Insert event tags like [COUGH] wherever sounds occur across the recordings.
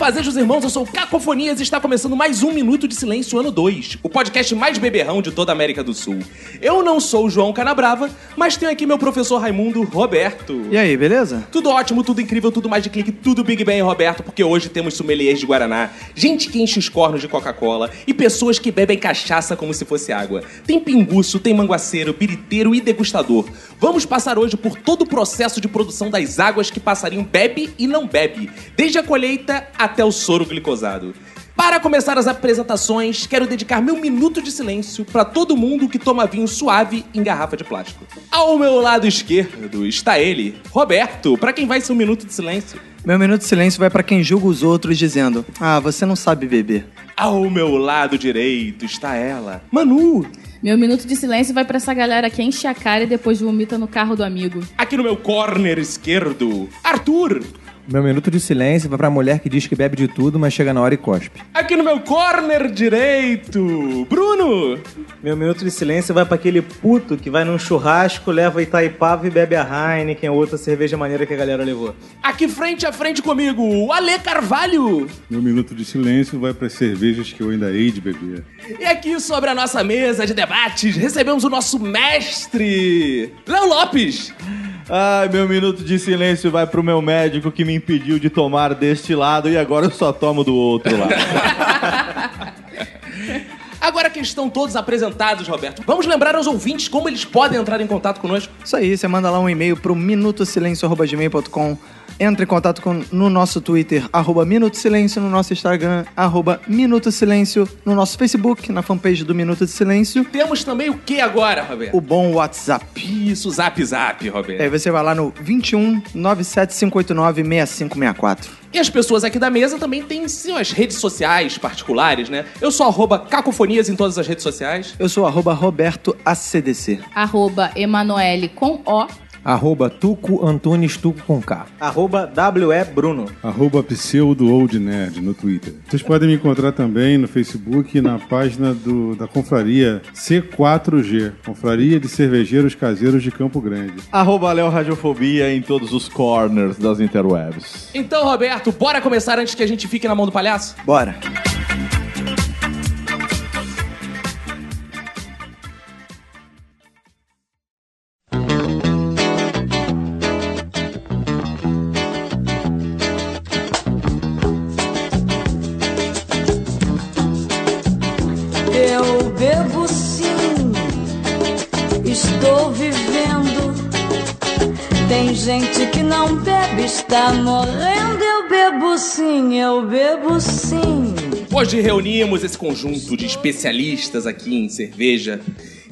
Fazejos irmãos, eu sou o Cacofonias e está começando mais um Minuto de Silêncio Ano 2, o podcast mais beberrão de toda a América do Sul. Eu não sou o João Canabrava, mas tenho aqui meu professor Raimundo Roberto. E aí, beleza? Tudo ótimo, tudo incrível, tudo mais de clique, tudo Big Bang, Roberto, porque hoje temos sommeliers de Guaraná, gente que enche os cornos de Coca-Cola e pessoas que bebem cachaça como se fosse água. Tem pinguço, tem manguaceiro, biriteiro e degustador. Vamos passar hoje por todo o processo de produção das águas que passariam bebe e não bebe, desde a colheita até o soro glicosado. Para começar as apresentações, quero dedicar meu minuto de silêncio para todo mundo que toma vinho suave em garrafa de plástico. Ao meu lado esquerdo está ele, Roberto, para quem vai ser um minuto de silêncio. Meu minuto de silêncio vai pra quem julga os outros dizendo: Ah, você não sabe beber. Ao meu lado direito está ela, Manu. Meu minuto de silêncio vai pra essa galera que enche a cara e depois vomita no carro do amigo. Aqui no meu corner esquerdo, Arthur. Meu minuto de silêncio vai pra mulher que diz que bebe de tudo, mas chega na hora e cospe. Aqui no meu corner direito, Bruno. Meu minuto de silêncio vai pra aquele puto que vai num churrasco, leva Itaipava e bebe a Heineken ou outra cerveja maneira que a galera levou. Aqui frente a frente comigo, o Ale Carvalho. Meu minuto de silêncio vai para as cervejas que eu ainda hei de beber. E aqui sobre a nossa mesa de debates, recebemos o nosso mestre, Léo Lopes. Ai, meu minuto de silêncio vai pro meu médico que me impediu de tomar deste lado e agora eu só tomo do outro lado. [LAUGHS] Agora que estão todos apresentados, Roberto, vamos lembrar aos ouvintes como eles podem entrar em contato conosco. Isso aí, você manda lá um e-mail pro minutosilencio.gmail.com Entra em contato com, no nosso Twitter, arroba Minuto Silêncio, no nosso Instagram, arroba Minuto Silêncio, no nosso Facebook, na fanpage do Minuto de Silêncio. Temos também o que agora, Roberto? O bom WhatsApp. Isso, Zap Zap, Roberto. Aí você vai lá no 21 97589 6564. E as pessoas aqui da mesa também têm suas redes sociais particulares, né? Eu sou arroba cacofonias em todas as redes sociais. Eu sou arroba Roberto ACDC. Arroba Emanuele com O. Arroba Tuco Antunes Tuco com K. Arroba WE Bruno. Arroba pseudo old nerd no Twitter. Vocês podem me encontrar também no Facebook na página do, da confraria C4G, Confraria de Cervejeiros Caseiros de Campo Grande. Arroba Léo Radiofobia em todos os corners das interwebs. Então, Roberto, bora começar antes que a gente fique na mão do palhaço? Bora. Está morrendo. Eu bebo sim, eu bebo sim. Hoje reunimos esse conjunto de especialistas aqui em cerveja,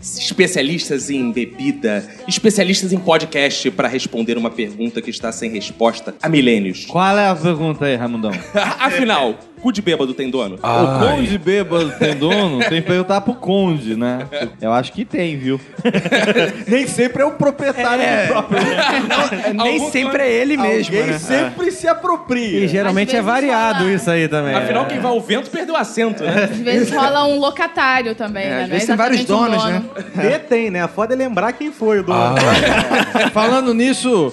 especialistas em bebida, especialistas em podcast para responder uma pergunta que está sem resposta há milênios. Qual é a pergunta aí, Ramundão? [LAUGHS] Afinal, cu de bêbado tem dono? O conde bêbado tem dono? Tem que perguntar pro conde, né? Eu acho que tem, viu? [LAUGHS] Nem sempre é o proprietário do próprio. Nem Algum sempre é ele mesmo, Alguém né? sempre se apropria. E geralmente é vezes variado rola. isso aí também. Afinal, quem vai ao vento perdeu o assento, né? Às vezes rola um locatário também, É, né? às Não é vezes tem vários exatamente um donos, dono. né? E tem, né? A foda é lembrar quem foi o dono. Ah. [LAUGHS] Falando nisso,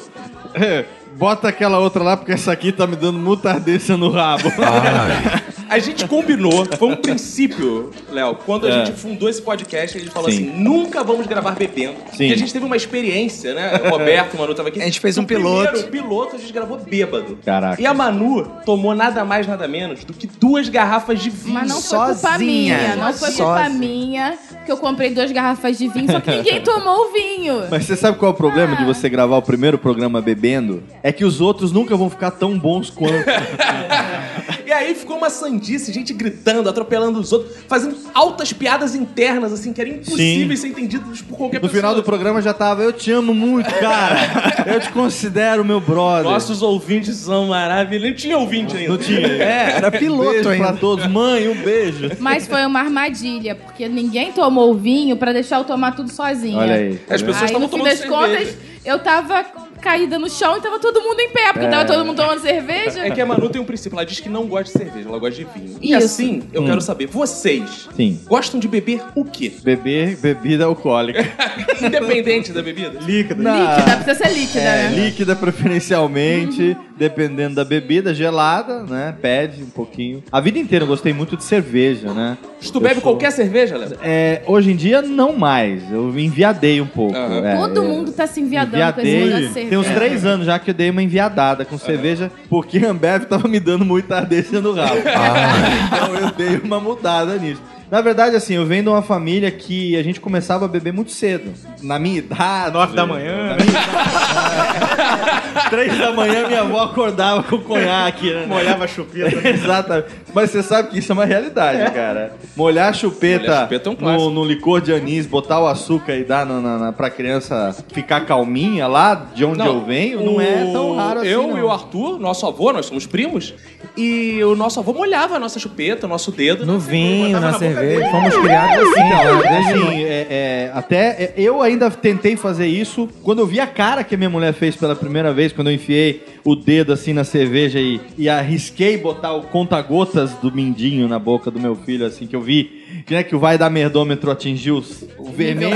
é, bota aquela outra lá, porque essa aqui tá me dando muita ardência no rabo. [LAUGHS] A gente combinou, foi um princípio, Léo, quando a É. gente fundou esse podcast, a gente falou Sim. assim: nunca vamos gravar bebendo. Sim. Porque a gente teve uma experiência, né? O Roberto, o Manu tava aqui. A gente fez um piloto. Primeiro piloto a gente gravou bêbado. Caraca. E a Manu tomou nada mais, nada menos do que duas garrafas de vinho. Mas não foi culpa Sozinha. minha, não foi culpa Sozinha. minha que eu comprei duas garrafas de vinho, só que ninguém [LAUGHS] tomou o vinho. Mas você sabe qual é o problema de você gravar o primeiro programa bebendo? É que os outros nunca vão ficar tão bons quanto. [LAUGHS] E aí ficou uma sandice, gente gritando, atropelando os outros, fazendo altas piadas internas, assim, que eram impossíveis ser entendidas por qualquer No pessoa. final do programa já tava, eu te amo muito, cara. Eu te considero meu brother. Nossos ouvintes são maravilhosos. Nem tinha ouvinte ainda. Não tinha. [LAUGHS] É, era piloto beijo ainda. pra todos. Mãe, um beijo. Mas foi uma armadilha, porque ninguém tomou o vinho pra deixar eu tomar tudo sozinha. Olha aí. As pessoas no estavam tomando das cerveja. contas, eu tava caída no chão e tava todo mundo em pé, porque tava todo mundo tomando cerveja. É que a Manu tem um princípio, ela diz que não gosta de cerveja, ela gosta de vinho. E Isso. assim, eu quero saber, vocês Sim. gostam de beber o quê? Beber bebida alcoólica. [LAUGHS] Independente da bebida? Líquido. Líquida, precisa ser líquida, É, né? líquida preferencialmente, dependendo da bebida, gelada, né? Pede um pouquinho. A vida inteira eu gostei muito de cerveja, né? Se tu Eu bebe sou- qualquer cerveja, Léo? É, hoje em dia, não mais. Eu me enviadei um pouco. Aham. É, Todo é, mundo tá se enviadando com esse negócio de cerveja. Tem uns três anos já que eu dei uma enviadada com cerveja, porque a Ambev tava me dando muita ardência no rabo. então eu dei uma mudada nisso. Na verdade, assim, eu venho de uma família que a gente começava a beber muito cedo. Na minha idade. Nove da manhã. Na minha idade. Três da manhã minha avó acordava com conhaque, né? Molhava a chupeta. [LAUGHS] Exatamente. Mas você sabe que isso é uma realidade, cara. Molhar a chupeta, Molhar a chupeta é um no, no licor de anis, botar o açúcar e dar na, na, na- pra criança ficar calminha lá de onde eu venho, não é tão raro assim. Eu não. e o Arthur, nosso avô, nós somos primos, e o nosso avô molhava a nossa chupeta, o nosso dedo. No vinho, na boca cerveja. Fomos criados assim, ó, desde assim, é, é, até é, eu ainda tentei fazer isso quando eu vi a cara que a minha mulher fez pela primeira vez, quando eu enfiei o dedo assim na cerveja e, e arrisquei botar o conta-gotas do mindinho na boca do meu filho, assim, que eu vi que, né, que o vai da merdômetro atingiu os- o vermelho.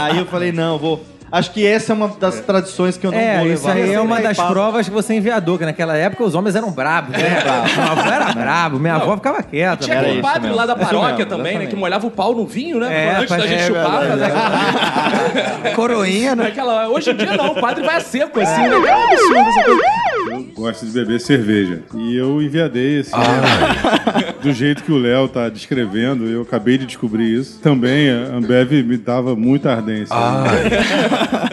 aí eu falei, não, vou. Acho que essa é uma das tradições que eu não vou É, levar. isso aí é uma das provas que você enviador, que naquela época os homens eram brabos, né? Meu avô era [LAUGHS] brabo, minha avó ficava quieta. Tinha né? aquele isso padre lá da paróquia mesmo, também, né? Que molhava o pau no vinho, né? É, antes da gente é chupar. né? [LAUGHS] Coroinha, né? Aquela, hoje em dia não, o padre vai a seco, assim, né? É um absurdo essa coisa. Eu gosto de beber cerveja. E eu enviadei, assim, [LAUGHS] do jeito que o Léo tá descrevendo, eu acabei de descobrir isso. Também a Ambev me dava muita ardência.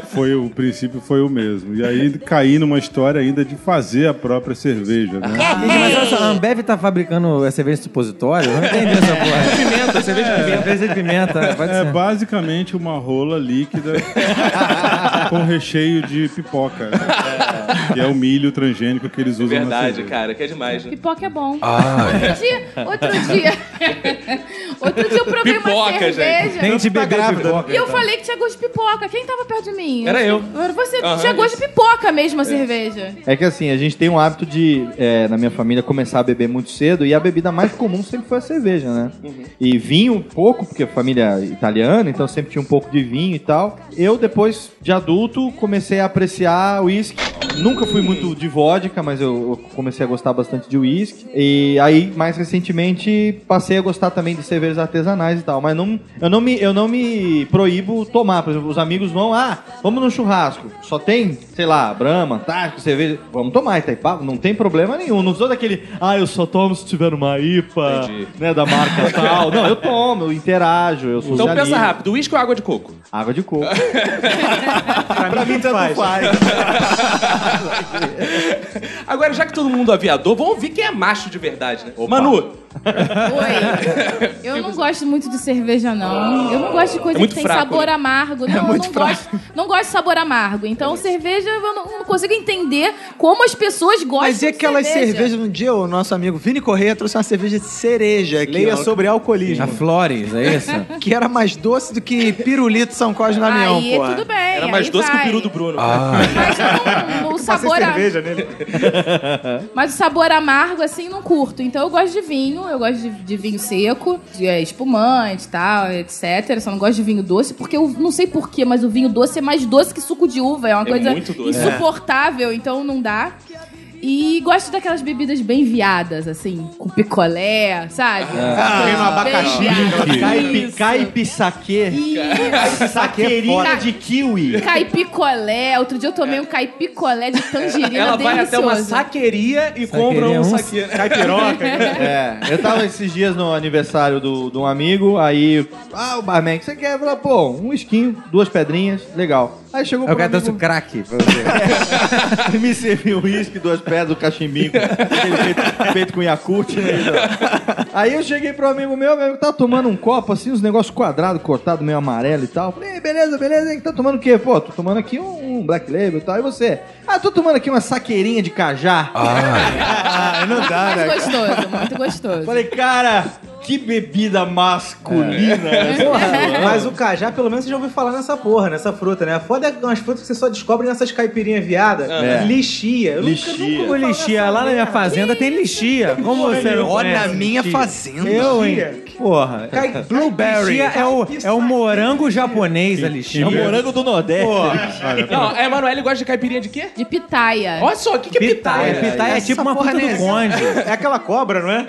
Foi o princípio foi o mesmo. E aí caí numa história ainda de fazer a própria cerveja, né? Gente, mas olha só, a Ambev tá fabricando cerveja de supositório? Eu não entendi essa porra. Pimenta, cerveja de pimenta. Cerveja de pimenta, pode É ser. basicamente uma rola líquida [LAUGHS] com recheio de pipoca. né? [LAUGHS] Que é o milho transgênico que eles usam na Verdade, cara, que é demais, né? Pipoca é bom. Outro dia, outro dia. [LAUGHS] outro dia eu provei Pipoca, uma gente. cerveja. Tem de beber pipoca. E eu falei que tinha gosto de pipoca. Quem tava perto de mim? Era eu. Era você. Aham, tinha gosto de pipoca mesmo a cerveja. É que assim, a gente tem um hábito de, é, na minha família, começar a beber muito cedo e a bebida mais comum sempre foi a cerveja, né? E vinho pouco, porque a família é italiana, então sempre tinha um pouco de vinho e tal. Eu, depois de adulto, comecei a apreciar uísque. Nunca fui muito de vodka, mas eu eu comecei a gostar bastante de uísque. E aí, mais recentemente, passei a gostar também de cervejas artesanais e tal. Mas não, eu, não me, eu não me proíbo tomar. Por exemplo, os amigos vão, ah, vamos no churrasco. Só tem, sei lá, Brahma, Tático, cerveja. Vamos tomar Itaipava, não tem problema nenhum. Não sou daquele, ah, eu só tomo se tiver uma IPA, Entendi. né, da marca [LAUGHS] tal. Não, eu tomo, eu interajo, eu Então socializo. pensa rápido, uísque ou água de coco? Água de coco. [LAUGHS] [LAUGHS] pra mim, tanto faz. [LAUGHS] Agora, já que todo mundo é aviador, vamos ouvir quem é macho de verdade, né? Manu, Oi. [LAUGHS] Eu não gosto muito de cerveja, não. Eu não gosto de coisa É muito que tem fraco, sabor né? amargo. Não, eu não gosto, não gosto de sabor amargo. Então, cerveja, eu não, não consigo entender como as pessoas gostam Mas e de aquelas cerveja. cervejas? Um dia o nosso amigo Vini Correia trouxe uma cerveja de cereja. Leia ó, sobre alcoolismo. A Flores, é isso? [LAUGHS] Que era mais doce do que pirulito São Cosme na Damião, Aí, porra. tudo bem. era mais doce que o vai. peru do Bruno. Mas eu não, o sabor a- cerveja nele. [LAUGHS] Mas o sabor amargo, assim, não curto. Então eu gosto de vinho, eu gosto de, de vinho seco, de é, espumante e tal, etc. Só não gosto de vinho doce, porque eu não sei porquê, mas o vinho doce é mais doce que suco de uva. É uma É coisa muito doce. insuportável, então não dá. E gosto daquelas bebidas bem viadas, assim, com picolé, sabe? Tem no abacaxi. Viada. Caipi, Isso. caipi-saque. Isso. Saqueirinha de kiwi. Caipicolé. Outro dia eu tomei um caipicolé de tangerina Ela vai até uma delicioso. saqueria e compra um um saque. Caipiroca. [LAUGHS] É, eu tava esses dias no aniversário do, de um amigo, aí, ah, o barman, o que você quer? Eu falei, pô, um esquinho, duas pedrinhas, legal. Aí chegou Aí o cara trouxe o crack pra você. [LAUGHS] me serviu um uísque, duas pedras, do cachimbinho, feito, feito com Yakult, né? Aí eu cheguei pro amigo meu, meu amigo tava tomando um copo, assim, uns negócios quadrados, cortado, meio amarelo e tal. Falei, "Ei, beleza, beleza, hein? tá tomando o quê? Pô, tô tomando aqui um, um Black Label e tal. E você? Ah, tô tomando aqui uma saqueirinha de cajá. Ah, [LAUGHS] não dá, Muito né? gostoso, muito gostoso. Falei, cara, que bebida masculina. Porra, Mas o cajá, pelo menos, você já ouviu falar nessa porra, nessa fruta, né? A foda é umas frutas que você só descobre nessas caipirinhas viadas. É. Lixia. Eu nunca- Lixia. nunca falar lixia, lá na minha fazenda tem lixia. Como você não Olha na minha lixia? fazenda. Eu, hein? Porra. Cai- Blueberry. Lixia é o, é o morango japonês, a lixia. É o morango do Nordeste. Não, a Emanuele gosta de caipirinha de quê? De pitaia. Olha só, o que, que é Pitaia. pitaia? Pitaia é tipo uma porra puta nem do é conde. É aquela cobra, não é?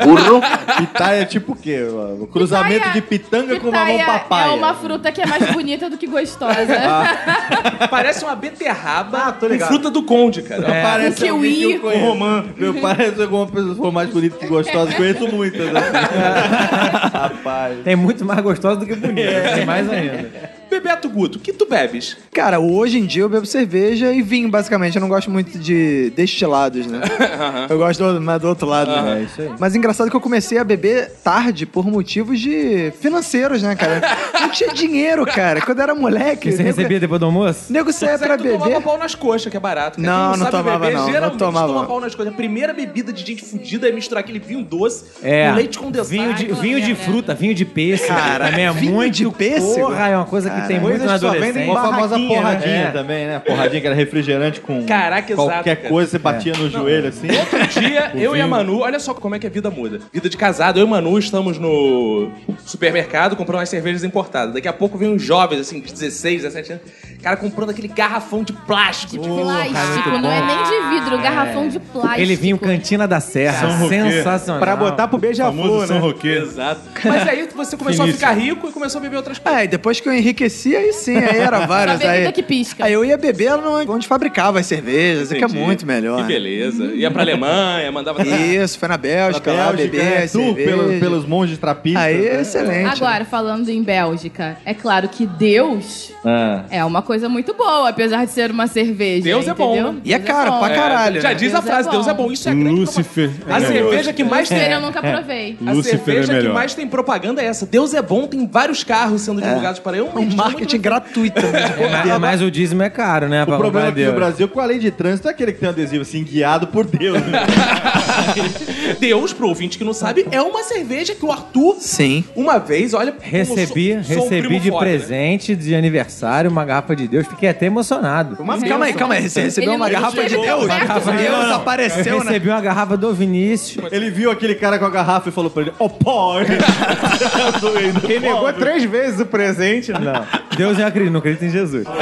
Pitaia é tipo o quê? O cruzamento Pitaia- de pitanga com mamão papai. É uma fruta que é mais bonita do que gostosa. [LAUGHS] Parece uma beterraba Ah, tô com ligado. fruta do conde, cara. Parece Um kiwi. eu conheço. romã. Meu, parece alguma pessoa for mais bonita que gostosa. Conheço muitas. Né? [LAUGHS] Rapaz. Tem muito mais gostosa do que bonita. Tem mais ainda. Bebeto Guto, o que tu bebes? Cara, hoje em dia eu bebo cerveja e vinho, basicamente. Eu não gosto muito de destilados, né? [LAUGHS] Eu gosto do, mas do outro lado, né? É isso aí. Mas engraçado que eu comecei a beber tarde por motivos de financeiros, né, cara? Não tinha dinheiro, cara. Quando eu era moleque, Que você nego, recebia depois do almoço? nego saia pra que tu tomava beber. pau nas coxas, que é barato. cara. Não, não sabe tomava, beber, não, não geralmente tomava. toma pau nas coxas. A primeira bebida de gente fudida é misturar aquele vinho doce É. com leite condensado. Vinho de, vinho de fruta, vinho de pêssego. Cara, também é vinho muito de pêssego? Porra, é uma coisa que tem muito coisas na adolescência. Uma famosa barraquinha, porradinha né? É. também, né? Porradinha que era refrigerante com Caraca, exato, qualquer cara. coisa, você batia no joelho assim. Outro dia, eu e a Manu, olha só como é que a vida muda. Vida de casado, eu e a Manu estamos no supermercado comprando umas cervejas importadas. Daqui a pouco vem uns jovens, assim, de 16, 17 anos, cara comprando aquele garrafão de plástico. tipo, Plástico, não é nem de vidro, garrafão de plástico. Ele vinha o Cantina da Serra. São. Sensacional. Pra botar pro beija-flor, São né? Roqueiro. Exato. Mas aí você começou a ficar rico e começou a beber outras coisas. É, e depois que eu enriqueci, aí sim, aí era [LAUGHS] várias. Só bebida aí, que pisca. aí eu ia beber onde fabricava as cervejas, que é Entendi. muito melhor. Que né? beleza. Ia pra Alemanha, mandava... Isso, foi na Bélgica, lá Bélgica, beber é, as tu, cervejas. pelos, pelos monges trapistas. Aí é né? excelente. Agora, falando em Bélgica, é claro que Deus Ah. é uma coisa muito boa, apesar de ser uma cerveja. Deus é bom, entendeu? né? E é Deus caro bom. pra caralho. Já né? diz a Deus é frase, bom. Deus é bom. Isso é grande Lúcifer. A é cerveja que mais tem... eu nunca provei. A Lúcifer cerveja é que mais tem propaganda é essa. Deus é bom, tem vários carros sendo divulgados para eu. É um marketing gratuito. né? [LAUGHS] É, mas, o dízimo é caro, né? O pra problema aqui no. Brasil com a lei de trânsito é aquele que tem um adesivo assim, guiado por Deus. Né? [LAUGHS] Deus, pro ouvinte que não sabe, é uma cerveja que o Arthur, Sim. uma vez, olha. Recebi, sou- sou um recebi de foda, né? presente de aniversário uma garrafa de Deus. Fiquei até emocionado. Mas calma aí, calma aí. Você recebeu Ele uma não garrafa de Deus? perto, garrafa de? Deus Não, não. apareceu, Eu né? recebi uma garrafa do Vinícius. Ele viu aquele cara com a garrafa e falou pra ele, ó, pai! [LAUGHS] Quem negou três vezes o presente? Não, Deus eu acredito, não acredito em Jesus. [LAUGHS]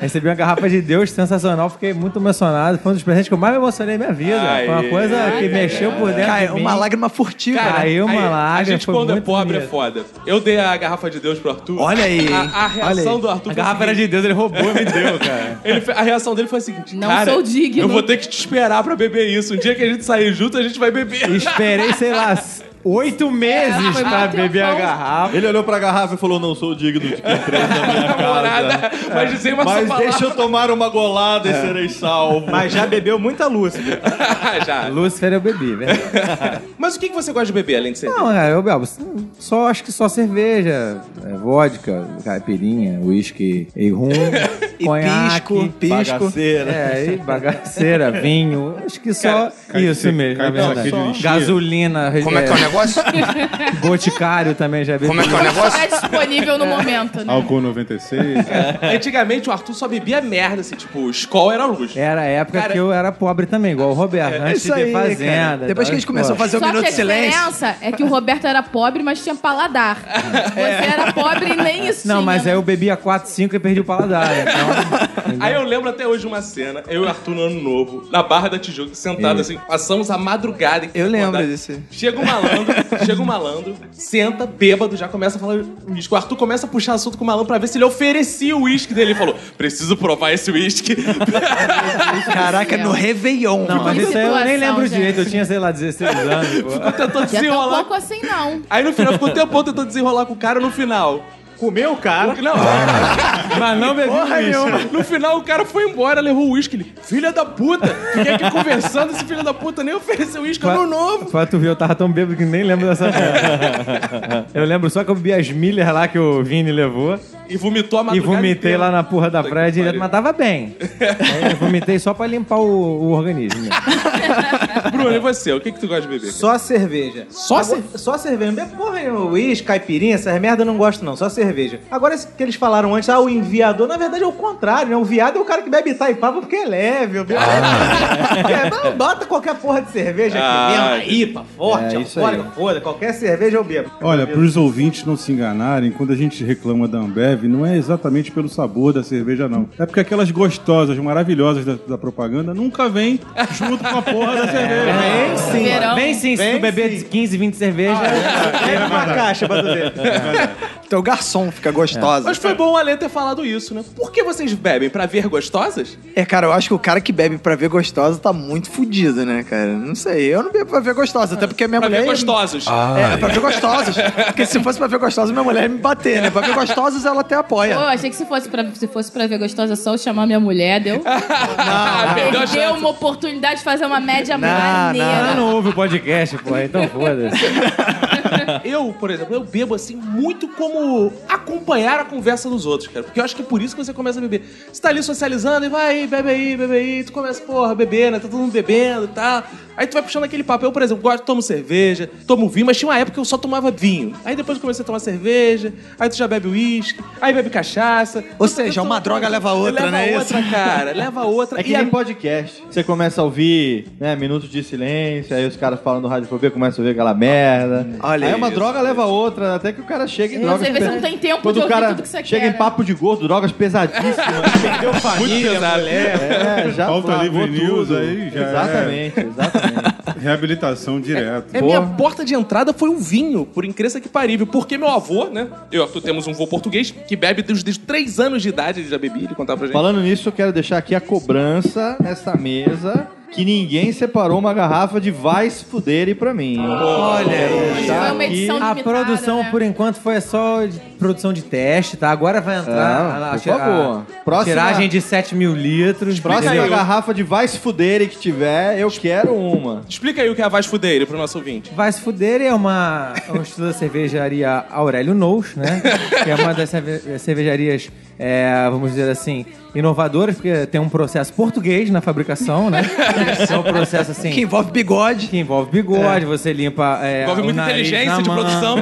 Recebi uma garrafa de Deus sensacional, fiquei muito emocionado. Foi um dos presentes que eu mais me emocionei na minha vida. Ai, Foi uma coisa que mexeu por dentro. Cai, de uma lágrima furtiva. Cara, né? Caiu uma aí, lágrima, A gente, foi quando é pobre, é foda. Eu dei a garrafa de Deus pro Arthur. Olha aí. A, a Olha reação aí. do Arthur A garrafa era de Deus, ele roubou e me deu, [LAUGHS] cara. ele a reação dele foi a seguinte: Não cara, sou digno. Eu vou ter que te esperar pra beber isso. Um dia que a gente sair junto, a gente vai beber. Esperei, sei lá, [LAUGHS] oito meses foi pra beber a garrafa. Ele olhou pra garrafa e falou, não sou digno de quem traz na minha [LAUGHS] casa. Mas dizer uma Mas só deixa eu tomar uma golada É. e serei salvo. Mas já bebeu muita luz. [LAUGHS] Já. Lúcifer eu bebi, né? [LAUGHS] Mas o que que você gosta de beber, além de cerveja? Não, cara, eu bebo só, acho que só cerveja, é, vodka, caipirinha, uísque e rum, E conhaque. pisco, pisco. Bagaceira. É, e bagaceira, vinho, acho que só Cara, isso mesmo. Gasolina, Como é que é o é, negócio? [LAUGHS] boticário também já bebi. Como é que é o negócio? Tá disponível no momento, né? Álcool 96. Antigamente o Arthur só bebia merda, assim, tipo, Skol era luz. Era a época Cara, que eu era pobre também, igual o Roberto, É antes isso de ter aí, fazenda. cara. Depois que a gente começou a fazer o Só que Minuto a de Silêncio... diferença é que o Roberto era pobre, mas tinha paladar. [LAUGHS] Você era pobre e nem isso Não, tinha. mas aí eu bebia 4, 5 e perdi o paladar. Então, Aí eu lembro até hoje uma cena, eu e o Arthur no ano novo, na Barra da Tijuca, sentado assim, passamos a madrugada. Eu lembro acordado. desse. Chega um malandro, chega um malandro, senta, bêbado, já começa a falar uísque. O Arthur começa a puxar assunto com o malandro pra ver se ele oferecia o uísque dele. Ele falou, preciso provar esse uísque. [LAUGHS] Caraca, no Réveillon. não, mas isso aí eu nem lembro gente. direito. Eu tinha, sei lá, 16 anos. pô. Já é tão desenrolar. pouco assim, não. Aí no final ficou um tempão tentando desenrolar com o cara no final. Comeu o cara. Não, Mas não bebeu Porra nenhuma. no final o cara foi embora, levou o uísque. Ele, filha da puta, fiquei aqui conversando, esse filho da puta nem ofereceu uísque, é meu novo. Pra tu ver, eu tava tão bêbado que nem lembro dessa porra. Eu lembro só que eu bebi as milhas lá que o Vini levou E vomitou a e madrugada vomitei inteira. lá na porra da praia direto, mas tava bem. [LAUGHS] Aí eu vomitei só pra limpar o, o organismo. [LAUGHS] Bruno, e você? O que, que tu gosta de beber? Só cerveja. Só Agora- Só cerveja. Não bebo porra nenhuma. Uísque, caipirinha, essas merda eu não gosto não. Só cerveja. Agora, esse que eles falaram antes, ah, o enviador, na verdade é o contrário, né? O viado é o cara que bebe Itaipava porque é leve. O viado [LAUGHS] é, não, bota qualquer porra de cerveja aqui Ah, mesmo. Uma IPA, forte, É, alcoólica, foda. Qualquer cerveja eu bebo. Olha, para os ouvintes não se enganarem, quando a gente reclama da Ambev, não é exatamente pelo sabor da cerveja, não. É porque aquelas gostosas, maravilhosas da, da propaganda nunca vêm junto com a porra da cerveja. Bem sim. Verão. Bem sim, se tu beber sim. 15, 20 cervejas. [LAUGHS] Pega uma caixa pra tu ver. Teu garçom fica gostosa. Mas foi bom o Ale ter falado isso, né? Por que vocês bebem? Pra ver gostosas? É, cara, eu acho que o cara que bebe pra ver gostosa tá muito fudido, né, cara? Não sei. Eu não bebo pra ver gostosa, até porque a minha Pra mulher. ver gostosos. É, pra ver gostosas. Porque se fosse pra ver gostosas, minha mulher ia me bater, né? Pra ver gostosas, ela até Pô, eu apoia. achei que se fosse, pra, se fosse pra ver gostosa só eu chamar minha mulher, deu. [LAUGHS] Ah, perdeu a Ele deu chance. uma oportunidade de fazer uma média Não, maneira. Ela não ouve o podcast, pô, então foda-se. [LAUGHS] Eu, por exemplo, eu bebo assim muito como acompanhar a conversa dos outros, cara. Porque eu acho que é por isso que você começa a beber. Você tá ali socializando e vai aí, bebe aí, bebe aí. Tu começa, porra, beber, né? Tá todo mundo bebendo e tal. Aí tu vai puxando aquele papo. Eu, por exemplo, gosto, tomo cerveja, tomo vinho, mas tinha uma época que eu só tomava vinho. Aí depois eu comecei a tomar cerveja, aí tu já bebe uísque, aí bebe cachaça. Ou seja, uma droga leva outra, leva né? outra, cara. Leva outra. [LAUGHS] É que E nem a- podcast. Você começa a ouvir, né, minutos de silêncio, aí os caras falam do radiofobia, começa a ouvir aquela merda. Olha aí uma isso. droga leva a outra, até que o cara chega em É, drogas pes- não tem tempo Quando de o ouvir cara tudo que você chega quer, em papo de gordo, drogas pesadíssimas, [LAUGHS] perdeu família, pesado. mulher, é, já largou Livre News aí já é. Exatamente, exatamente. Reabilitação direto. É, minha porta de entrada foi o vinho, por incrível que parível. Porque meu avô, né? Eu e temos um avô português que bebe desde, desde 3 anos de idade, ele já bebia, ele contava pra gente. Falando nisso, eu quero deixar aqui a cobrança nessa mesa que ninguém separou uma garrafa de Vai se Fudere pra mim. Olha uma edição A limitada, produção, né? por enquanto, foi só de produção de teste, tá? Agora vai entrar Ah, a, por favor. a Próxima- tiragem de 7 mil litros. Próxima entendeu? garrafa de Vai se Fudere que tiver, eu quero uma. Explica aí o que é a Vaz Fudeira pro nosso ouvinte. Vai se fuder é uma é um estilo da cervejaria Aurélio Nous, né? Que é uma das cerve- cervejarias, é, vamos dizer assim, inovadoras, porque tem um processo português na fabricação, né? É um processo assim. Que envolve bigode. que envolve bigode, você limpa. É, Envolve o muita nariz inteligência na de mão, produção.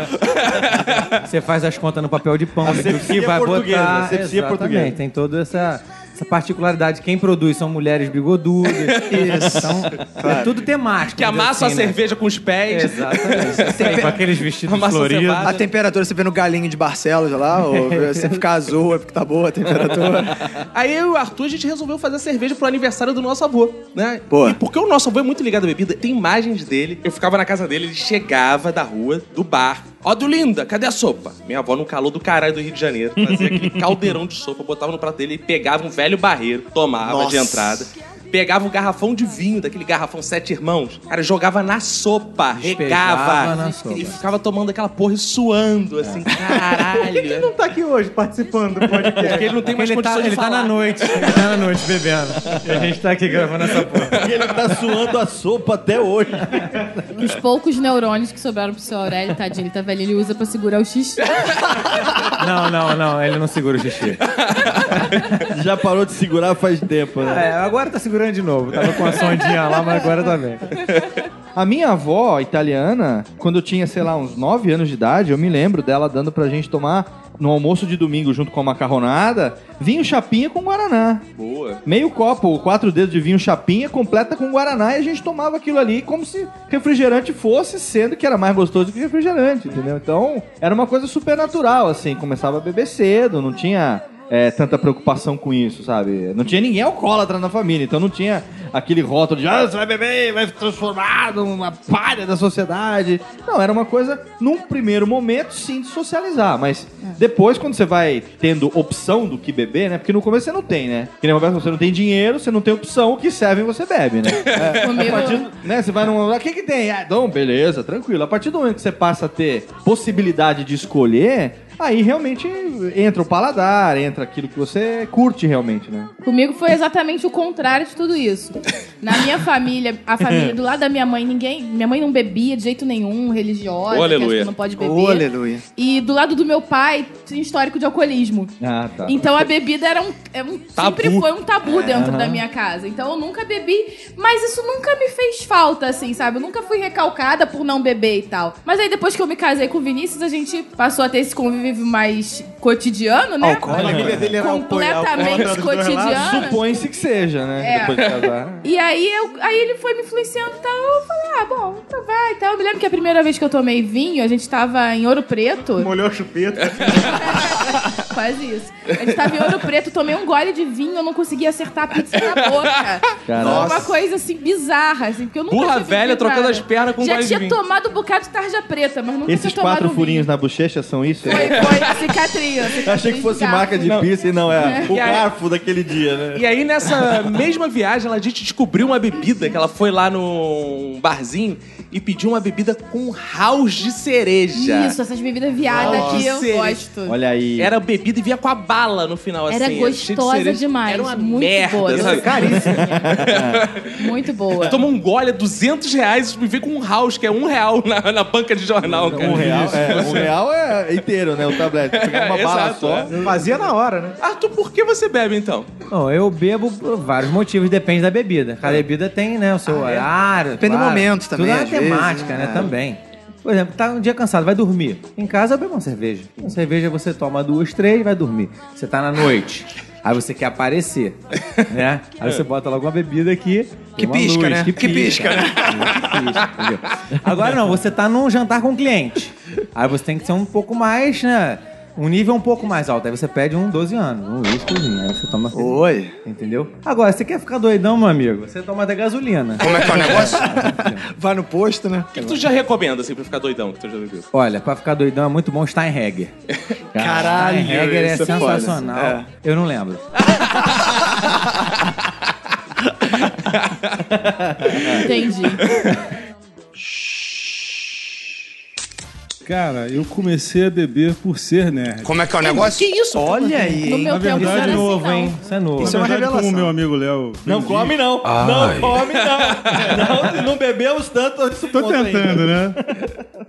Você faz as contas no papel de pão, do que vai portuguesa, botar. asepsia Exatamente, portuguesa. Tem toda essa, essa particularidade. Quem produz são mulheres bigodudas. [LAUGHS] Isso. Então, é tudo temático. Que amassa assim, a né? cerveja com os pés. Exatamente. [LAUGHS] Com aqueles vestidos Massa floridos. A temperatura você vê no galinho de Barcelos lá, ou [LAUGHS] você ficar azul é porque tá boa a temperatura. Aí eu e o Arthur, a gente resolveu fazer cerveja pro aniversário do nosso avô, né? Boa. E porque o nosso avô é muito ligado à bebida, tem imagens dele. Eu ficava na casa dele, ele chegava da rua, do bar. Ó, do Linda, cadê a sopa? Minha avó no calor do caralho do Rio de Janeiro. Fazia aquele [LAUGHS] caldeirão de sopa, botava no prato dele e pegava um velho barreiro, tomava de Nossa. entrada. Pegava um garrafão de vinho, daquele garrafão sete irmãos. Cara, jogava na sopa, regava. na sopa. E ficava tomando aquela porra e suando, assim, caralho. Ele não tá aqui hoje participando do podcast. Porque ele não tem mais Ele tá, condições ele de tá falar. na noite. Ele tá na noite bebendo. E a gente tá aqui gravando essa porra. E [LAUGHS] ele tá suando a sopa até hoje. Os poucos neurônios que sobraram pro seu Aurélio, tadinho, ele tá velho, ele usa pra segurar o xixi. Não, não, não. Ele não segura o xixi. Já parou de segurar faz tempo, né? É, agora tá segurando de novo. Tava com a sondinha lá, mas agora tá bem. A minha avó italiana, quando eu tinha, sei lá, uns 9 anos de idade, eu me lembro dela dando pra gente tomar no almoço de domingo junto com a macarronada, vinho chapinha com guaraná. Boa. Meio copo, quatro dedos de vinho chapinha completa com guaraná e a gente tomava aquilo ali como se refrigerante fosse, sendo que era mais gostoso que refrigerante, entendeu? Então, era uma coisa super natural, assim, começava a beber cedo, não tinha é, tanta preocupação com isso, sabe? Não tinha ninguém alcoólatra na família, então não tinha aquele rótulo de ah, você vai beber, vai se transformar numa palha da sociedade. Não, era uma coisa, num primeiro momento, sim, de socializar, mas depois, quando você vai tendo opção do que beber, né? Porque no começo você não tem, né? Que nem Roberto, você não tem dinheiro, você não tem opção, o que serve você bebe, né? [LAUGHS] É, a partir né, você vai num. O que que tem? Ah, então, beleza, tranquilo. A partir do momento que você passa a ter possibilidade de escolher, Aí realmente entra o paladar, entra aquilo que você curte realmente, né? Comigo foi exatamente o contrário de tudo isso. Na minha [LAUGHS] família, a família do lado da minha mãe, ninguém. Minha mãe não bebia de jeito nenhum, religiosa, Aleluia. não pode beber. Oh, aleluia. E do lado do meu pai, tinha histórico de alcoolismo. Ah, tá. Então a bebida era um, é um- sempre foi um tabu dentro da minha casa. Então eu nunca bebi, mas isso nunca me fez falta, assim, sabe? Eu nunca fui recalcada por não beber e tal. Mas aí depois que eu me casei com o Vinícius, a gente passou a ter esse convívio mais cotidiano, né? A família dele era Completamente cotidiano. Supõe-se que seja, né? É. Depois de casar. E aí, eu, aí ele foi me influenciando e tal. Eu falei, ah, bom, então vai e tal. Eu me lembro que a primeira vez que eu tomei vinho, a gente tava em Ouro Preto. Molhou a chupeta. [LAUGHS] Quase isso. A gente tava em Ouro Preto, tomei um gole de vinho, eu não conseguia acertar a pizza na boca. Caraca. Foi uma coisa assim bizarra, assim, porque eu nunca Burra tinha velha trocando as pernas com Já gole de tinha vinho. tomado um bocado de tarja preta, mas nunca Esses tinha tomado quatro um furinhos vinho. na bochecha são isso? Foi, foi a cicatriz. cicatriz Achei que fosse marca de pizza e não é o E aí- garfo daquele dia, né? E aí, nessa mesma viagem, a gente descobriu uma bebida que ela foi lá num barzinho e pediu uma bebida com house de cereja. Isso, essas bebidas viadas Nossa. que eu gosto. Olha aí. Era bebida e vinha com a bala no final, Era assim. de gostosa cereja. demais. Era uma muito merda, boa. sabe? [LAUGHS] Muito boa. Tu toma um gole, é 200 reais e vem com um house, que é um real na, na banca de jornal, cara. Um real, é, um real é inteiro, né? O tablete. Pegar uma É, bala exato, só. é. Fazia na hora, né? Arthur, por que você bebe, então? Bom, eu bebo por vários motivos, depende da bebida. Cada bebida tem, né, o seu horário. Depende do momento também, Tudo é temática, né, também. Por exemplo, tá um dia cansado, vai dormir. Em casa eu bebo uma cerveja. Uma cerveja você toma duas, três, vai dormir. Você tá na noite. Aí você quer aparecer, né? Aí você bota logo uma bebida aqui. Que pisca, luz, né? Que Que pisca, [LAUGHS] né? Que pisca, entendeu? Agora não, você tá num jantar com cliente. Aí você tem que ser um pouco mais, né? Um nível um pouco mais alto. Aí você pede um 12 anos, um whiskyzinho. Aí você toma. Oi. Entendeu? Agora, você quer ficar doidão, meu amigo? Você toma até gasolina. Como é que é o [LAUGHS] negócio? [LAUGHS] Vai no posto, né? O que, que tu já recomenda, assim, pra ficar doidão, que tu já bebeu? Olha, pra ficar doidão é muito bom Steinhegger. [LAUGHS] Caralho, Steinhegger é é sensacional. É. Eu não lembro. Entendi. Cara, eu comecei a beber por ser nerd. Como é que é o negócio? Que isso? Olha aí, No meu Na tempo verdade, isso Isso é novo, assim, hein? Isso é novo. Isso é uma verdade, como revelação. o meu amigo Léo. Não come, não. Ai. Não come, não. não. Não bebemos tanto antes do Tô ponto ainda. tentando, né?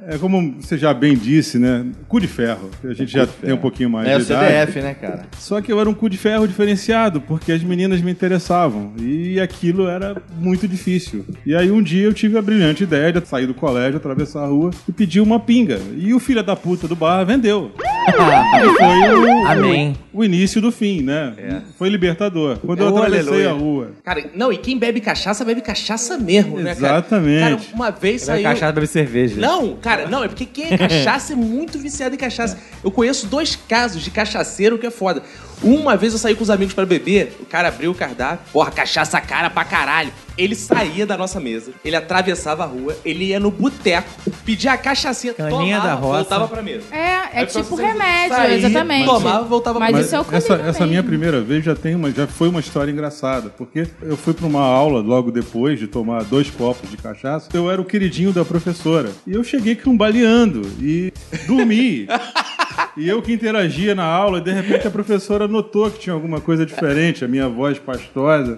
É como você já bem disse, né? Cu de ferro. A gente já tem um pouquinho mais É o de idade. CDF, né, cara? Só que eu era um cu de ferro diferenciado, porque as meninas me interessavam. E aquilo era muito difícil. E aí um dia eu tive a brilhante ideia de sair do colégio, atravessar a rua e pedir uma pinga. E o filho da puta do bar vendeu. [LAUGHS] e foi o, Amém. o início do fim, né? Foi libertador. Quando eu Oh, atravessei aleluia. a rua. Cara, não, e quem bebe cachaça, bebe cachaça mesmo, né, cara? Exatamente. Cara, uma vez Vai saiu... cachaça bebe cerveja. Não, cara, não, é porque quem é cachaça é muito viciado em cachaça. Eu conheço dois casos de cachaceiro que é foda. Uma vez eu saí com os amigos pra beber, o cara abriu o cardápio, porra, cachaça cara pra caralho. Ele saía da nossa mesa, ele atravessava a rua, ele ia no boteco, pedia a cachaça, Caninha tomava, da roça. voltava pra mesa. É, é Aí tipo você remédio, sair, exatamente. tomava, voltava Mas pra isso é o mesa. comigo Essa, essa minha primeira vez já tem uma, já foi uma história engraçada, porque eu fui para uma aula logo depois de tomar dois copos de cachaça. Eu era o queridinho da professora e eu cheguei cambaleando e dormi. [LAUGHS] E eu que interagia na aula, e de repente a professora notou que tinha alguma coisa diferente, a minha voz pastosa.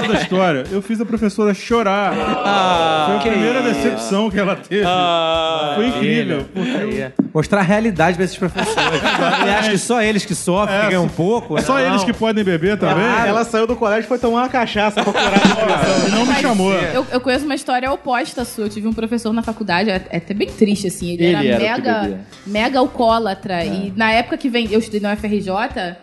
Toda a história. Eu fiz a professora chorar. Foi a primeira decepção que ela teve. Foi incrível. porque é. Mostrar a realidade pra esses professores. Ele acha que só eles que sofrem, que ganham um pouco. Só Não. eles que podem beber também. Ela saiu do colégio e foi tomar uma cachaça pra curar a. E não me chamou. Eu, eu conheço uma história oposta sua. Eu tive um professor na faculdade, é é até bem triste, assim. Ele, Ele era, era o que mega, bebia. Alcoólatra. E na época que vem, eu estudei na UFRJ,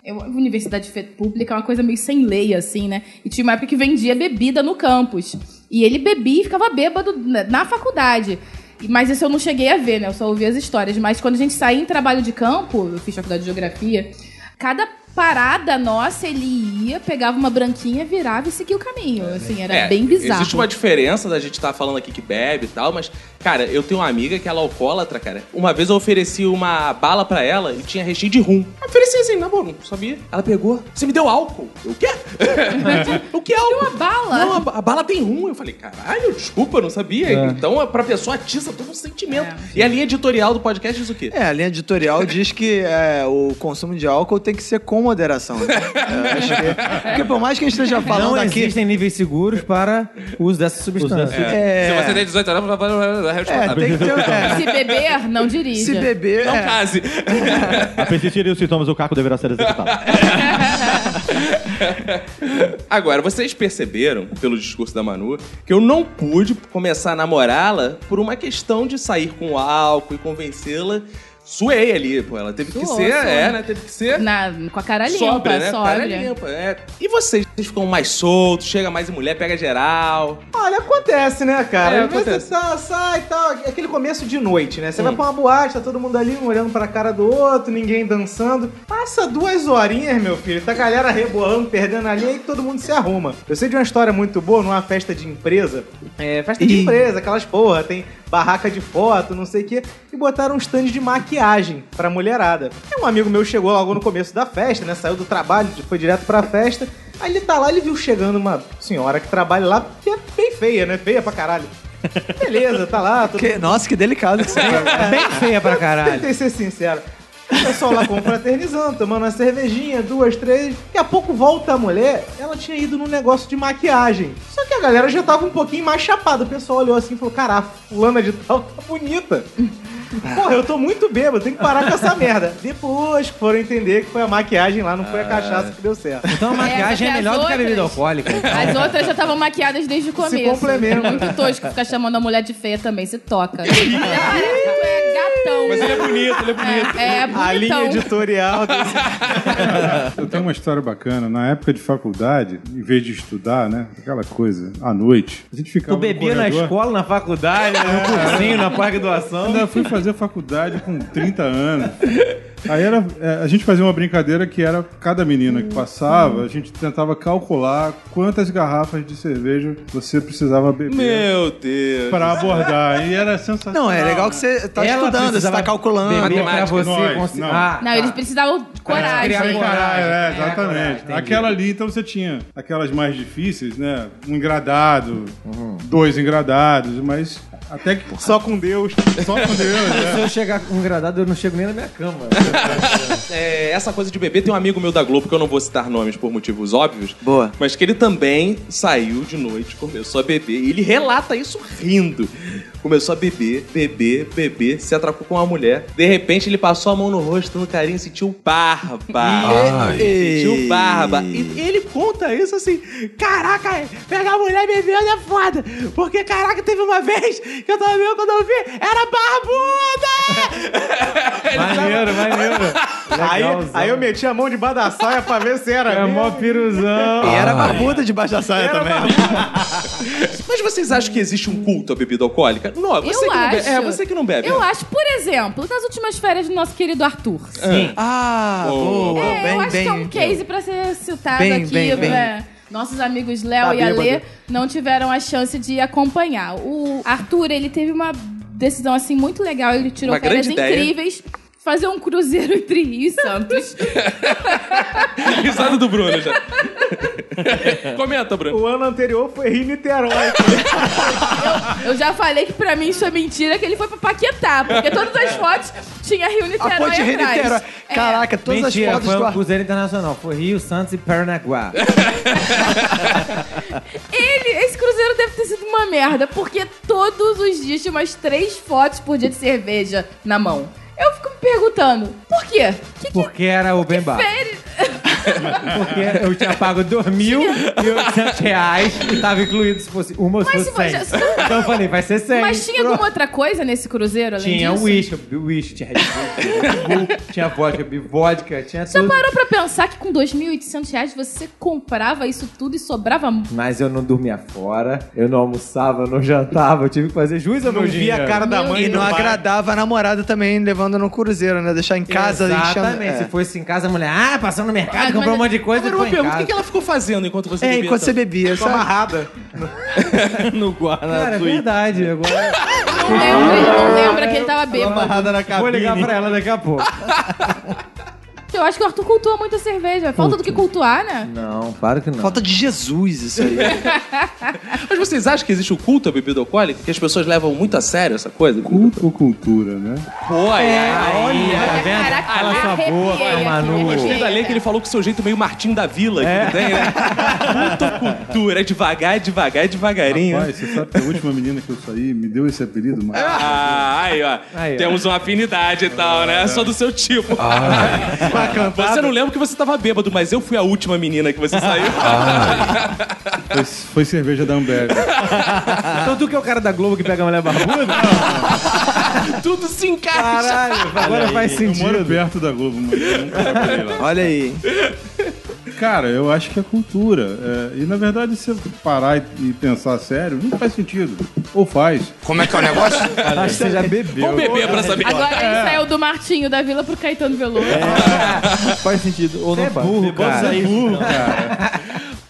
eu, universidade pública é uma coisa meio sem lei, assim, né? E tinha uma época que vendia bebida no campus. E ele bebia e ficava bêbado na, faculdade. Mas isso eu não cheguei a ver, né? Eu só ouvi as histórias. Mas quando a gente saía em trabalho de campo, eu fiz faculdade de geografia, cada parada nossa, ele ia, pegava uma branquinha, virava e seguia o caminho. Assim, era É, bem bizarro. Existe uma diferença da gente estar falando aqui que bebe e tal, mas, cara, eu tenho uma amiga que ela é alcoólatra, cara. Uma vez eu ofereci uma bala pra ela e tinha recheio de rum. Eu ofereci assim, na boa, não sabia. Ela pegou, você me deu álcool. Eu, o quê? [LAUGHS] o que é álcool? uma bala? Não, a, a bala tem rum. Eu falei, caralho, desculpa, eu não sabia. Então, pra pessoa atiça todo um sentimento. E a linha editorial do podcast diz o quê? É, a linha editorial diz que é, o consumo de álcool tem que ser com moderação. né? Que- porque por mais que a gente esteja falando Não aqui. existem níveis seguros para o uso dessa substância. É, Se você tem 18 anos, vai- é, tem que ter. é, [LAUGHS] Se beber, não dirija. se beber. Não é, case. A persistirem os sintomas, o caco deverá ser executado. [LAUGHS] Agora, vocês perceberam, pelo discurso da Manu, que eu não pude começar a namorá-la por uma questão de sair com álcool e convencê-la. Suei ali, pô. Ela teve que Suou, ser, suou. é, né? Teve que ser Na, com a cara limpa, sóbria, né? sóbria. Cara limpa, é. E vocês? Vocês ficam mais soltos, chega mais em mulher, pega geral. Olha, acontece, né, cara? É, acontece. Você tá, sai e tal. é Aquele começo de noite, né? Você Hum. vai pra uma boate, tá todo mundo ali, um olhando pra cara do outro, ninguém dançando. Passa duas horinhas, meu filho, tá a galera rebolando, perdendo a linha e todo mundo se arruma. Eu sei de uma história muito boa numa festa de empresa. É, festa de Ih. empresa, aquelas porra, tem barraca de foto, não sei o quê. E botaram um stand de maquiagem pra mulherada. E um amigo meu chegou logo no começo da festa, né? Saiu do trabalho, foi direto pra festa. Aí ele tá lá, ele viu chegando uma senhora que trabalha lá, que é bem feia, né? Feia pra caralho. [LAUGHS] Beleza, tá lá, que- nossa, que delicado que você tá. Bem feia pra caralho. [LAUGHS] Tentei ser sincero. O pessoal lá confraternizando, tomando uma cervejinha, duas, três. Daqui a pouco volta a mulher, ela tinha ido num negócio de maquiagem. Só que a galera já tava um pouquinho mais chapada. O pessoal olhou assim e falou: Caraca, fulana de tal tá bonita. [LAUGHS] Porra, eu tô muito bêbado, tem que parar com essa merda. Depois que foram entender que foi a maquiagem lá, não foi a cachaça que deu certo. Então a maquiagem é, porque melhor do que a bebida outras- alcoólica. então. As [LAUGHS] outras já estavam maquiadas desde o começo. complementam. É muito tosco ficar chamando a mulher de feia também, se toca. Parece que tu é gatão. Mas ele é bonito, ele é bonito. É, é A linha editorial [LAUGHS] desse Eu tenho uma história bacana. Na época de faculdade, em vez de estudar, né? Aquela coisa, à noite, a gente ficava Tu bebia no na escola, na faculdade, no cursinho, na pós-graduação. Ainda fui fazer faculdade com 30 anos. Aí era, é, a gente fazia uma brincadeira que era cada menina que passava, a gente tentava calcular quantas garrafas de cerveja você precisava beber Meu Deus. para abordar. E era sensacional. Não, é legal que você tá Ela estudando, você tá calculando. pra Matemática, você nós, conseguir. não. Ah, Não, eles precisavam de coragem. criar Sem coragem. é, É, exatamente. coragem. Aquela ali, então você tinha aquelas mais difíceis, né? Um engradado, dois engradados, mas até que Só com Deus. só com Deus, [LAUGHS] Se né? eu chegar com um gradado, eu não chego nem na minha cama. [LAUGHS] É, essa coisa de beber, tem um amigo meu da Globo, que eu não vou citar nomes por motivos óbvios. Boa. Mas que ele também saiu de noite, começou a beber. E ele relata isso rindo. Começou a beber, beber, beber, se atracou com uma mulher. De repente ele passou a mão no rosto, no carinho, sentiu barba. Sentiu barba. E ele conta isso assim: Caraca, pegar a mulher bebendo é foda. Porque, caraca, teve uma vez que eu tava bebendo quando eu vi, era barbuda! [LAUGHS] maneiro, maneiro. Aí, Legalzão. aí eu meti a mão debaixo da saia pra ver se era É mesmo. mó piruzão. E era barbuda debaixo da saia também. [LAUGHS] Mas vocês acham que existe um culto à bebida alcoólica? Não, você Eu que não acho. bebe. É, você que não bebe. Eu acho, por exemplo, nas últimas férias do nosso querido Arthur. Sim. Ah, boa. É, bem, eu acho bem. que é um case pra ser citado Bem, aqui. bem, bem. né? Nossos amigos Léo Tá e Alê não tiveram a chance de acompanhar. O Arthur, ele teve uma decisão assim muito legal. Ele tirou Uma férias grande ideia. Fazer um cruzeiro entre Rio e Santos. [LAUGHS] Risada do Bruno já. Comenta, Bruno. O ano anterior foi Rio e Niterói. Eu já falei que pra mim isso é mentira, que ele foi pra Paquetá, porque todas as fotos tinha Rio Niterói A ponte Rio atrás. Niterói. É. Caraca, todas Mentira, as fotos foi do um cruzeiro internacional. Foi Rio, Santos e Paranaguá. [LAUGHS] Ele, esse cruzeiro deve ter sido uma merda, porque todos os dias tinha umas três fotos por dia de cerveja na mão. Eu fico me perguntando, por quê? Que, Porque era o bem bar. férias? [LAUGHS] Porque eu tinha pago 2.800 reais e tava incluído se fosse uma ou se Mas fosse se 100. você- Então eu falei, vai ser 100. Mas tinha Pronto. alguma outra coisa nesse cruzeiro, além Tinha disso? bebi uísque, tinha Red Bull, tinha Red Bull, tinha vodka, vodka, tinha Já tudo. parou pra pensar que com 2.800 reais você comprava isso tudo e sobrava... Mas eu não dormia fora, eu não almoçava, eu não jantava, eu tive que fazer juiz ao Não meu vi dinheiro. a cara da mãe E não agradava a namorada também, levando no cruzeiro, né? Deixar em casa Exatamente, enchendo- se é. fosse em casa, a mulher, ah, passando no mercado, Mas- comprou um mas- monte de coisa Agora uma pergunta, o que que ela ficou fazendo enquanto você É, bebia? enquanto você bebia, Ficou amarrada. [LAUGHS] no Guarda Cara, é verdade. Agora Não lembra, ele não lembra que ele tava bêbado. Amarrada na cabine. vou ligar pra ela daqui a pouco. [LAUGHS] Eu acho que o Arthur cultua muito a cerveja. Falta do que cultuar, né? Não, claro que não. Falta de Jesus isso aí. [LAUGHS] Mas vocês acham que existe o culto à bebida alcoólica? Que as pessoas levam muito a sério essa coisa? Culto ou cultura, né? Pô, é. Olha, tá vendo? Caraca, Cala sua arrepiei boca, Manu. Eu gostei da lei que ele falou com o seu jeito meio Martim da Vila, que não tem, né? Culto ou cultura, é devagar, é devagar, é devagarinho. Rapaz, você sabe que a última menina que eu saí me deu esse apelido, mas... Ah, aí, ó. Aí, ó. Temos uma afinidade e tal, né? Só do seu tipo. [LAUGHS] Você não lembra que você tava bêbado, mas eu fui a última menina que você [LAUGHS] saiu. Foi, foi cerveja da Ambev. Então tu que é o cara da Globo que pega a mulher barbuda? [LAUGHS] Tudo se encaixa. Caralho, agora faz Eu moro sentido. perto da Globo, mas eu nunca trabalhei lá. Olha aí. Cara, eu acho que é cultura. É, e na verdade, se você parar e, e pensar sério, não faz sentido. Ou faz. Como é que é o negócio? [LAUGHS] Acho que você já bebeu. Vamos beber pra saber. Agora ele saiu do Martinho da Vila pro Caetano Veloso. [LAUGHS] Faz sentido. Ou não é faz. burro, cara. Isso, Burro, não. cara.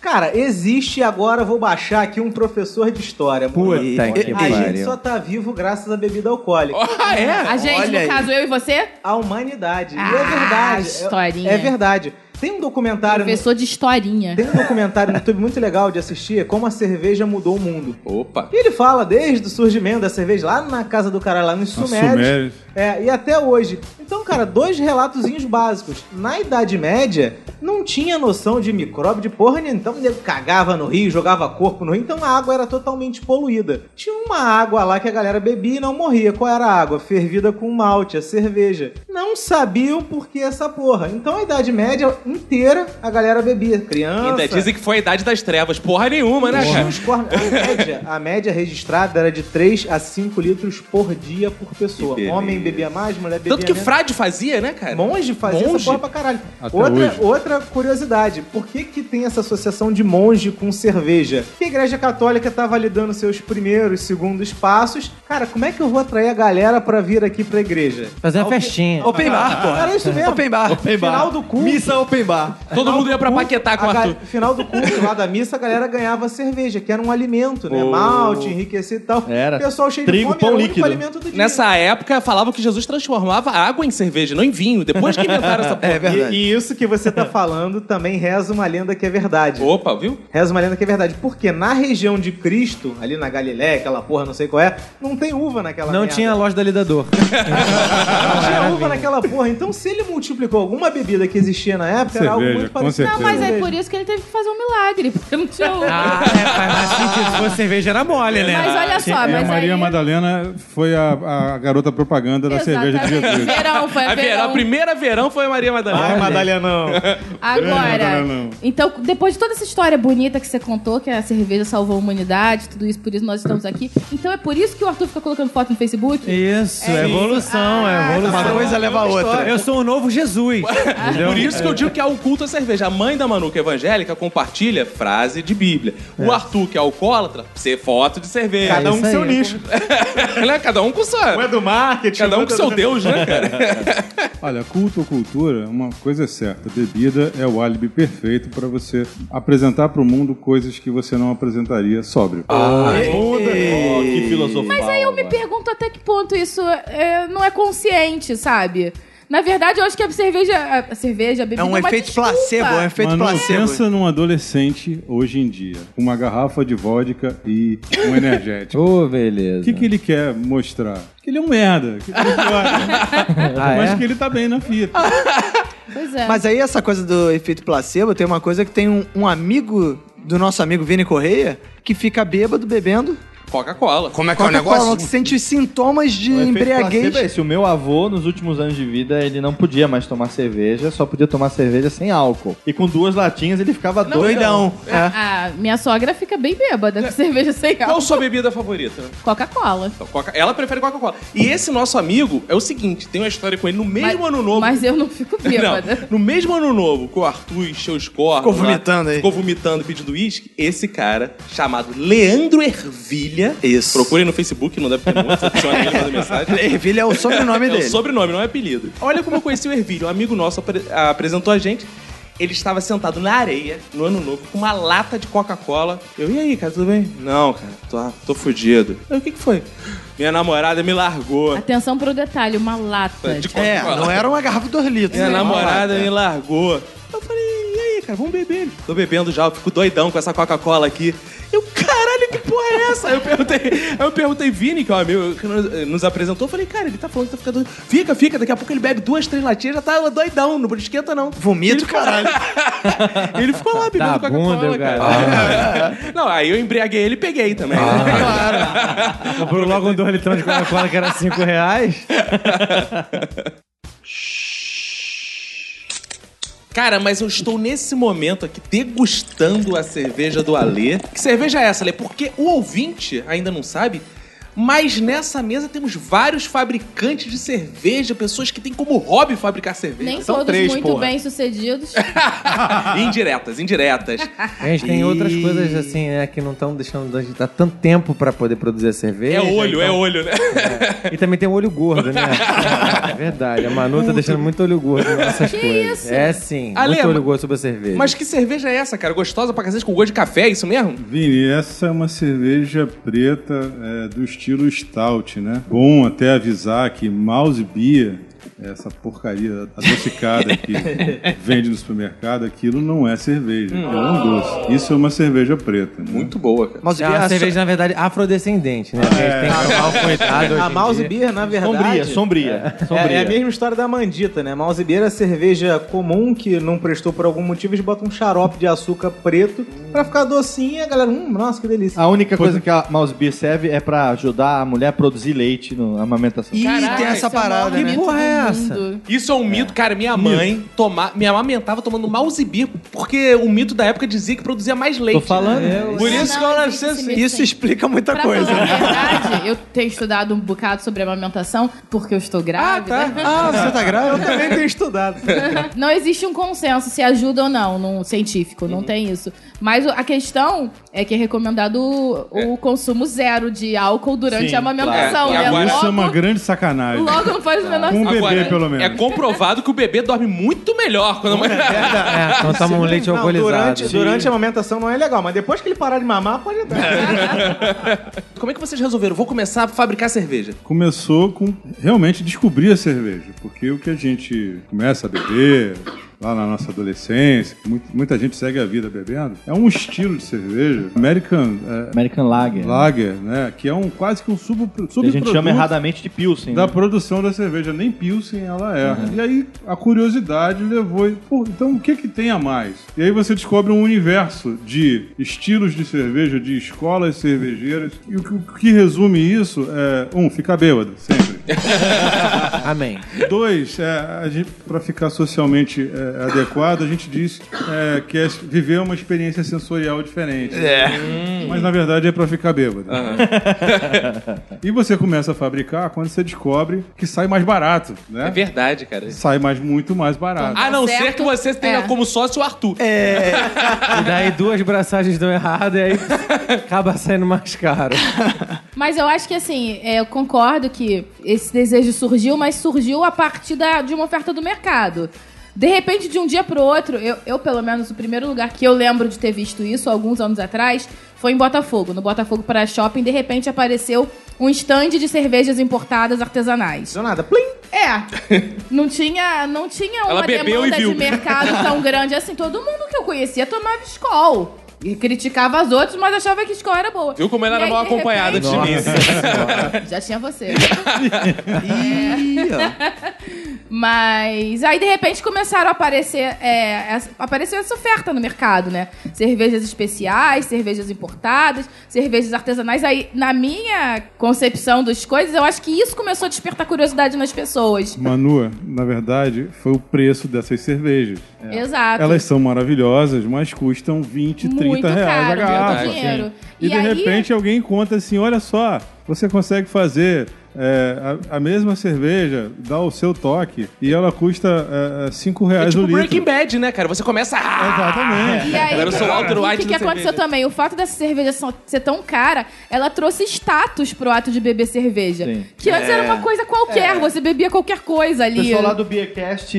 Cara, existe agora, vou baixar aqui um professor de história. Puta que A pariu. gente só tá vivo graças à bebida alcoólica. Ah, é? A gente, Olha no aí. caso, eu e você? A humanidade. e Ah, é verdade. historinha. É, é verdade. Tem um documentário. no- Professor de historinha. Tem um documentário no YouTube muito legal de assistir, como a cerveja mudou o mundo. Opa. E ele fala desde o surgimento da cerveja lá na casa do cara, lá nos Nos Sumérios. Sumérios. É, e até hoje. Então, cara, dois relatozinhos básicos. Na Idade Média, não tinha noção de micróbio de porra nenhuma. Então, nego cagava no rio, jogava corpo no rio, então a água era totalmente poluída. Tinha uma água lá que a galera bebia e não morria. Qual era a água? Fervida com malte, a cerveja. Não sabiam por que essa porra. Então, a Idade Média inteira, a galera bebia. Criança... Ainda dizem que foi a idade das trevas. Porra nenhuma, né, cara? A média, a média registrada era de 3 a 5 litros por dia por pessoa. Que. Homem bebia mais, mulher bebia Tanto que menos. frade fazia, né, cara? Monge fazia Monge? essa porra pra caralho. Até Outra, hoje. outra curiosidade, por que que tem essa associação de monge com cerveja? Porque a igreja católica tava ali dando seus primeiros, segundos passos. Cara, como é que eu vou atrair a galera pra vir aqui pra igreja? Fazer uma festinha. Open bar, pô. Era isso mesmo. Open bar. Final do culto. Missa open bar. Todo mundo ia pra paquetar com o a ga- Arthur. Final do culto lá da missa, a galera ganhava cerveja, que era um alimento, né? Oh. Malte, enriquecido e tal. Era. O pessoal cheio Trigo, de fome pão era o único líquido. alimento do dia. Nessa época, falavam que Jesus transformava água em cerveja, não em vinho. Depois que inventaram essa [LAUGHS] porra. É verdade. E, e isso que você tá falando também reza uma lenda que é verdade. Opa, viu? Reza uma lenda que é verdade. Porque na região de Cristo, ali na Galiléia, aquela porra, não sei qual é, não tem uva naquela Não merda. tinha loja da Lidador. Não tinha [LAUGHS] uva naquela porra. Então, se ele multiplicou alguma bebida que existia na época, era algo Cerveja, muito com parecido. certeza. Não, mas é por isso que ele teve que fazer um milagre, [LAUGHS] porque não tinha uva. Ah, é, faz mais sentido. Se fosse cerveja, era mole, né? Mas olha só, E a mas Maria aí... Madalena foi a, a garota propaganda da cerveja de Exatamente. Jesus. Verão, foi A, vera- verão. a primeira verão foi a Maria Madalena. Ai, Madalena, não. Agora, Não, então, depois de toda essa história bonita que você contou, que a cerveja salvou a humanidade, tudo isso, por isso nós estamos aqui. Então é por isso que o Arthur fica colocando foto no Facebook? Isso, É é evolução, Ah, é evolução. Uma coisa leva a outra. Eu sou o novo Jesus. [LAUGHS] Por isso que eu digo que é o culto à cerveja. A mãe da Manu, que é evangélica, compartilha frase de Bíblia. O Arthur, que é alcoólatra, ser foto de cerveja. Cada um com seu aí. nicho. [LAUGHS] Né? Cada um com sua. Um é do marketing. Cada um com é seu do- Deus, né, cara? [LAUGHS] Olha, culto ou cultura, uma coisa é certa. Bebida é o álibi perfeito para você apresentar para o mundo coisas que você não apresentaria sóbrio. Muda. Oh, que filosofal. Mas aí eu me pergunto até que ponto isso é, não é consciente, sabe? Na verdade, eu acho que a cerveja, a- a cerveja, a bebida É um uma efeito desculpa. placebo, é um efeito Manu, placebo. pensa num adolescente hoje em dia, com uma garrafa de vodka e um energético. [LAUGHS] Ô, beleza. O que, que ele quer mostrar? Que ele é um merda. Que ele é. [LAUGHS] Ah, Mas é? que ele tá bem na fita. Pois é. Mas aí essa coisa do efeito placebo, tem uma coisa que tem um, um amigo do nosso amigo Vini Correia que fica bêbado bebendo Coca-Cola. Como é que é o Coca-Cola, negócio? que sente os sintomas de O efeito embriaguez. placebo é esse. O meu avô, nos últimos anos de vida, ele não podia mais tomar cerveja, só podia tomar cerveja sem álcool. E com duas latinhas ele ficava Doidão. É. A minha sogra fica bem bêbada com cerveja sem Qual álcool. sua bebida favorita? Coca-Cola. Então, Coca- Ela prefere Coca-Cola. E esse nosso amigo é o seguinte: tem uma história com ele no mesmo Mas- ano novo. Mas eu não fico [LAUGHS] bêbada. Não, no mesmo ano novo, que o Arthur encheu os cornos. Ficou lá, vomitando aí. Ficou vomitando pedindo uísque. Esse cara, chamado Leandro Ervilha. Isso. Procurem no Facebook, não deve ter muito, ele manda mensagem. [LAUGHS] Ervilha é o sobrenome É dele. o sobrenome, não é apelido. Olha como eu conheci o Ervilho. Um amigo nosso apre- apresentou a gente. Ele estava sentado na areia, no ano novo, com uma lata de Coca-Cola. Eu, e aí, cara, tudo bem? Não, cara, tô, tô fudido. Eu, o que que foi? Minha namorada me largou. Atenção pro detalhe, uma lata. De É, Coca-Cola. não era uma garrafa de 2 litros. Minha né? namorada me largou. Eu falei, e aí, cara, vamos beber? Tô bebendo já, eu fico doidão com essa Coca-Cola aqui. Eu, caralho, que porra é essa? Aí eu perguntei, aí eu perguntei, Vini, que é o amigo que nos, apresentou, eu falei, cara, ele tá falando que tá ficando. Fica, fica, daqui a pouco ele bebe duas, três latinhas, já tá doidão, não esquenta não. Vomito, caralho. [LAUGHS] Ele ficou lá bebendo Tá Coca-Cola, bunda, cara. cara. [LAUGHS] Não, aí eu embriaguei ele e peguei também. [LAUGHS] Comprou logo um 2 litrão de Coca-Cola que era 5 reais. Cara, mas eu estou nesse momento aqui degustando a cerveja do Alê. Que cerveja é essa, Alê? Porque o ouvinte ainda não sabe, mas nessa mesa temos vários fabricantes de cerveja, pessoas que têm como hobby fabricar cerveja. Nem São todos três, muito porra. bem sucedidos. [LAUGHS] [LAUGHS] indiretas, indiretas. A gente tem E- outras coisas assim, né, que não estão deixando a gente dar tanto tempo pra poder produzir a cerveja. É olho, é então- olho, né? E também tem o olho gordo, né? [LAUGHS] É verdade. A Manu tá deixando muito olho gordo nessas coisas. isso? É sim. Ale, muito olho gordo sobre a cerveja. Mas que cerveja é essa, cara? Gostosa pra cacete com gosto de café, é isso mesmo? Vini, essa é uma cerveja preta é, do estilo stout, né? Bom até avisar que mouse beer, essa porcaria adocicada que [LAUGHS] vende no supermercado, aquilo não é cerveja, é um doce. Isso é uma cerveja preta. né? Muito boa, cara. Mas é uma cerveja, na verdade, afrodescendente, né? A gente tem que tomar cuidado A Mouse. Beer, na verdade. Sombria, sombria. É, sombria. é a mesma história da Mandita, né? Mouse Beer é cerveja comum que não prestou por algum motivo, eles botam um xarope de açúcar preto pra ficar docinha. A galera, hum, nossa, que delícia. A única coisa que a mouse beer serve é pra ajudar a mulher a produzir leite na amamentação. Ih, Caraca, tem essa é parada, maior né? mito porra é essa? mundo. Isso é um mito, cara. Minha mãe toma, me amamentava tomando beer, porque o mito da época dizia que produzia mais leite. Tô falando. né? Por Não, isso que não, ela existe esse nasceu mito, Isso explica muita Pra coisa. falar a né? verdade, eu tenho estudado um bocado sobre amamentação, porque eu estou grávida. Ah, você tá grávida? Eu também tenho estudado. [LAUGHS] Não existe um consenso se ajuda ou não, no científico, não tem isso. Mas a questão é que é recomendado o, o consumo zero de álcool durante Sim, a amamentação. claro. E né? agora- Isso é uma Logo, grande sacanagem. logo não faz o menor sentido. Bebê, pelo menos. É comprovado que o bebê dorme muito melhor quando a mãe... É, então toma um leite Não, alcoolizado. durante, durante a amamentação não é legal, mas depois que ele parar de mamar, pode dar. [LAUGHS] Como é que vocês resolveram? Vou começar a fabricar cerveja. Começou com realmente descobrir a cerveja, porque o que a gente começa a beber lá na nossa adolescência, muita gente segue a vida bebendo, é um estilo de cerveja, American é, American Lager. Lager, né? Que é um quase que um sub, Que a gente subproduto chama erradamente de Pilsen. da né? produção da cerveja. Nem Pilsen ela é. E aí a curiosidade levou. Pô, então o que que tem a mais? E aí você descobre um universo de estilos de cerveja, de escolas cervejeiras. E o que, o que resume isso é: um, ficar bêbado, sempre. [LAUGHS] Amém. Dois, é, a gente, para ficar socialmente é, adequado, a gente diz é, que é viver uma experiência sensorial diferente. Mas na verdade é para ficar bêbado. [LAUGHS] e você começa a fabricar quando você descobre que sai mais barato, É né? verdade, cara. Sai mais muito mais barato. A não Certo. ser que você tenha É. como sócio o Arthur. [LAUGHS] E daí duas braçagens dão errado e aí acaba saindo mais caro. Mas eu acho que assim, é, eu concordo que esse desejo surgiu, mas surgiu a partir da, de uma oferta do mercado. De repente, de um dia pro outro, eu, eu, pelo menos, o primeiro lugar que eu lembro de ter visto isso, alguns anos atrás, foi em Botafogo. No Botafogo para Shopping, de repente apareceu um stand de cervejas importadas artesanais. Não nada. Plim! É. [LAUGHS] Não tinha, não tinha uma demanda de mercado tão grande assim. Todo mundo que eu conhecia tomava Skol. E criticava as outras, mas achava que Skol era boa. Viu como ela E era aí, mal de acompanhada de repente- mim? [LAUGHS] Já tinha você. Ih, ó. Mas aí, de repente, começaram a aparecer. É, essa, apareceu essa oferta no mercado, né? Cervejas especiais, cervejas importadas, cervejas artesanais. Aí, na minha concepção das coisas, eu acho que isso começou a despertar curiosidade nas pessoas. Manu, na verdade, foi o preço dessas cervejas. Exato. Elas são maravilhosas, mas custam 20, 30 Muito reais a caro, garrafa. muito dinheiro. E, E de aí- repente alguém conta assim: olha só, você consegue fazer é, a, a mesma cerveja dá o seu toque e ela custa 5 reais É tipo o litro. Breaking Bad, né, cara? Você começa. Ah! Exatamente. E aí, Agora eu sou o Walter o que, que aconteceu cerveja. também? O fato dessa cerveja ser tão cara, ela trouxe status pro ato de beber cerveja. Sim. Que antes era uma coisa qualquer, você bebia qualquer coisa O ali. pessoal lá do Beercast,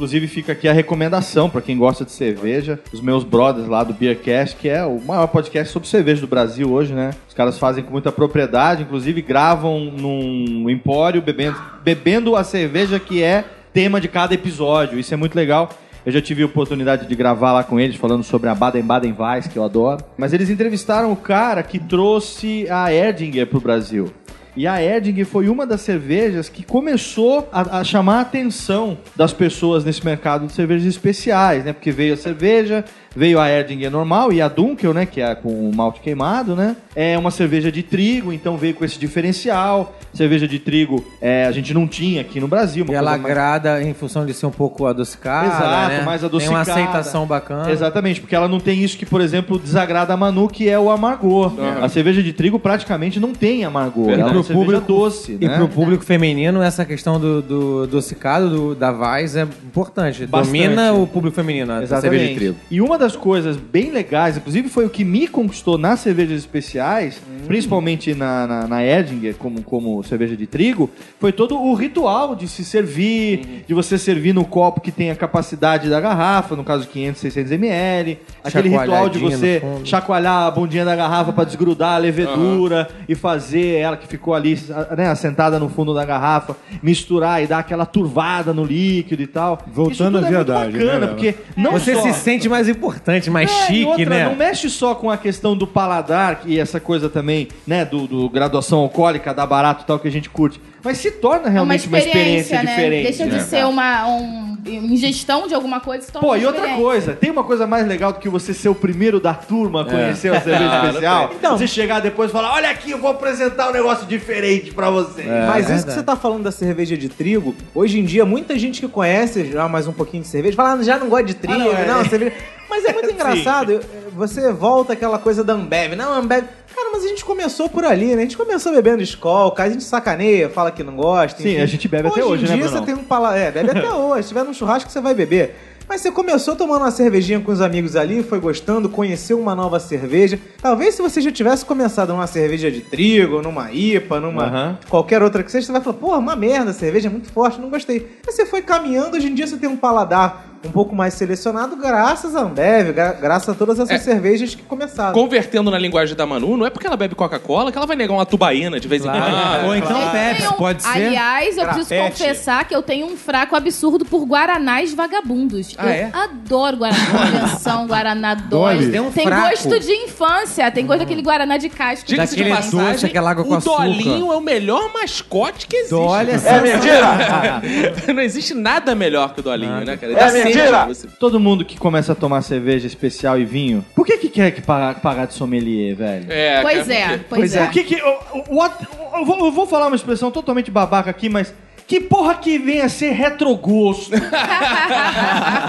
inclusive fica aqui a recomendação pra quem gosta de cerveja. Os meus brothers lá do Beercast, que é o maior podcast sobre cerveja do Brasil hoje, né? Os caras fazem com muita propriedade, inclusive gravam num empório bebendo, bebendo a cerveja que é tema de cada episódio. Isso é muito legal. Eu já tive a oportunidade de gravar lá com eles, falando sobre a Baden-Baden Weiss, que eu adoro. Mas eles entrevistaram o cara que trouxe a Erdinger pro Brasil. E a Erdinger foi uma das cervejas que começou a, a chamar a atenção das pessoas nesse mercado de cervejas especiais, né? Porque veio a cerveja, veio a Erdinger normal e a Dunkel, né? Que é com o malte queimado, né? É uma cerveja de trigo, então veio com esse diferencial. Cerveja de trigo é, a gente não tinha aqui no Brasil. Uma E ela mais- agrada em função de ser um pouco adocicada. Exato, né? mais Tem adocicada. uma aceitação bacana. Exatamente, porque ela não tem isso que, por exemplo, desagrada a Manu, que é o amargor. A cerveja de trigo praticamente não tem amargor. E Ela é pro uma público- doce, E né? pro público feminino, essa questão do, do adocicado do, da Weiss é importante. Bastante. Domina o público feminino, a cerveja de trigo. E uma das coisas bem legais, inclusive foi o que me conquistou nas cervejas especiais, Hum. principalmente na, na, na Erdinger, como, como cerveja de trigo, foi todo o ritual de se servir, Uhum. de você servir no copo que tem a capacidade da garrafa, no caso 500, 600 ml. Aquele ritual de você chacoalhar a bundinha da garrafa para desgrudar a levedura e fazer ela que ficou ali né, assentada no fundo da garrafa, misturar e dar aquela turvada no líquido e tal. Voltando à é viadagem, bacana, né, porque não Você só... se sente mais importante, mais É, chique, outra, né? Não mexe só com a questão do paladar e essa coisa também, né, do, do graduação alcoólica, da barato e tal que a gente curte, mas se torna É uma realmente uma experiência, experiência, né? diferente. Deixa de né? ser uma um, ingestão de alguma coisa. se torna Pô, uma e outra coisa, tem uma coisa mais legal do que você ser o primeiro da turma a conhecer a cerveja Ah, não especial? Então, você chegar depois e falar, olha aqui, eu vou apresentar um negócio diferente pra você. Mas isso que você tá falando da cerveja de trigo, hoje em dia, muita gente que conhece já mais um pouquinho de cerveja fala, ah, já não gosta de trigo, não, não, é. cerveja. Mas é muito [LAUGHS] engraçado, você volta aquela coisa da Ambev, não, Ambev. Cara, mas a gente começou por ali, né? A gente começou bebendo Skol, a gente sacaneia, fala que não gosta. Sim, enfim. a gente bebe até hoje, Hoje né, em dia você tem um paladar. É, bebe até [LAUGHS] hoje. Se tiver num churrasco, você vai beber. Mas você começou tomando uma cervejinha com os amigos ali, foi gostando, conheceu uma nova cerveja. Talvez se você já tivesse começado numa cerveja de trigo, numa IPA, numa Aham. qualquer outra que seja, você vai falar, porra, uma merda, a cerveja é muito forte, não gostei. Aí você foi caminhando, hoje em dia você tem um paladar um pouco mais selecionado graças a Ambev, gra- graças a todas essas É. cervejas que começaram. Convertendo na linguagem da Manu, não é porque ela bebe Coca-Cola que ela vai negar uma tubaína de vez em Claro. quando. Ah, Ou então Eu Pepsi, tenho- pode ser. Aliás, eu preciso confessar que eu tenho um fraco absurdo por Guaranás vagabundos. Ah, eu é? adoro Guaraná. [LAUGHS] Atenção, Guaraná Dolly. Dói. Tem um Tem fraco. gosto de infância. Tem gosto daquele Guaraná de casco. Diga-se de passagem, doce, aquela água com o açúcar. Dolinho é o melhor mascote que existe. Dolly é cara. mentira! [LAUGHS] não existe nada melhor que o Dolinho, né, cara? É mentira! Você... Todo mundo que começa a tomar cerveja especial e vinho, por que que quer que pagar, pagar de sommelier, velho? É, Pois é, porque- pois é. O que que... o- o- what- eu, vou, eu vou falar uma expressão totalmente babaca aqui, mas... Que porra que vem a ser retrogosto? [LAUGHS]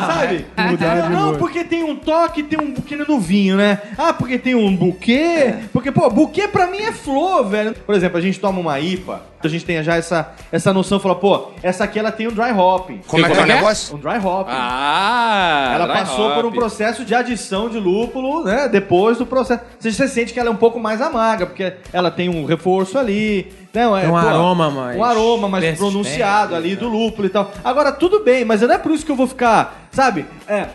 Sabe? Mudar de não, porque tem um toque, tem um buquê no vinho, né? Ah, porque tem um buquê. Porque, pô, buquê pra mim é flor, velho. Por exemplo, a gente toma uma IPA, a gente tem já essa, essa noção, fala, pô, essa aqui ela tem um dry hopping. Como é que é o negócio? Um dry hopping. Ah! Ela dry passou por um hop. processo de adição de lúpulo, né? Depois do processo. Você, você sente que ela é um pouco mais amarga, porque ela tem um reforço ali. Né? É, um aroma mais Um aroma mais pronunciado ali né? do lúpulo e tal. Agora, tudo bem, mas não é por isso que eu vou ficar, sabe? É.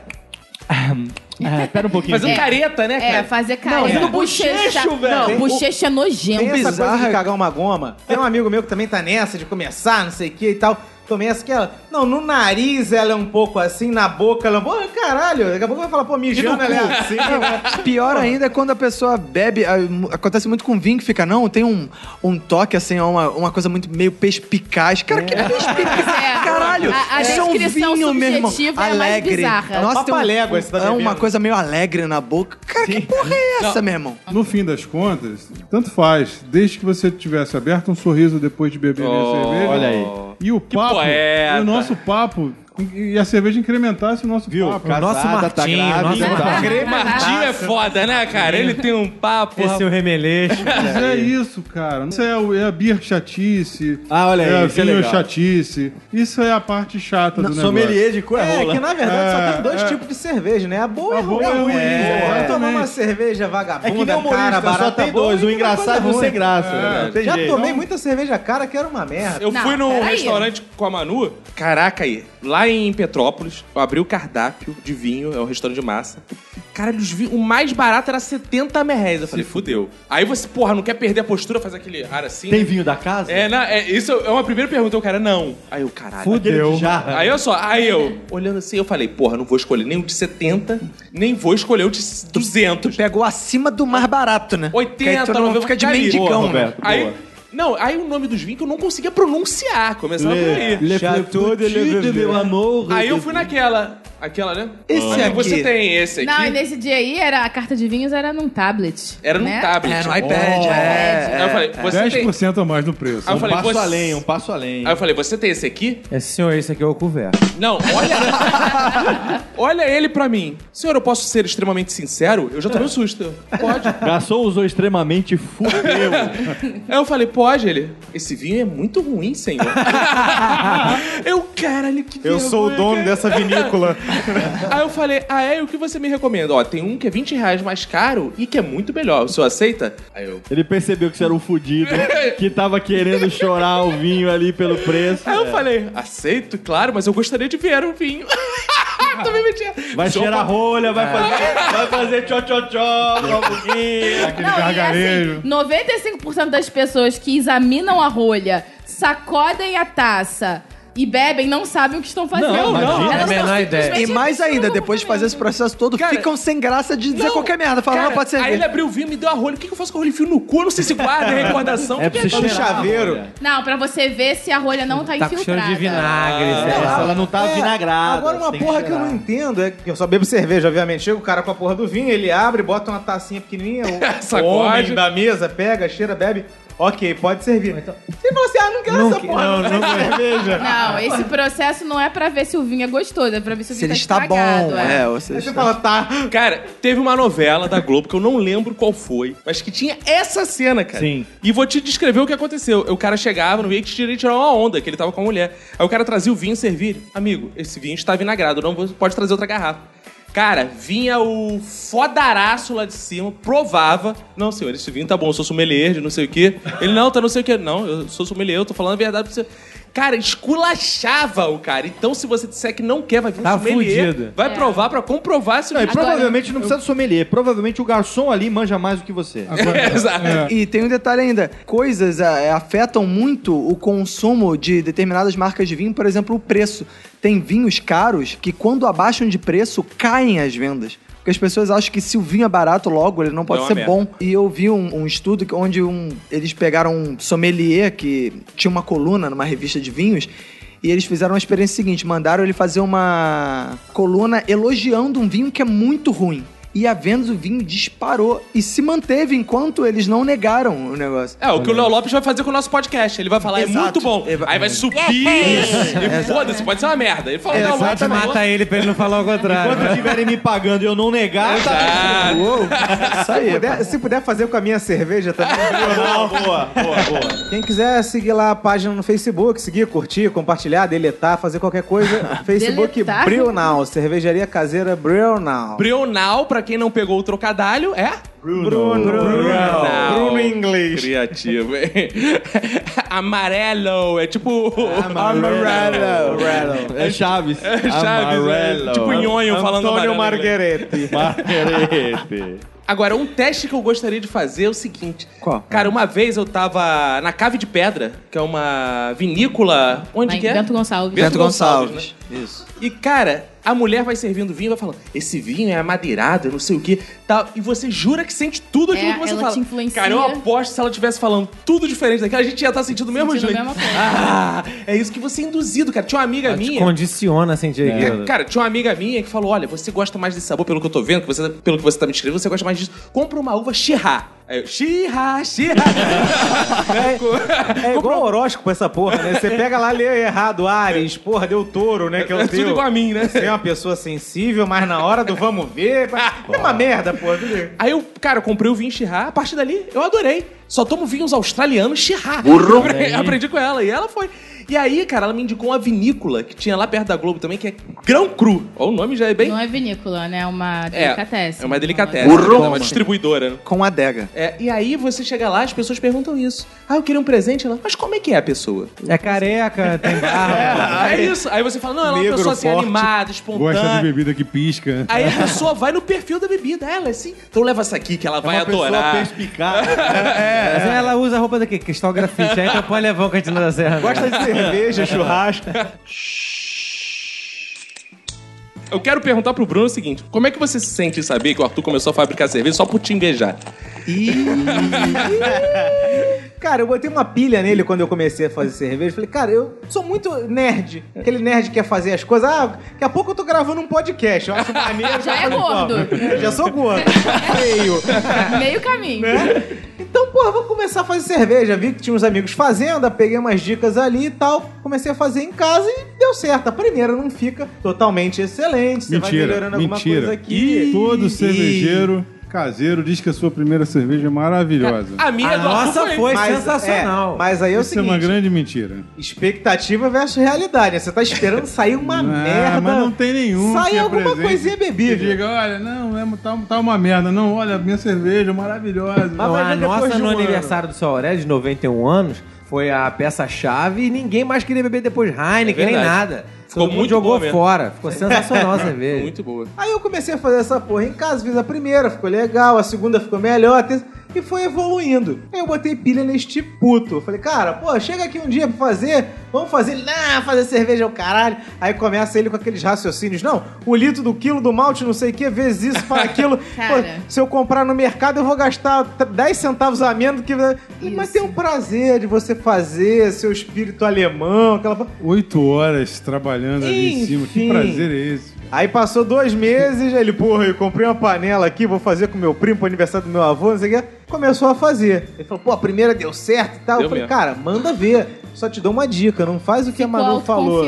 É, pera um pouquinho. Fazendo careta, né, É, cara? fazer Não, careta. fazendo bochecho, velho. Não, Tem- bochecha é nojento. Tem essa coisa bizarra. de cagar uma goma. Tem um amigo meu que também tá nessa de começar, não sei o que e tal. Tomei essa que ela. Não, no nariz ela é um pouco assim, na boca ela é um pouco. Caralho, daqui a pouco vai falar, pô, mijando ela é assim. né? [LAUGHS] Pior ainda é quando a pessoa bebe. ah, Acontece muito com vinho que fica, não, tem um, um toque assim, uma, uma coisa muito meio perspicaz. Cara, que perspicaz? [LAUGHS] É. Caralho! A- a isso é um descrição vinho, subjetiva é a mais Alegre. bizarra. Nossa, tem um, tá é uma bebendo. Coisa meio alegre na boca. Cara, que porra é essa, meu irmão? No fim das contas, tanto faz. Desde que você tivesse aberto um sorriso depois de beber minha Oh, cerveja. olha aí. E o papo, poeta. e o nosso papo e a cerveja incrementasse o nosso Viu? papo. Casada, nosso tá Martinho, grávida, nosso tá. Martinho. O Martinho é foda, né, cara? Ele tem um papo. Esse é o remeleixo. Mas é isso, cara. Isso é, o- é a beer chatice. Ah, olha aí, é a isso é vinho legal. chatice. Isso é a parte chata do negócio. Sommelier de cu é É, rola. que na verdade só É, tem dois é. tipos de cerveja, né? A boa e A boa ruim. e a ruim, É, exatamente. tomar uma cerveja vagabunda, É que nem cara, barata, só tem dois, o engraçado e o sem graça. É, né? Já jeito. tomei muita cerveja cara que era uma merda. Eu Não, fui num restaurante com a Manu. Caraca, aí. Lá em Petrópolis, eu abri o cardápio de vinho, é um restaurante de massa. Cara, os vinhos, o mais barato era 70 reais. Eu falei, fudeu. Aí você, porra, não quer perder a postura, faz aquele ar assim. Tem né? vinho da casa? É, na, é, isso é uma primeira pergunta. O cara, não. Aí eu, caralho. Fudeu. Já. Aí eu só, aí eu, olhando assim, eu falei, porra, não vou escolher nem o de 70, nem vou escolher o de 200. Pegou acima do mais barato, né? 80, Que aí tu não 90, fica de cara, mendigão, boa, né? Roberto. Aí, Boa. Não, aí o nome dos vinhos que eu não conseguia pronunciar, começava por aí. Le Chateau de Le meu amor. Aí eu fui naquela, aquela, né? Esse aqui. Você tem esse aqui? Não, e nesse dia aí, era, a carta de vinhos era num tablet. Era num né? tablet. É, no iPad, é. Aí eu falei, você tem... 10% a mais no preço. Aí eu Um falei, passo você... além, um passo além. Aí eu falei, você tem esse aqui? É, senhor, esse aqui é o couvert. Não, olha. [LAUGHS] olha ele pra mim. Senhor, eu posso ser extremamente sincero? Eu já tomei um susto. Pode. Garçom usou extremamente fudeu. [LAUGHS] Aí eu falei, pode ele. Esse vinho é muito ruim, senhor. [LAUGHS] eu, caralho, que Eu sou o dono cara. dessa vinícola. [LAUGHS] Aí eu falei, ah, é? E o que você me recomenda? Ó, tem um que é 20 reais mais caro e que é muito melhor. O senhor aceita? Aí eu. Ele percebeu que você era um fudido, [LAUGHS] que tava querendo chorar o vinho ali pelo preço. Aí eu falei, aceito, claro, mas eu gostaria de ver o vinho. [LAUGHS] Também metia. Vai Senhor, cheirar rolha, vai fazer, vai fazer tchó-tchó-tchó. Aquele Não, e gargarejo. assim, 95% das pessoas que examinam a rolha, sacodem a taça e bebem não sabem o que estão fazendo. Não. Elas É a menor ideia. E mais ainda, depois de fazer esse processo todo, Cara, ficam sem graça de dizer Não, qualquer merda. Falam, cara, não, pode ser. Aí ele abriu o vinho, me deu a rolha. O que, que eu faço com a rolha? Enfio no cu? Eu não sei se guarda a recordação. É pra você Tá cheirar. chaveiro. Não, pra você ver se a rolha não tá, Tá infiltrada. de vinagre, sei É, ela não tá vinagrada. Agora, uma tem que porra que eu não entendo é que eu só bebo cerveja, obviamente. Chega o cara com a porra do vinho, ele abre, bota uma tacinha pequenininha, o [LAUGHS] homem da mesa pega, cheira, bebe. Ok, pode servir. Se você, ah, não quero Não essa que- porra, não, não, não, cerveja. Não, esse processo não é pra ver se o vinho é gostoso, é pra ver se o Se vinho ele tá está bom. estragado. É, ou Aí seja, você fala, tá. Cara, teve uma novela da Globo que eu não lembro qual foi, mas que tinha essa cena, cara. Sim. E vou te descrever o que aconteceu. O cara chegava no vinho que tirei tirar uma onda, que ele tava com a mulher. Aí o cara trazia o vinho e servir. Amigo, esse vinho está vinagrado, não vou- pode trazer outra garrafa. Cara, vinha o fodaraço lá de cima, provava. Não, senhor, esse vinho tá bom, eu sou sommelier de não sei o quê. Ele, não, tá não sei o quê. Não, eu sou sommelier, eu tô falando a verdade pra você. Cara, esculachava o cara. Então, se você disser que não quer, vai vir um Tá sommelier, fudido. vai É. provar pra comprovar se o Não, e provavelmente não precisa do sommelier. Provavelmente o garçom ali manja mais do que você. [LAUGHS] Exato. E tem um detalhe ainda: coisas é, afetam muito o consumo de determinadas marcas de vinho, por exemplo, o preço. Tem vinhos caros que, quando abaixam de preço, caem as vendas. Porque as pessoas acham que se o vinho é barato logo, ele não pode É uma ser merda. bom. E eu vi um, um estudo onde um- eles pegaram um sommelier que tinha uma coluna numa revista de vinhos. E eles fizeram uma experiência seguinte: mandaram ele fazer uma coluna elogiando um vinho que é muito ruim. E a venda do vinho disparou e se manteve enquanto eles não negaram o negócio. É, o que o Léo Lopes vai fazer com o nosso podcast. Ele vai falar, é Exato. muito bom. Aí vai subir e foda-se, pode ser uma merda. Ele fala, não, Pode tá bom. matar ele pra ele não falar o contrário. Quando estiverem me pagando e eu não negar, tá Exato. Uou, isso Se aí. puder, se puder fazer com a minha cerveja também. [LAUGHS] Boa, boa, boa, boa. Quem quiser seguir lá a página no Facebook, seguir, curtir, compartilhar, deletar, fazer qualquer coisa, [LAUGHS] Facebook? Brional, cervejaria caseira Brional. Brional, pra quem não pegou o trocadilho, é... Bruno. Brional. Bruno em inglês. Criativo, hein? [LAUGHS] Amarelo, é tipo... Amarelo. É Chaves. Chaves, é, Amarelo. tipo nhonho falando Antônio amarelo. Marghereti. [LAUGHS] Margarete. Agora, um teste que eu gostaria de fazer é o seguinte. Qual? Cara, uma vez eu tava na Cave de Pedra, que é uma vinícola... Onde Lá que é? Bento Gonçalves. Bento Bento Gonçalves, Gonçalves. Isso. E, cara, a mulher vai servindo vinho e vai falando: esse vinho é amadeirado, não sei o quê. Tal, e você jura que sente tudo aquilo É, que você ela fala. te influencia. Cara, eu aposto que se ela estivesse falando tudo diferente daquilo, a gente ia estar sentindo o mesmo Sentindo a jeito. mesma coisa. [LAUGHS] Ah, é isso que você é induzido, cara. Tinha uma amiga Ela te minha. condiciona a sentir aquilo. Cara, tinha uma amiga minha que falou: olha, você gosta mais desse sabor pelo que eu tô vendo, que você, pelo que você tá me descrevendo, você gosta mais disso. Compra uma uva Chirá. Aí eu, xirra, xirra. [LAUGHS] É igual horóscopo essa porra, né? Você pega lá, lê errado, Ares, porra, deu touro, né? Que é É tudo igual a mim, né? Você é uma pessoa sensível, mas na hora do vamos ver, [LAUGHS] é uma merda, porra. Aí eu, cara, comprei o vinho Chirá, a partir dali eu adorei. Só tomo vinhos australianos Chirá. Burro! Aprendi com ela e ela foi. E aí, cara, ela me indicou uma vinícola que tinha lá perto da Globo também, que é Grão Cru. Ó, o nome já é bem... Não é vinícola, né? É uma É, delicatessen. é uma delicatessen. É uma distribuidora, né? Com adega. É, e aí você chega lá, as pessoas perguntam isso. Ah, eu queria um presente. Ela, mas como é que é a pessoa? É careca, tem barba. [LAUGHS] É isso. Aí você fala, não, ela é uma Negro, pessoa assim, forte. animada, Gosta de espontânea. bebida que pisca. Aí a pessoa vai no perfil da bebida, ela é assim. Então leva essa aqui que ela vai É uma pessoa adorar. [LAUGHS] perspicaz. Mas ela usa a roupa daqui, Cristal Grafite. Aí então pode levar o Cantina da Serra. Gosta de cerveja, churrasco. [LAUGHS] Eu quero perguntar pro Bruno o seguinte: como é que você se sente em saber que o Arthur começou a fabricar cerveja só por te invejar? [LAUGHS] Cara, eu botei uma pilha nele quando eu comecei a fazer cerveja. Falei, cara, eu sou muito nerd. Aquele nerd que quer fazer as coisas. Ah, daqui a pouco eu tô gravando um podcast. Eu acho maneiro. Já é falei, pô, gordo. é, Já sou gordo. Feio. [LAUGHS] Meio caminho. né? Então, porra, vou começar a fazer cerveja. Vi que tinha uns amigos fazendo, peguei umas dicas ali e tal. Comecei a fazer em casa e deu certo. A primeira não fica totalmente excelente. Você vai Mentira, melhorando alguma mentira. coisa aqui. Todo cervejeiro caseiro diz que a sua primeira cerveja é maravilhosa. A minha A nossa foi Mas, sensacional. é, mas aí é o Isso é seguinte. uma grande mentira. Expectativa versus realidade. né? Você tá esperando sair uma [LAUGHS] Ah, merda. Mas não tem nenhum. Sai alguma apresente coisinha bebível. Que diga, olha, não, é, tá, tá uma merda. Não, olha, minha cerveja é maravilhosa. Mas Não, vai a nossa de no um ano. aniversário do seu Aurélio, de 91 anos, foi a peça-chave e ninguém mais queria beber depois Heineken, É nem nada. Ficou Todo mundo muito jogou boa fora. Ficou sensacional [LAUGHS] a cerveja. Muito boa. Aí eu comecei a fazer essa porra em casa, fiz a primeira, ficou legal, a segunda ficou melhor, a terceira, e foi evoluindo. Aí eu botei pilha neste puto. Eu falei, cara, pô, chega aqui um dia pra fazer, vamos fazer, não, fazer cerveja é o caralho. Aí começa ele com aqueles raciocínios, não, o litro do quilo do malte, não sei o que, vezes isso para aquilo. [LAUGHS] Cara. Pô, se eu comprar no mercado, eu vou gastar t- 10 centavos a menos do que. Mas Isso. tem um prazer de você fazer, seu espírito alemão, aquela. Oito horas trabalhando ali em cima. Que Enfim. prazer é esse? Aí passou dois meses, ele, porra, eu comprei uma panela aqui, vou fazer com meu primo pro aniversário do meu avô, não sei o que. Começou a fazer. Ele falou, pô, a primeira deu certo e tal. Deu eu falei, mesmo. cara, manda ver. Só te dou uma dica, não faz o que a Ficou Manu falou.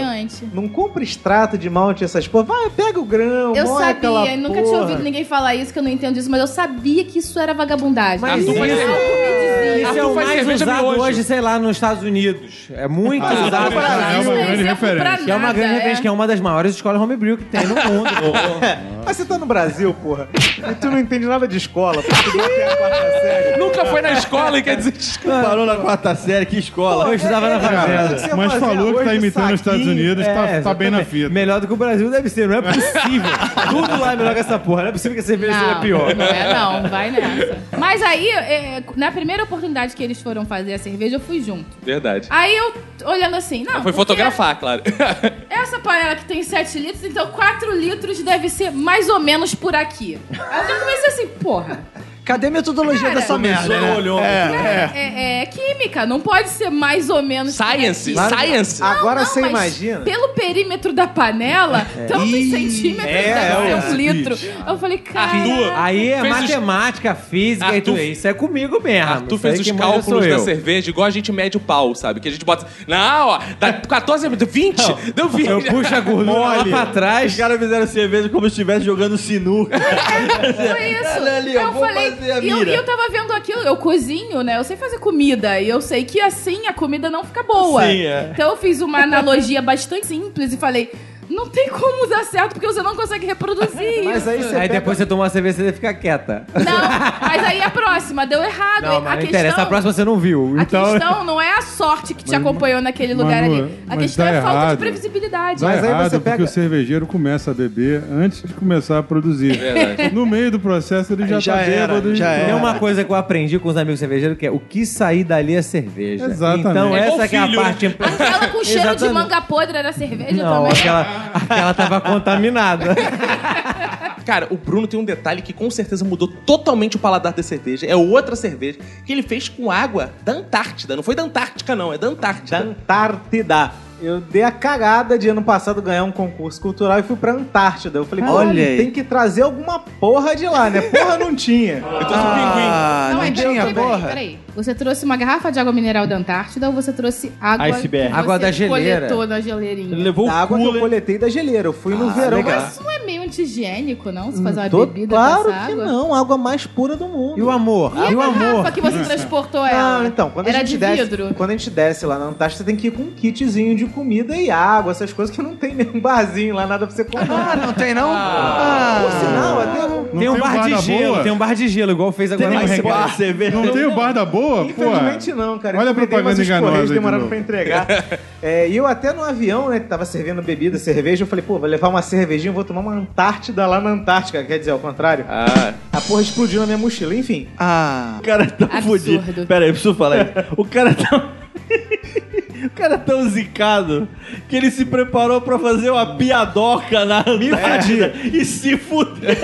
Não compra extrato de malte essas porra. Vai, pega o grão, Eu sabia, nunca tinha ouvido ninguém falar isso, que eu não entendo isso, mas eu sabia que isso era vagabundagem. Mas isso-. Algo me dizia. Isso é o faz mais usado miojo. hoje, sei lá, nos Estados Unidos. É muito Ah, usado. é uma Isso não grande referência. Que é uma grande referência, que é uma das maiores escolas homebrew que tem no mundo. [LAUGHS] Mas você tá no Brasil, porra. E tu não entende nada de escola, porque tu não tem a quarta série. Nunca foi na escola e quer dizer. Parou na quarta série, que escola. Eu estudava na fazenda. Mas falou que tá imitando os Estados. Unidos, tá, É, tá bem na fita. Melhor do que o Brasil deve ser, não é possível. [LAUGHS] Tudo lá é melhor que essa porra. Não é possível que a cerveja seja pior. não é não, vai nessa. Mas aí, é, na primeira oportunidade que eles foram fazer a cerveja, eu fui junto. Verdade. Aí eu, olhando assim, não. Foi porque fotografar, claro. [LAUGHS] Essa panela que tem 7 litros, então 4 litros deve ser mais ou menos por aqui. Aí eu comecei assim, porra. Cadê a metodologia Cara, dessa merda? né? Cara, é, é química, não pode ser mais ou menos. Science, aqui. science. Agora Não, você mas imagina. Pelo perímetro da panela, tantos centímetros é, é ser um litro. Eu falei, cara. Aí é Fez os- matemática, física e Arthur- tudo. Isso é comigo mesmo. Arthur Isso aí fez os quem manda sou cálculos da eu. cerveja igual a gente mede o pau, sabe? Que a gente bota. Não, ó, dá 14, deu 20, deu 20. Eu puxo a gordura lá pra trás. Os caras fizeram cerveja como se estivesse jogando sinuca. Foi isso. Olha ali, eu eu vou falei, fazer a e eu, mira. e eu tava vendo aquilo, eu cozinho, né? Eu sei fazer comida. E eu sei que assim a comida não fica boa. Sim, é. Então eu fiz uma analogia bastante simples e falei. Não tem como dar certo porque você não consegue reproduzir Mas isso. aí você Aí pega- depois você toma uma cerveja e você fica quieta. Não, [LAUGHS] mas aí a próxima deu errado. Não, a mas não questão, interessa. A próxima você não viu. a Então... questão não é a sorte que te acompanhou naquele lugar Manu, ali. A mas questão tá é a falta de errado. previsibilidade. Dá Mas aí errado você porque pega- o cervejeiro começa a beber antes de começar a produzir. Verdade. No meio do processo ele já, Já tá era, bêbado. e já pronto. Tem uma coisa que eu aprendi com os amigos cervejeiros que é o que sair dali é cerveja. Exatamente. Então É igual essa que é a filho, né? parte importante. Aquela com cheiro de Exatamente. manga podre era cerveja Não, também. aquela, [LAUGHS] [LAUGHS] aquela tava contaminada. Cara, o Bruno tem um detalhe que com certeza mudou totalmente o paladar da cerveja. É outra cerveja que ele fez com água da Antártida. Não foi da Antártica, não, é da Antártida. Da Antártida. eu dei a cagada de ano passado ganhar um concurso cultural e fui pra Antártida. Eu falei, Olha tem que trazer alguma porra de lá, né? Porra não tinha. Ah, não, mas tinha, peraí, porra. Peraí, peraí. Você trouxe uma garrafa de água mineral da Antártida ou você trouxe água Iceberg. Água da geleira. coletou na geleirinha? Ele levou A o água que eu cooler. coletei da geleira. Eu fui no verão. legal. Mas isso não é meio anti-higiênico, não? Se fazer uma Tô- bebida claro com essa que água? não, água mais pura do mundo. E o amor? E E o a amor? garrafa que você transportou ela? Não, então, quando Era a gente de desce, vidro? quando a gente desce lá na Antártida, você tem que ir com um kitzinho de comida e água, essas coisas que não tem nenhum barzinho lá, nada pra você comprar. Ah, não tem não? Por sinal, até Não Tem um bar, de da gelo, boa? tem um bar de gelo, igual fez agora Tem no. Não tem o bar da boa? Pô. Infelizmente não, cara. Olha a propaganda os enganosa aí de demoraram novo. pra entregar. [LAUGHS] É, e eu até no avião, né, que tava servindo bebida, cerveja, eu falei, pô, vou levar uma cervejinha, vou tomar uma Antártida lá na Antártica. Quer dizer, ao contrário. Ah, A porra explodiu na minha mochila, enfim. Ah, O cara Absurdo. fudido. Pera aí, preciso falar isso. O cara tão... [LAUGHS] O cara é tão zicado que ele se preparou pra fazer uma piadoca na Antártida e se fudeu.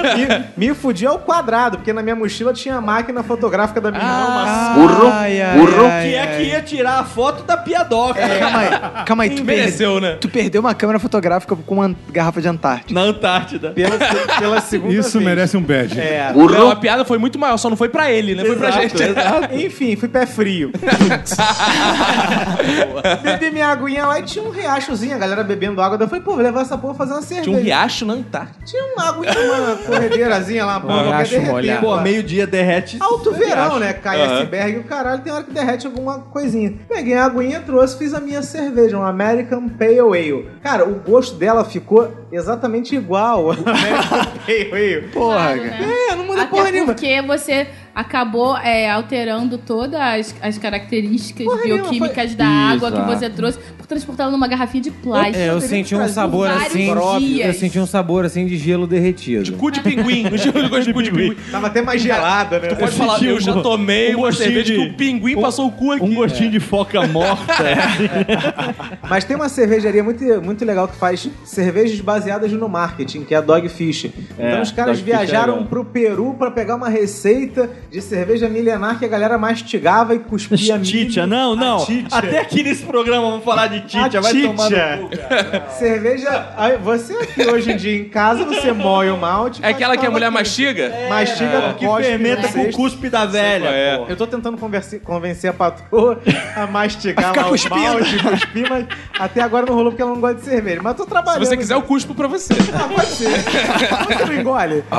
Me, me fudi ao quadrado, porque na minha mochila tinha a máquina fotográfica da minha irmã, uma Burro, ai, burro. ai, Que é que ia tirar a foto da piadoca. Calma aí, calma aí. Tu, mereceu, né? tu perdeu uma câmera fotográfica com uma garrafa de Antártica. Na Antártida. pela, pela segunda Isso vez. merece um badge. É. Não, a Burro. piada foi muito maior, só não foi pra ele, né? Foi pra gente. exato. [LAUGHS] Enfim, fui pé frio. [LAUGHS] [LAUGHS] Bebi minha aguinha lá e tinha um riachozinho, a galera bebendo água. Daí eu falei, pô, vou levar essa porra fazer uma cerveja. Tinha um riacho na Antártida. Tinha uma aguinha, uma corredeirazinha lá, porra, qualquer riacho molhado. Pô, pô. meio-dia derrete. Alto verão, né? Cai Aham. iceberg e o caralho tem hora que derrete alguma coisinha. Peguei a aguinha, trouxe, fiz a minha cerveja, um American Pale Ale. Cara, o gosto dela ficou exatamente igual [LAUGHS] American Pale Ale. Porra, Claro, cara. né? É, não muda Até porra nenhuma. porque você acabou é, alterando todas as, as características Porra bioquímicas foi- da água Exato. que você trouxe por transportá-la numa garrafinha de plástico. É, eu senti um sabor assim. dias. Eu senti um sabor assim de gelo derretido. De cu de pinguim. De gosto de cu de pinguim. [LAUGHS] Tava até mais gelada, né? Tu pode falar, eu já tomei um uma gostinho cerveja de- que o pinguim passou o cu aqui. Um gostinho de foca morta. é. [LAUGHS] Mas tem uma cervejaria muito, muito legal que faz cervejas baseadas no marketing, que é a Dogfish. então os caras Dogfish é viajaram pro Peru pra pegar uma receita de cerveja milenar que a galera mastigava e cuspia Titia, milho. não, não. Até aqui nesse programa vamos falar de Titia. A Vai tomar Titia. no cu, cara. Cerveja. aí Você aqui hoje em dia em casa, você moe o malte. É aquela que a mulher mastiga. mastiga? Mastiga, Que cospe fermenta no com o cuspe da velha. é. pô. Eu tô tentando converse- convencer a patroa a mastigar ficar lá o cuspindo. malte, cuspir, mas até agora não rolou porque ela não gosta de cerveja. Mas tô Se trabalhando. você quiser, eu cuspo pra você. Ah, pode ser. [LAUGHS] Você não engole? [LAUGHS]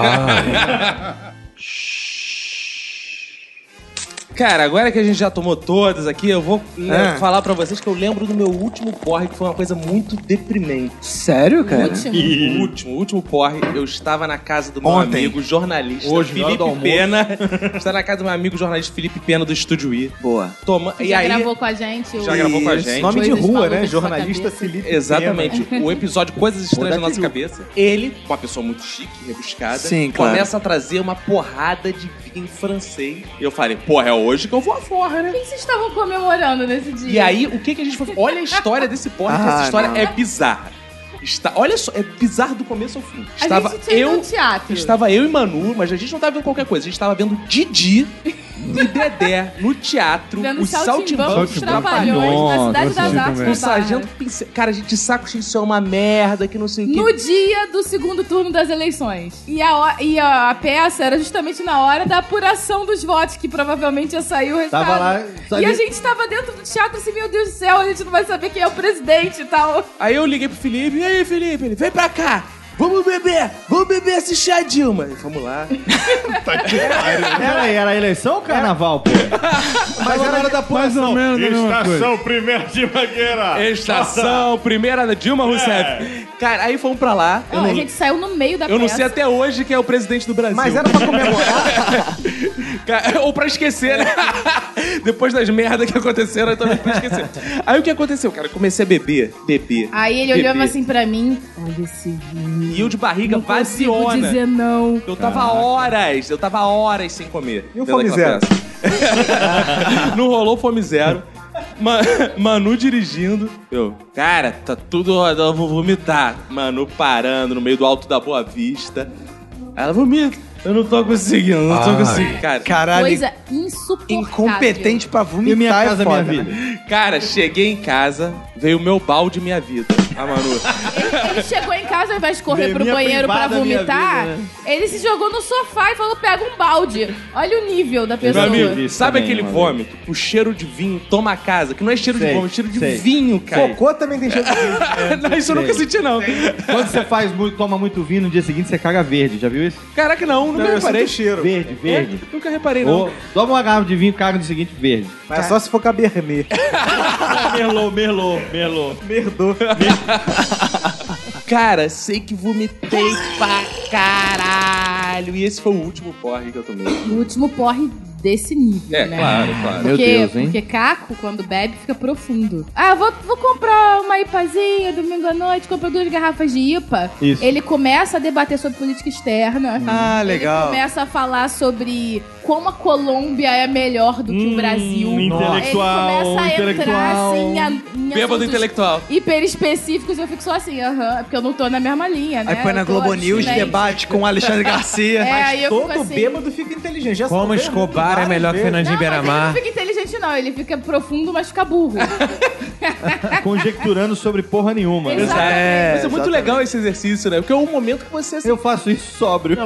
Cara, agora que a gente já tomou todas aqui, eu vou le- Ah. falar pra vocês que eu lembro do meu último porre, que foi uma coisa muito deprimente. Sério, cara? Último. O último, o último porre, eu estava na casa do meu Ontem. amigo jornalista Hoje, Felipe. Pena. [LAUGHS] Estava na casa do meu amigo jornalista Felipe Pena do Estúdio I. Boa. Toma... E já aí, gravou com a gente. Já o- gravou com a gente. Nome de rua, né? Jornalista. Felipe. Exatamente. O [LAUGHS] episódio Coisas Estranhas na Nossa. Cabeça. Ele, uma pessoa muito chique, rebuscada, Sim, claro. começa a trazer uma porrada de vinho francês. E eu falei, porra, é hoje que eu vou afora, né? O que vocês estavam comemorando nesse dia? E aí, o que, que a gente foi? Olha a história desse porra, que Ah, essa história não. é bizarra. Está, olha só, é bizarro do começo ao fim. A Estava gente tinha ido eu, no teatro. estava eu e Manu, mas a gente não estava vendo qualquer coisa. A gente estava vendo Didi e Dedé no teatro. Vendo os Saltimbancos, Trapalhões, na Cidade das Artes. no O sargento. Pincel. Cara, a gente de saco cheio, isso é uma merda, que não sei o que. No dia do segundo turno das eleições. E a, e a, a peça era justamente na hora da apuração dos votos, que provavelmente ia sair o resultado. Tava lá, E a gente tava dentro do teatro assim, meu Deus do céu, a gente não vai saber quem é o presidente e tal. Aí eu liguei pro Felipe, e aí, Felipe? Ele, vem pra cá! Vamos beber! Vamos beber assistir a Dilma! E vamos lá. [LAUGHS] Era, era eleição ou carnaval, pô? Mas era hora da Mais ou menos mesma coisa. primeira de Mangueira. Estação primeira da Dilma Rousseff. Cara, aí fomos pra lá. Eu Não, não, a gente saiu no meio da eu não peça. sei até hoje quem é o presidente do Brasil. Mas era pra comemorar. [LAUGHS] Ou pra esquecer, né? Depois das merdas que aconteceram, eu também pra esquecer. Aí o que aconteceu, cara? Eu comecei a beber, beber. Aí ele beber. olhava assim pra mim, olha esse vinho. E eu de barriga Não vaziona. dizer não. Eu tava horas, eu tava horas sem comer. E o fome zero? [LAUGHS] Não rolou fome zero. Ma- Manu dirigindo. Eu, cara, tá tudo rodando, vou vomitar. Manu parando no meio do alto da Boa Vista. Ela vomita. Eu não tô conseguindo, não tô conseguindo. Cara, Caralho, Coisa insuportável. incompetente pra vomitar E minha é casa, foda, minha né? vida. Cara, cheguei em casa, veio o meu balde minha vida. A Manu. [LAUGHS] Ele, ele chegou em casa, ao invés de correr Veio pro banheiro pra vomitar, vida, né? ele se jogou no sofá e falou: pega um balde. Olha o nível da pessoa. Meu amigo, sabe também, aquele mano. vômito? O cheiro de vinho toma a casa, que não é cheiro de Sei, vômito, é cheiro de sei. vinho, cara. Cocô também tem cheiro de vinho. [LAUGHS] não, isso eu nunca senti, não. Quando você faz muito, toma muito vinho, no dia seguinte você caga verde. Já viu isso? Caraca, não, nunca Não, eu reparei. cheiro. Verde, verde. É, nunca reparei, não. Ou toma uma garrafa de vinho, caga no seguinte, verde. Mas é só se for cabernet. [LAUGHS] merlot, merlot, merlot. Merdou. [LAUGHS] Cara, sei que vomitei pra caralho. E esse foi o último porre que eu tomei. O último porre desse nível, É, né? claro, claro. Meu Porque, Deus, hein? porque Caco, quando bebe, fica profundo. Ah, vou, vou comprar uma IPAzinha domingo à noite, compra duas garrafas de IPA. Isso. Ele começa a debater sobre política externa. Ah, Ele legal. começa a falar sobre como a Colômbia é melhor do que o Brasil. intelectual, Ele começa a entrar intelectual. assim em Bêbado intelectual. hiper específicos. Eu fico só assim, aham, porque eu não tô na mesma linha, né? Aí põe na Globo News, abstinente. debate com o Alexandre Garcia. [LAUGHS] É, fico Todo assim... bêbado fica inteligente. Já Como souberam Escobar é melhor que. Fernandinho Não, mas ele Beiramar. não fica inteligente, não. Ele fica profundo, mas fica burro. [LAUGHS] Conjecturando sobre porra nenhuma. né? Exatamente. Mas é muito legal esse exercício, né? Porque é o momento que você... Eu faço isso sóbrio.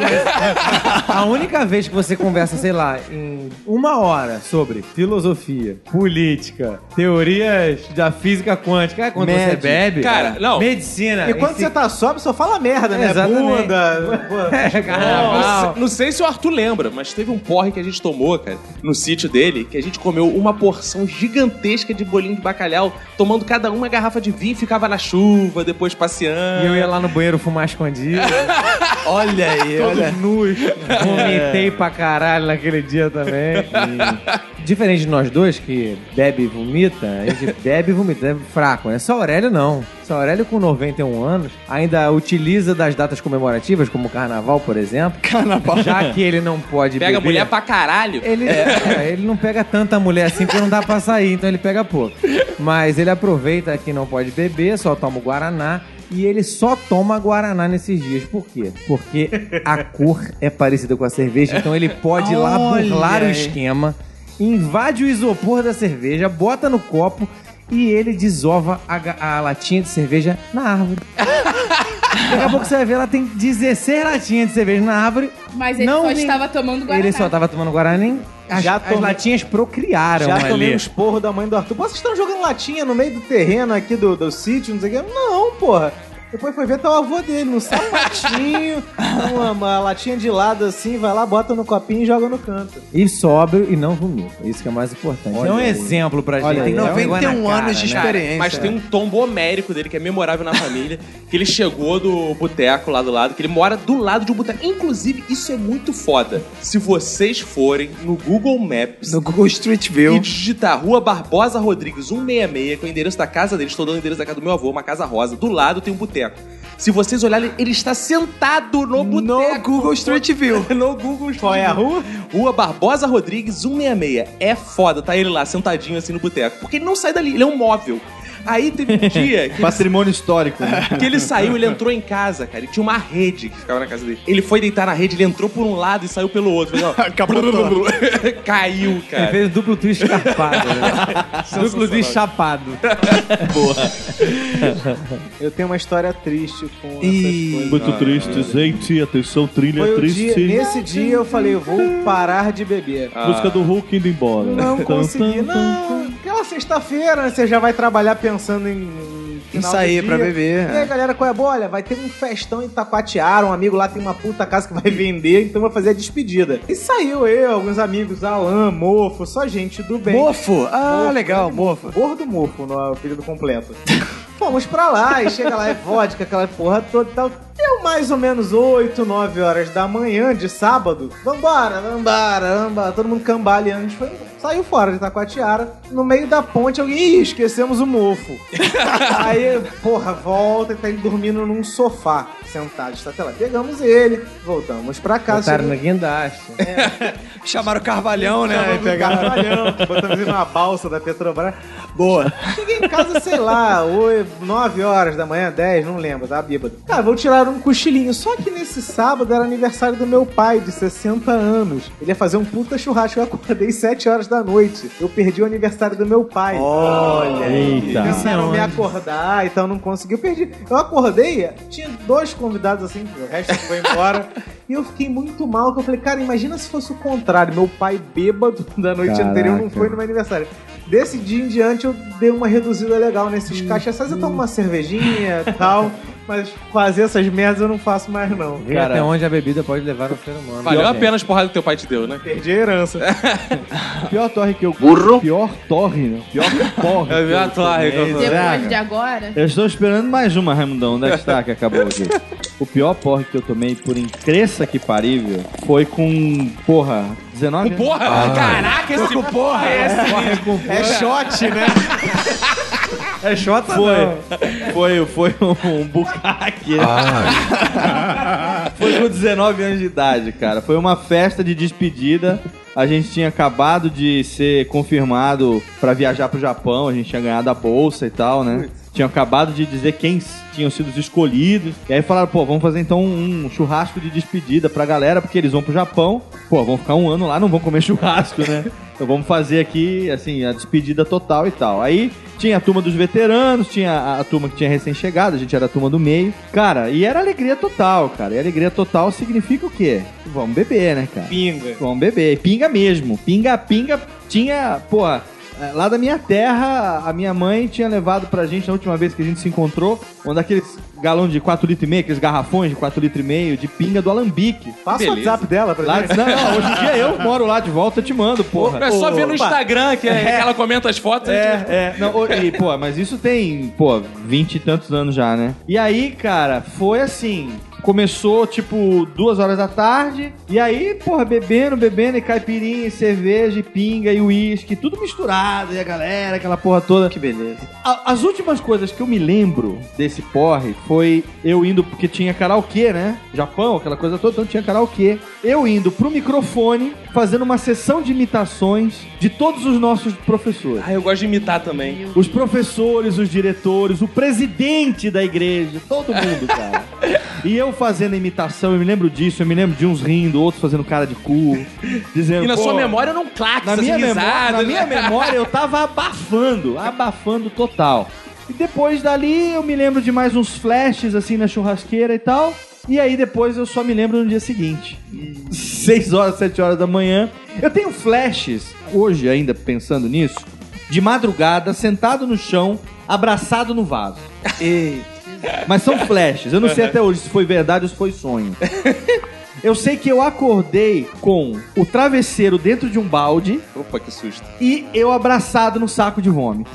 A única vez que você conversa, sei lá, em uma hora sobre filosofia, política, teorias da física quântica, é quando você bebe. Cara, não. Medicina. E quando você tá sóbrio, só fala merda, né? Exatamente. Bunda. [LAUGHS] É, Não, não sei se o Arthur lembra, mas teve um porre que a gente tomou, cara, no sítio dele, que a gente comeu uma porção gigantesca de bolinho de bacalhau, tomando cada uma garrafa de vinho, ficava na chuva, depois passeando. E eu ia lá no banheiro fumar escondido. [LAUGHS] Olha aí, olha. nus. [LAUGHS] Vomitei pra caralho naquele dia também. E, diferente de nós dois, que bebe e vomita, a gente [LAUGHS] bebe e vomita, é fraco, né? Só Aurélio não. Só Aurélio com 91 anos ainda utiliza das datas comemorativas, como o carnaval, por exemplo. Carnaval. Já que ele não pode Pega beber. mulher pra caralho. Ele, é, ele não pega tanta mulher assim porque não dá pra sair, então ele pega pouco. Mas ele aproveita que não pode beber, só toma o Guaraná. E ele só toma Guaraná nesses dias. Por quê? Porque a cor é parecida com a cerveja, então ele pode ir lá Olha burlar o aí. esquema, invade o isopor da cerveja, bota no copo e ele desova a, ga- a latinha de cerveja na árvore. [LAUGHS] Daqui a pouco você vai ver, ela tem 16 latinhas de cerveja na árvore. Mas ele Não só vem- estava tomando Guaraná. Ele só tava tomando Guaraná, nem as, Já as tomei- latinhas procriaram Já ali. tomei um esporro da mãe do Arthur. Pô, vocês estão jogando latinha no meio do terreno aqui do, do sítio, não sei o quê? Não, porra. Depois foi ver tá o avô dele, num sapatinho, [LAUGHS] uma, uma latinha de lado assim, vai lá, bota no copinho e joga no canto. E sóbrio e não vomita. Isso que é mais importante. Olha é um exemplo pra Olha gente. aí. Tem na 91 cara, anos de né? experiência. Mas tem um tombo homérico dele que é memorável na família, que ele chegou do boteco lá do lado, que ele mora do lado de um boteco. Inclusive, isso é muito foda. Se vocês forem no Google Maps No Google Street View. e digitar Rua Barbosa Rodrigues 166, que é o endereço da casa dele, estou dando o endereço da casa do meu avô, uma casa rosa, do lado tem um boteco. Se vocês olharem, ele está sentado no boteco. No Google Street View. [LAUGHS] no Google Street Qual é a rua? Rua Barbosa Rodrigues 166. É foda, tá ele lá sentadinho assim no boteco. Porque ele não sai dali, ele é um móvel. Aí teve um dia que, [LAUGHS] Patrimônio histórico. Né? [LAUGHS] que ele saiu, ele entrou em casa, cara, e tinha uma rede que ficava na casa dele. Ele foi deitar na rede, ele entrou por um lado e saiu pelo outro. Ó, [LAUGHS] Caiu, Ele cara. fez duplo twist escarpado. Né? duplo twist chapado. Eu tenho uma história triste com essas coisas. Muito triste, gente. Atenção, trilha Foi triste. dia, nesse dia eu falei, eu vou parar de beber. Música do Hulk indo embora. Não consegui. Não, aquela sexta-feira, né, você já vai trabalhar pensando em. Em sair pra beber. E aí, galera, qual é a boa? Olha, vai ter um festão em Taquatiara, um amigo lá tem uma puta casa que vai vender, então vai fazer a despedida. E saiu eu, alguns amigos, Alan, Mofo, só gente do bem. Mofo. Ah, Mofo, legal, grande mofo. Gordo mofo no apelido completo. [LAUGHS] Fomos pra lá e chega lá, é vodka, aquela porra toda e tal. Deu mais ou menos 8, 9 horas da manhã de sábado. Vambora, vambora, vambora. Todo mundo cambaleando. A gente foi, saiu fora de Itacoatiara. No meio da ponte, alguém, ih, esquecemos o mofo. [LAUGHS] Aí, porra, volta e tá ele dormindo num sofá, sentado, está até lá. Pegamos ele, voltamos pra casa. Botaram no chegou- guindaste. Chamaram o Carvalhão, né? Aí Chamamos o pegaram. Carvalhão, botamos ele numa balsa da Petrobras. Boa. Cheguei em casa, sei lá, 9 horas da manhã, 10, não lembro, tava bêbado. Cara, vou tirar um cochilinho. Só que nesse sábado era aniversário do meu pai, de 60 anos. Ele ia fazer um puta churrasco. Eu acordei 7 horas da noite. Eu perdi o aniversário do meu pai. Olha Eita. Tentaram me acordar, então não consegui. Eu perdi. Eu acordei, tinha dois convidados assim, o resto foi embora. [LAUGHS] e eu fiquei muito mal, que eu falei, cara, imagina se fosse o contrário. Meu pai bêbado [LAUGHS] da noite Caraca. anterior não foi no meu aniversário. Desse dia em diante eu dei uma reduzida legal nesses cachaças. Eu tomo uma cervejinha e tal, [LAUGHS] mas fazer essas merdas eu não faço mais não. Vê Cara- até onde a bebida pode levar o ser humano. Valeu Pior, a pena as porradas que teu pai te deu, né? Perdi a herança. [LAUGHS] Pior torre que eu. Burro. Pior torre, né? Pior torre. [LAUGHS] É a pior torre que eu tô- Depois de agora. Eu estou esperando mais uma, Raimundão. Onde é que está que acabou aqui? O pior porre que eu tomei, por incresça que parível, foi com, porra, 19 anos. Porra! Caraca, esse porra é esse? É shot, né? [LAUGHS] É shot foi. Foi, foi um, um bucaque. [LAUGHS] foi com 19 anos de idade, cara. Foi uma festa de despedida. A gente tinha acabado de ser confirmado pra viajar pro Japão. A gente tinha ganhado a bolsa e tal, né? Tinha acabado de dizer quem tinham sido os escolhidos. E aí falaram, pô, vamos fazer então um churrasco de despedida pra galera, porque eles vão pro Japão. Pô, vão ficar um ano lá, não vão comer [LAUGHS] churrasco, né? Então vamos fazer aqui, assim, a despedida total e tal. Aí tinha a turma dos veteranos, tinha a, a turma que tinha recém-chegado, a gente era a turma do meio. Cara, e era alegria total, cara. E alegria total significa o quê? Vamos beber, né, cara? Pinga. Vamos beber. Pinga mesmo. Pinga, pinga tinha, pô, é, lá da minha terra, a minha mãe tinha levado pra gente na última vez que a gente se encontrou, um daqueles galão de 4 litros e meio, aqueles garrafões de 4 litros e meio de pinga do Alambique. Passa o. WhatsApp dela pra Lá, gente. não, não, hoje em dia eu [LAUGHS] moro lá de volta, eu te mando, porra. É só ver no. Instagram que, é, que ela comenta as fotos. a gente- É, é. Não, e, pô, mas isso tem, pô, vinte e tantos anos já, né? E aí, cara, foi assim. Começou, tipo, duas horas da tarde. E aí, porra, bebendo, bebendo, e caipirinha, e cerveja, e pinga, e uísque, tudo misturado. E a galera, aquela porra toda. Que beleza. as últimas coisas que eu me lembro desse porre foi eu indo, porque tinha karaokê, né? Japão, aquela coisa toda, então tinha karaokê. Eu indo pro microfone, fazendo uma sessão de imitações de todos os nossos professores. Ah, eu gosto de imitar também. Os professores, os diretores, o presidente da igreja, todo mundo, cara. [LAUGHS] E eu fazendo a imitação, eu me lembro disso, eu me lembro de uns rindo, outros fazendo cara de cu, [LAUGHS] dizendo. E na "Pô, sua memória não claque na minha, memória, na minha memória eu tava abafando, [LAUGHS] abafando total. E depois dali eu me lembro de mais uns flashes assim na churrasqueira e tal. E aí depois eu só me lembro no dia seguinte. 6 horas, 7 horas da manhã. Eu tenho flashes, hoje ainda pensando nisso, de madrugada, sentado no chão, abraçado no vaso. [LAUGHS] Mas são flashes. Eu não sei até hoje se foi verdade ou se foi sonho. [LAUGHS] Eu sei que eu acordei com o travesseiro dentro de um balde Opa, que susto. e eu abraçado no saco de vômito.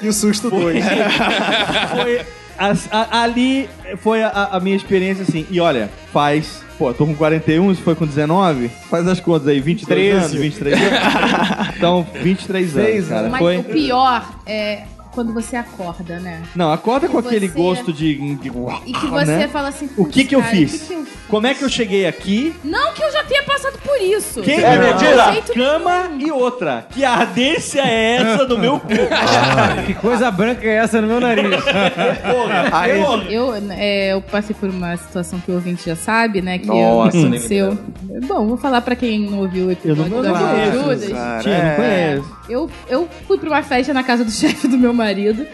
Que o susto dois. [LAUGHS] Foi as- a- ali foi a, a minha experiência assim. E olha, faz. Pô, tô com 41, isso foi com 19? Faz as contas aí, 23 anos, 23 anos. [LAUGHS] Então, 23 anos, cara. Mas Foi. o pior é quando você acorda, né? Não, acorda com E aquele você- gosto de. de E que você né? fala assim, O que "Putz, que eu fiz? que que eu fiz?" Como é que eu cheguei aqui? Não que eu já tenha passado por isso. Quem Não, me não aceito Cama nenhum. e outra. Que ardência é essa do meu corpo? [LAUGHS] Que coisa branca é essa no meu nariz? [LAUGHS] Porra, eu- Eu, é, eu passei por uma situação que o ouvinte já sabe, né? Que Nossa, aconteceu. Bom, vou falar pra quem não ouviu o episódio eu não conheço. Judas. cara. Tia, não conheço. Eu, eu fui pra uma festa na casa do [LAUGHS] chefe do meu marido.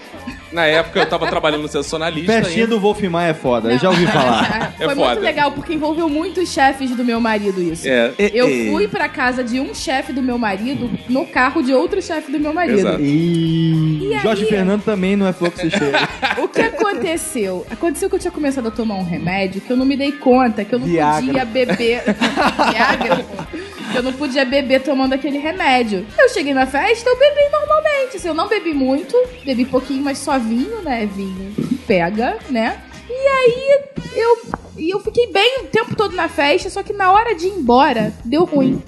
Na época eu tava trabalhando no sensacionalista. Festinha ainda. do Wolf Maia é foda, eu já ouvi falar. [LAUGHS] Foi É muito foda. legal, porque envolveu muitos chefes do meu marido isso. É. Eu fui pra casa de um chefe do meu marido no carro de outro chefe do meu marido. Exato. E, E Jorge aí? Fernando também não é flor que você cheira. [LAUGHS] O que aconteceu? Aconteceu que eu tinha começado a tomar um remédio que eu não me dei conta, que eu não Viagra. podia beber. [LAUGHS] Viagra, pô. Eu não podia beber tomando aquele remédio. Eu cheguei na festa, eu bebi normalmente. Assim, eu não bebi muito, bebi pouquinho, mas só vinho, né? Vinho pega, né? E aí eu, e eu fiquei bem o tempo todo na festa, só que na hora de ir embora, deu ruim.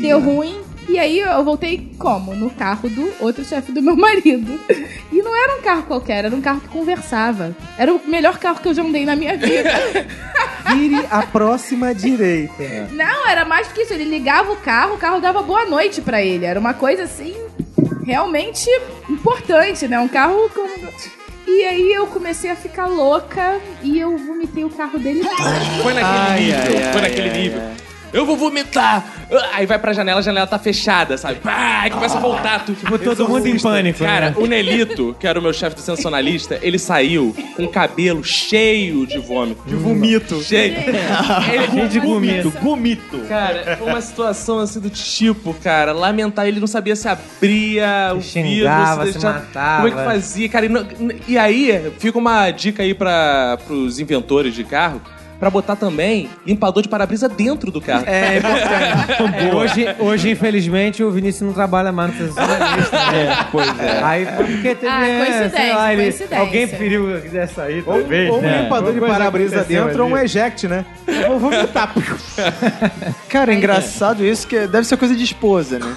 Deu ruim. E aí eu voltei como? No carro do outro chefe do meu marido. E não era um carro qualquer, era um carro que conversava. Era o melhor carro que eu já andei na minha vida. [LAUGHS] Vire a próxima direita. Não, era mais do que isso. Ele ligava o carro, o carro dava boa noite pra ele. Era uma coisa assim, realmente importante, né? Um carro com. E aí eu comecei a ficar louca e eu vomitei o carro dele. Foi naquele Ai, nível. ai, foi ai, naquele ai, nível. Eu vou vomitar. Ah, Aí vai pra janela, a janela tá fechada, sabe? Pá, aí começa a voltar tudo. Tipo, todo mundo em pânico, Cara, né? o Nelito, que era o meu chefe do sensacionalista, ele saiu com o cabelo cheio de vômito. De vomito. Cheio. [LAUGHS] Ele Cheio de gomito. Gomito. Cara, foi uma situação assim do tipo, cara, lamentar, ele não sabia se abria o Xingava, vidro, se matava. Como é que fazia, cara? E, não- e aí, fica uma dica aí para pros inventores de carro, pra botar também limpador de para-brisa dentro do carro. É importante. [LAUGHS] É, hoje, hoje, infelizmente, o Vinícius não trabalha mais no sensacionalista. [LAUGHS] É, pois é. Aí foi porque teve. Ah, é, coincidência, sei lá, ele- coincidência. Alguém preferiu que quisesse sair, Ou, talvez. ou um né? limpador de para-brisa dentro ou um eject, né? Eu vou vomitar. [LAUGHS] Cara, é engraçado isso, que deve ser coisa de esposa, né?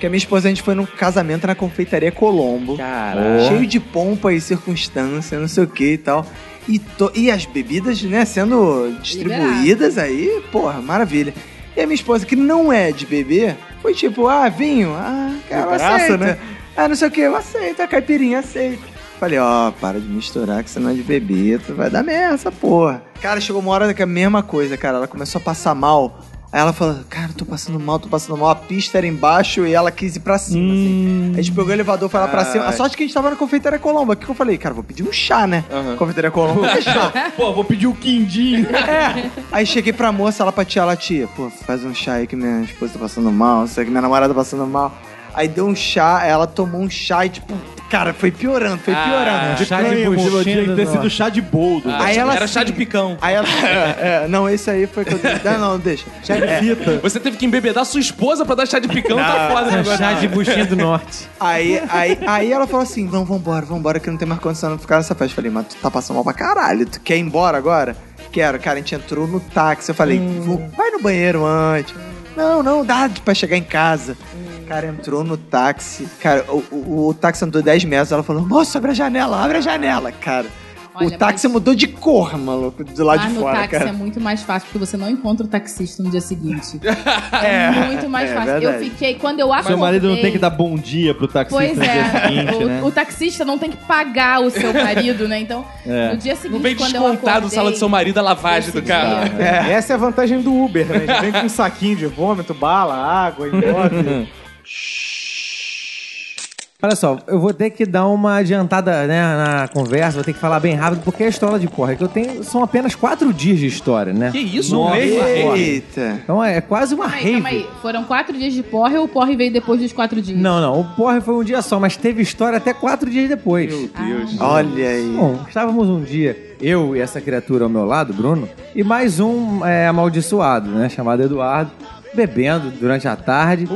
Que a minha esposa, a gente foi num casamento na confeitaria Colombo. Caralho. Cheio de pompa e circunstância, não sei o que e tal. E, to- e as bebidas, né, sendo distribuídas aí, porra, maravilha. E a minha esposa, que não é de beber, foi tipo, ah, vinho, ah, cara, eu graça, aceito. né? Ah, não sei o que, eu aceito, a caipirinha, aceito. Falei, ó, para de misturar que você não é de beber, tu vai dar merda essa porra. Cara, chegou uma hora que é a mesma coisa, cara, ela começou a passar mal. Aí ela falou, cara, tô passando mal, tô passando mal. A pista era embaixo e ela quis ir pra cima, assim. A gente pegou o elevador, foi lá pra cima. A sorte que a gente tava na confeitaria Colombo. O que eu falei? Cara, vou pedir um chá, né? Confeitaria Colombo é chá. [LAUGHS] Pô, vou pedir o quindim. É. Aí cheguei pra moça, ela pra tia, ela, tia, pô, faz um chá aí que minha esposa tá passando mal, sei que minha namorada tá passando mal. Aí deu um chá, ela tomou um chá e, tipo, cara, foi piorando, foi piorando. chá de Cânhamo, buchinho tinha que do ter sido chá de boldo. Ah, Aí ela era chá de picão. Aí ela. [LAUGHS] É, é, não, esse aí foi que eu. Não, não, deixa. Chá de fita. Você teve que embebedar sua esposa pra dar chá de picão, tá foda o negócio. Chá de buchinha do norte. Aí, aí, aí ela falou assim: vamos, vambora, vambora, que não tem mais condição de ficar nessa festa. Eu falei, mas tu tá passando mal pra caralho, tu quer ir embora agora? Quero, cara, a gente entrou no táxi. Eu falei, "Vou- vai no banheiro antes. Não, não, dá pra chegar em casa. Cara, entrou no táxi. Cara, o, o, o táxi andou 10 metros. Ela falou, moço, abre a janela, abre a janela. Cara, Olha, o táxi mas- mudou de cor, maluco, do lado Mas de no fora, táxi cara. é muito mais fácil, porque você não encontra o taxista no dia seguinte. [LAUGHS] É, muito mais é fácil. Eu fiquei, quando eu acordei... Seu marido não tem que dar bom dia pro taxista Pois no dia é, seguinte, o, né? o taxista não tem que pagar o seu marido, né? Então, É. no dia seguinte, Não vem quando eu acordei, o sala do seu marido a lavagem do carro. dia- Essa é a vantagem do Uber, né? Já vem com um saquinho de vômito, bala, água, engobe. [LAUGHS] Olha só, eu vou ter que dar uma adiantada né, na conversa, vou ter que falar bem rápido, porque a história de porra que eu tenho são apenas quatro dias de história, né? Que isso, Nossa, porra. Eita. Então é quase uma rave. calma aí. Foram quatro dias de porre ou o porre veio depois dos quatro dias? Não, não, o porra foi um dia só, mas teve história até quatro dias depois. Olha aí. Bom, estávamos um dia, eu e essa criatura ao meu lado, Bruno, e mais um é, amaldiçoado, né, chamado Eduardo, bebendo durante a tarde.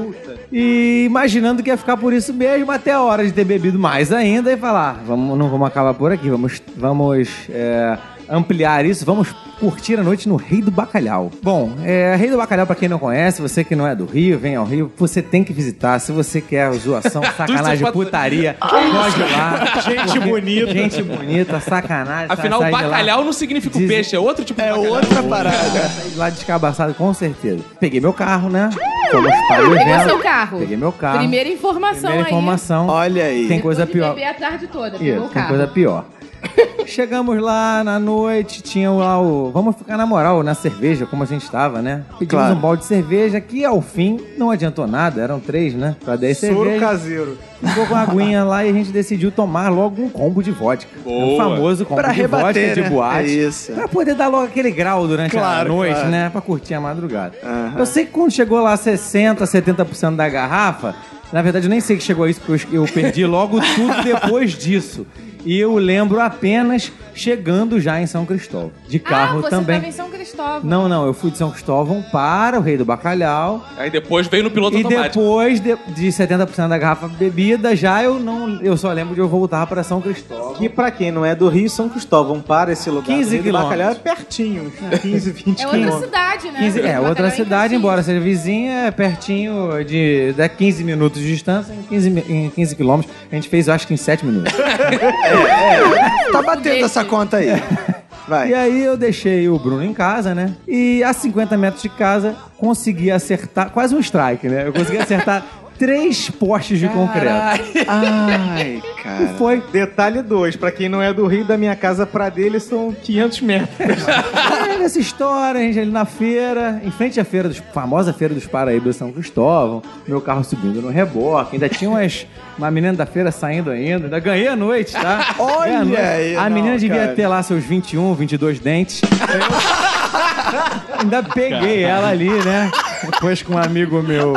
E imaginando que ia ficar por isso mesmo até a hora de ter bebido mais ainda e falar, vamos, não vamos acabar por aqui, vamos, vamos é, ampliar isso, vamos curtir a noite no Rei do Bacalhau. Bom, é, Rei do Bacalhau, pra quem não conhece, você que não é do Rio, vem ao Rio, você tem que visitar. Se você quer zoação, [LAUGHS] sacanagem, putaria, [LAUGHS] pode ir lá. Gente bonita. Gente bonita, sacanagem. Afinal, sai bacalhau não significa Diz- peixe, é outro tipo de É bacalhau. outra parada. Saí de lá descabaçado, com certeza. Peguei meu carro, né? Fomos para o Pegou seu carro. Peguei meu carro. Primeira informação Primeira aí. informação. Olha aí. Tem coisa Depois de pior. beber a tarde toda, Isso, pegou o tem carro. coisa pior. Chegamos lá na noite, tinha lá o. Vamos ficar na moral, na cerveja, como a gente estava, né? Pedimos Claro. um balde de cerveja que ao fim não adiantou nada, eram três, né? Pra 10 Soro cervejas. caseiro. Ficou com a aguinha lá e a gente decidiu tomar logo um combo de vodka. O Boa. famoso combo Pra de rebater, vodka né? de boate. É isso. Pra poder dar logo aquele grau durante Claro, a noite, claro. né? Pra curtir a madrugada. Aham. Eu sei que quando chegou lá 60%, 70% da garrafa, na verdade eu nem sei que chegou a isso, porque eu perdi logo tudo depois disso. E eu lembro apenas chegando já em São Cristóvão. De carro ah, você também. tava em São Cristóvão. Não, não, eu fui de São Cristóvão para o Rei do Bacalhau. Aí depois veio no piloto E automático. depois de, de 70% da garrafa bebida, já eu não. Eu só lembro de eu voltar para São Cristóvão. Que pra quem não é do Rio, São Cristóvão, para esse lugar 15 do Rio do. Bacalhau é pertinho, uns 15, 20 É outra quilômetros. cidade, né? 15 é, Bacalhau outra cidade, embora seja vizinha, é pertinho de, de 15 minutos de distância, em 15, mi- em 15 quilômetros. A gente fez, eu acho que em 7 minutos. [LAUGHS] Tá batendo essa conta aí. Vai. E aí eu deixei o Bruno em casa, né? E a 50 metros de casa, consegui acertar, quase um strike, né? Eu consegui acertar três postes de concreto. Ai, cara. E foi. Detalhe 2, pra quem não é do Rio, da minha casa pra dele são 500 metros. Aí, nessa história, a gente ali na feira, em frente à feira dos, famosa feira dos Paraíba São Cristóvão, meu carro subindo no reboque, ainda tinha umas, uma menina da feira saindo ainda, ainda ganhei a noite, tá? [LAUGHS] Olha noite. aí, A não, menina devia cara. ter lá seus 21, 22 dentes. Eu [LAUGHS] ainda peguei ela ali, né? Depois que um amigo meu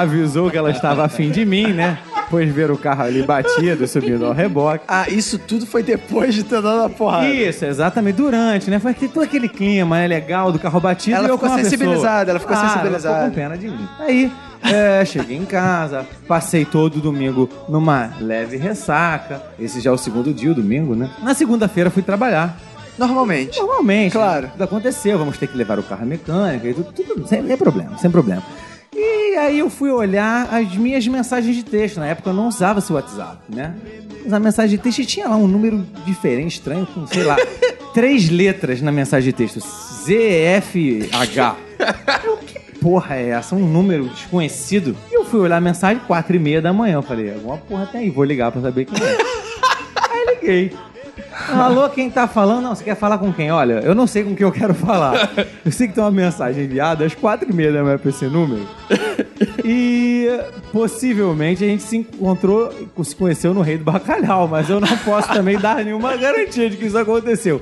avisou que ela estava afim de mim, né? Depois ver o carro ali batido, subindo ao reboque. Ah, isso tudo foi depois de ter dado a porrada. Isso, exatamente. Durante, né? Foi aquele- todo aquele clima né, legal do carro batido. Ela e eu ficou com pessoa. sensibilizada, ela ficou Ah, sensibilizada. Ela ficou com pena de mim. Aí, é, cheguei em casa, passei todo domingo numa leve ressaca. Esse já é o segundo dia, o domingo, né? Na segunda-feira fui trabalhar. Normalmente. Normalmente. Claro. Tudo aconteceu, vamos ter que levar o carro à mecânica e tudo, tudo sem, sem problema, sem problema. E aí eu fui olhar as minhas mensagens de texto. Na época eu não usava esse WhatsApp, né? Usava mensagem de texto e tinha lá um número diferente, estranho, com, sei lá, [LAUGHS] três letras na mensagem de texto. ZFH. Eu, que porra é essa? Um número desconhecido. E eu fui olhar a mensagem, quatro e meia da manhã. Eu falei, alguma porra tem aí, vou ligar pra saber quem é. [LAUGHS] Aí liguei. Alô, quem tá falando? Não, você quer falar com quem? Olha, eu não sei com quem eu quero falar. Eu sei que tem uma mensagem enviada às quatro e meia da manhã pra esse número. E possivelmente a gente se encontrou, se conheceu no Rei do Bacalhau, mas eu não posso também dar nenhuma garantia de que isso aconteceu.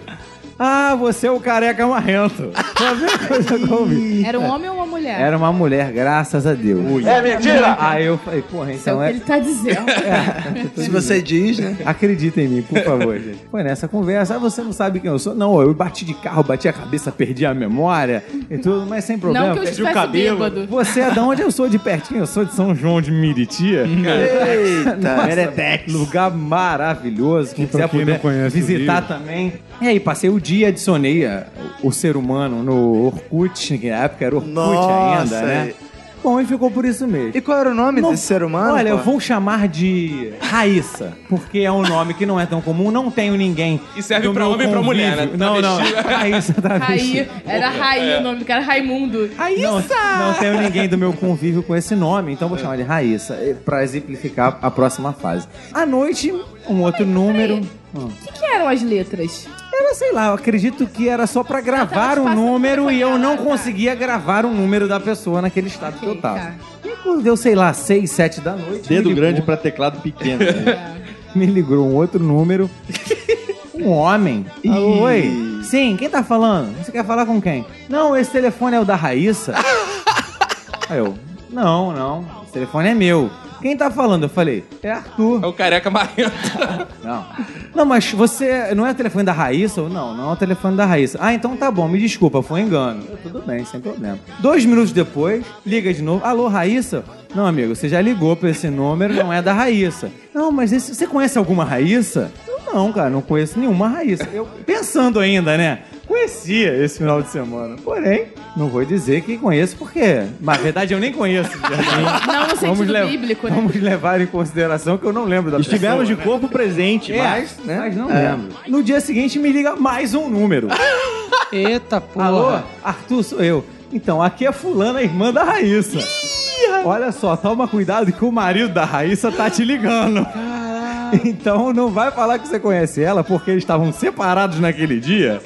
Ah, você é o careca marrento. Tá vendo a coisa que eu ouvi? Era um homem ou uma mulher? Era uma mulher, graças a Deus. É mentira! Aí eu falei, porra, Isso é o então que é. ele tá dizendo. [LAUGHS] Se você diz, né? Acredita em mim, por favor, gente. Foi nessa conversa. Ah, você não sabe quem eu sou? Não, eu bati de carro, bati a cabeça, perdi a memória e tudo, mas sem problema. Não que eu Perdi o cabelo. bêbado. Você é de onde eu sou de pertinho? Eu sou de São João de Miritia. Eita. Nossa, lugar maravilhoso. Quem quiser quem puder visitar também. E aí, passei o dia, adicionei a- o ser humano no Orkut, [LAUGHS] que na época era Orkut Nossa. ainda, né? Bom, e ficou por isso mesmo. E qual era o nome Não- desse ser humano? Olha, eu pô? vou chamar de Raíssa, porque é um nome que não é tão comum, não tenho ninguém. E serve pra homem e pra mulher, né? Não, não. [LAUGHS] Raíssa travesti. Raí, era Raí o nome do cara, Raimundo. Não, não tenho ninguém do meu convívio com esse nome, então vou chamar de Raíssa, eh, pra exemplificar a próxima fase. À noite, um outro número. Hum. O que, que eram as letras? Era, sei lá, eu acredito que era só pra gravar te um número e eu não tá. conseguia gravar o número da pessoa naquele estado que eu tava. tá. E quando deu, sei lá, seis, sete da noite. Dedo grande pra teclado pequeno. né? me ligou um outro número. Um homem. Alô, Oi. Sim, quem tá falando? Você quer falar com quem? Não, esse telefone é o da Raíssa. [LAUGHS] Aí eu, não, não. Esse telefone é meu. Quem tá falando? Eu falei, é Arthur. É o careca marrento. Não. Não, mas você. Não é o telefone da Raíssa? Eu, Não, não é o telefone da Raíssa. Ah, então tá bom, me desculpa, foi um engano. Eu, Tudo bem, sem problema. Dois minutos depois, liga de novo. Alô, Raíssa? Não, amigo, você já ligou pra esse número, não é da Raíssa. Não, mas esse- você conhece alguma Raíssa? Não, cara, não conheço nenhuma Raíssa. Eu pensando ainda, né? Conhecia esse final de semana. Porém, não vou dizer que conheço, porque, na verdade, eu nem conheço. Não no sentido lev- bíblico, né? Vamos levar em consideração que eu não lembro da Estivemos pessoa, de né? corpo presente, É, mas... mas não lembro. No dia seguinte me liga mais um número. Eita porra. Alô? Arthur, sou eu. Então, aqui é fulana, irmã da Raíssa. Olha só, toma cuidado que o marido da Raíssa tá te ligando. [LAUGHS] Então não vai falar que você conhece ela, porque eles estavam separados naquele dia.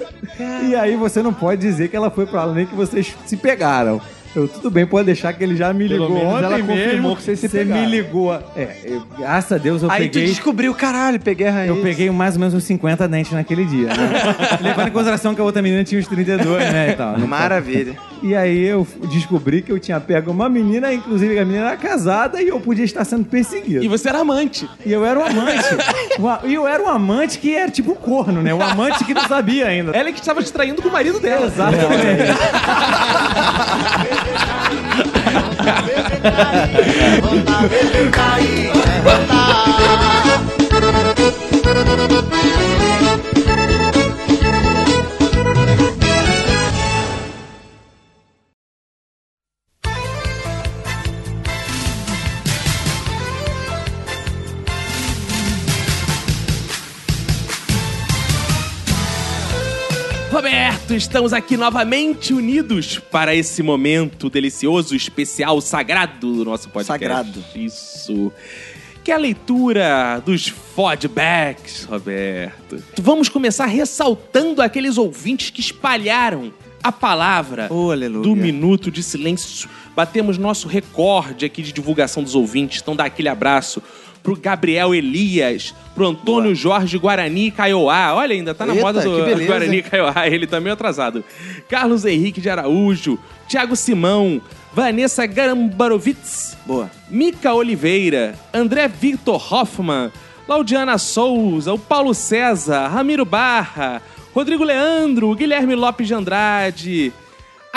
E aí você não pode dizer que ela foi pra lá, nem que vocês se pegaram. Eu, tudo bem, pode deixar que ele já me Pelo ligou menos ontem ela confirmou mesmo. que vocês se Você me ligou. É, eu- graças a Deus eu Aí tu peguei... descobriu, caralho, peguei a raiz. Eu peguei mais ou menos uns 50 dentes naquele dia, né? [LAUGHS] Levando em consideração que a outra menina tinha uns 32, né, e tal. Maravilha. E aí eu descobri que eu tinha pego uma menina, inclusive a menina era casada, e eu podia estar sendo perseguido. E você era amante. E eu era um amante. [LAUGHS] E eu era um amante que era tipo corno, né? Um amante que não sabia ainda. Ela é que estava te traindo com o marido dela. Exatamente. [LAUGHS] Vou cair, levantar. Roberto, estamos aqui novamente unidos para esse momento delicioso, especial, sagrado do nosso podcast. Sagrado. Isso. Que é a leitura dos feedbacks, Roberto. Vamos começar ressaltando aqueles ouvintes que espalharam a palavra Oh, do Minuto de Silêncio. Batemos nosso recorde aqui de divulgação dos ouvintes. Então dá aquele abraço pro Gabriel Elias, pro Antônio Jorge Guarani Caioá. Olha, ainda tá na Eita, moda do Guarani? Caioá, [LAUGHS] ele tá meio atrasado. Carlos Henrique de Araújo, Thiago Simão, Vanessa Gambarovitz, Boa. Mica Oliveira, André Victor Hoffman, Laudiana Souza, o Paulo César, Ramiro Barra, Rodrigo Leandro, Guilherme Lopes de Andrade,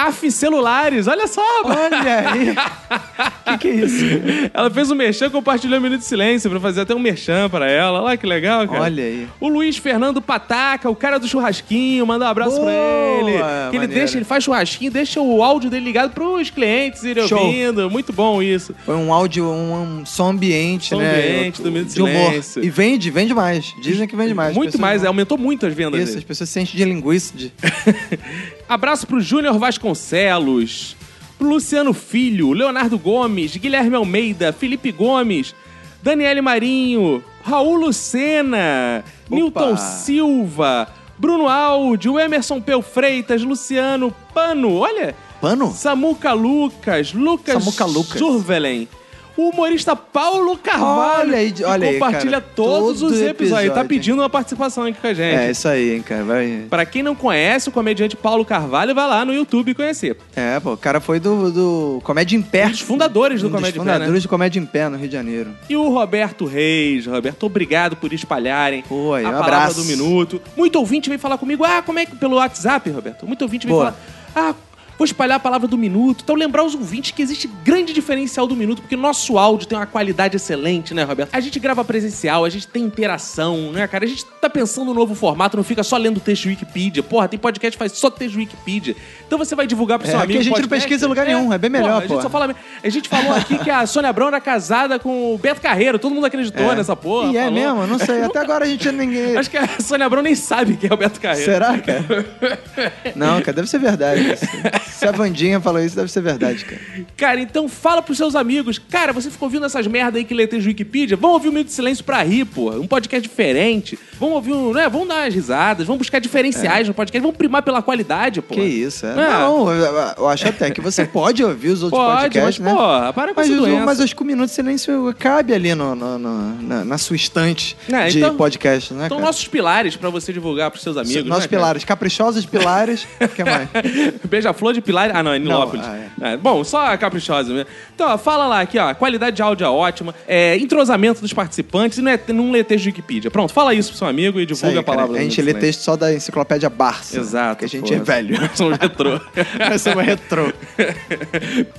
AF Celulares, olha só! Olha aí. [LAUGHS] que que é isso? Ela fez um merchan, compartilhou um minuto de silêncio pra fazer até um merchan pra ela. Olha que legal, cara. Olha aí. O Luiz Fernando Pataca, o cara do churrasquinho, manda um abraço pra Boa, ele. Que ele deixa, ele faz churrasquinho, deixa o áudio dele ligado pros clientes irem Show. ouvindo. Muito bom isso. Foi um áudio, um, um som ambiente, Som né? ambiente, do Minuto de humor. Silêncio. E vende, vende mais. Dizem que vende mais. Muito mais, é, aumentou muito as vendas Isso, dele. as pessoas se enchem de linguiça. De... [LAUGHS] Abraço pro Júnior Vasconcelos, pro Luciano Filho, Leonardo Gomes, Guilherme Almeida, Felipe Gomes, Daniele Marinho, Raul Lucena, Newton Silva, Bruno Aldi, Emerson Peu Freitas, Luciano Pano, olha, Pano? Samuca Lucas, Lucas Samuca Lucas. Survelen. O humorista Paulo Carvalho, Olha aí, olha aí, compartilha cara. todos Todo os episódios. Tá episódio. pedindo uma participação aqui com a gente. É, isso aí, hein, cara. Vai... Pra quem não conhece o comediante Paulo Carvalho, vai lá no YouTube conhecer. É, pô, o cara foi do, do Comédia em Pé. Um dos fundadores do Um Comédia em Pé, fundadores né? do Comédia em Pé, no Rio de Janeiro. E o Roberto Reis. Roberto, obrigado por espalharem Pô, aí, a um palavra abraço. do minuto. Muito ouvinte veio falar comigo, ah, como é que... Pelo WhatsApp, Roberto. Muito ouvinte veio Boa. falar, ah, vou espalhar a palavra do minuto. Então lembrar os ouvintes que existe grande diferencial do minuto, porque nosso áudio tem uma qualidade excelente, né, Roberto? A gente grava presencial, a gente tem interação, né, cara? A gente tá pensando no novo formato, não fica só lendo texto Wikipedia. Porra, tem podcast que faz só texto Wikipedia. Então você vai divulgar pro É, seu amigo a gente não podcast. pesquisa em lugar nenhum, é bem melhor, Porra, A gente pô. só fala... A gente falou aqui que a Sônia Abrão era casada com o Beto Carreiro. Todo mundo acreditou É. nessa porra. E é falou. mesmo? Não sei. Até [LAUGHS] agora a gente ninguém... Acho que a Sônia Abrão nem sabe quem é o Beto Carreiro. Será, cara? [LAUGHS] Não, cara, deve ser verdade. isso. Se a Vandinha falou isso, deve ser verdade, cara. Cara, então fala pros seus amigos. Cara, você ficou ouvindo essas merda aí que do Wikipedia? Vamos ouvir um Minuto de Silêncio pra rir, porra. Um podcast diferente. Vamos ouvir um... Né? Vamos dar umas risadas. Vamos buscar diferenciais no podcast. Vamos primar pela qualidade, porra. Que isso, é. É. Não, eu, eu acho até que você pode ouvir os outros Pode, podcasts, mas, né? porra, para com mas, essa o- doença. mas acho que o Minuto de Silêncio cabe ali no, no- no- na, na sua estante É, de então- podcast, né, Então, cara? nossos pilares pra você divulgar pros seus amigos. Nossos né, pilares, caprichosos pilares, o que mais? [LAUGHS] Beija-flor de Pilar. Ah, não, é Nilópolis. Não, É, bom, só caprichosa mesmo. Então, ó, fala lá aqui, ó. Qualidade de áudio é ótima. É, entrosamento dos participantes e não, é, não lê texto de Wikipedia. Pronto, fala isso pro seu amigo e divulga aí, a palavra. cara. A gente lê de texto só da enciclopédia Barça. Exato, Que a gente pô. é velho. Silêncio. Somos retrô. [LAUGHS] Nós somos retrô.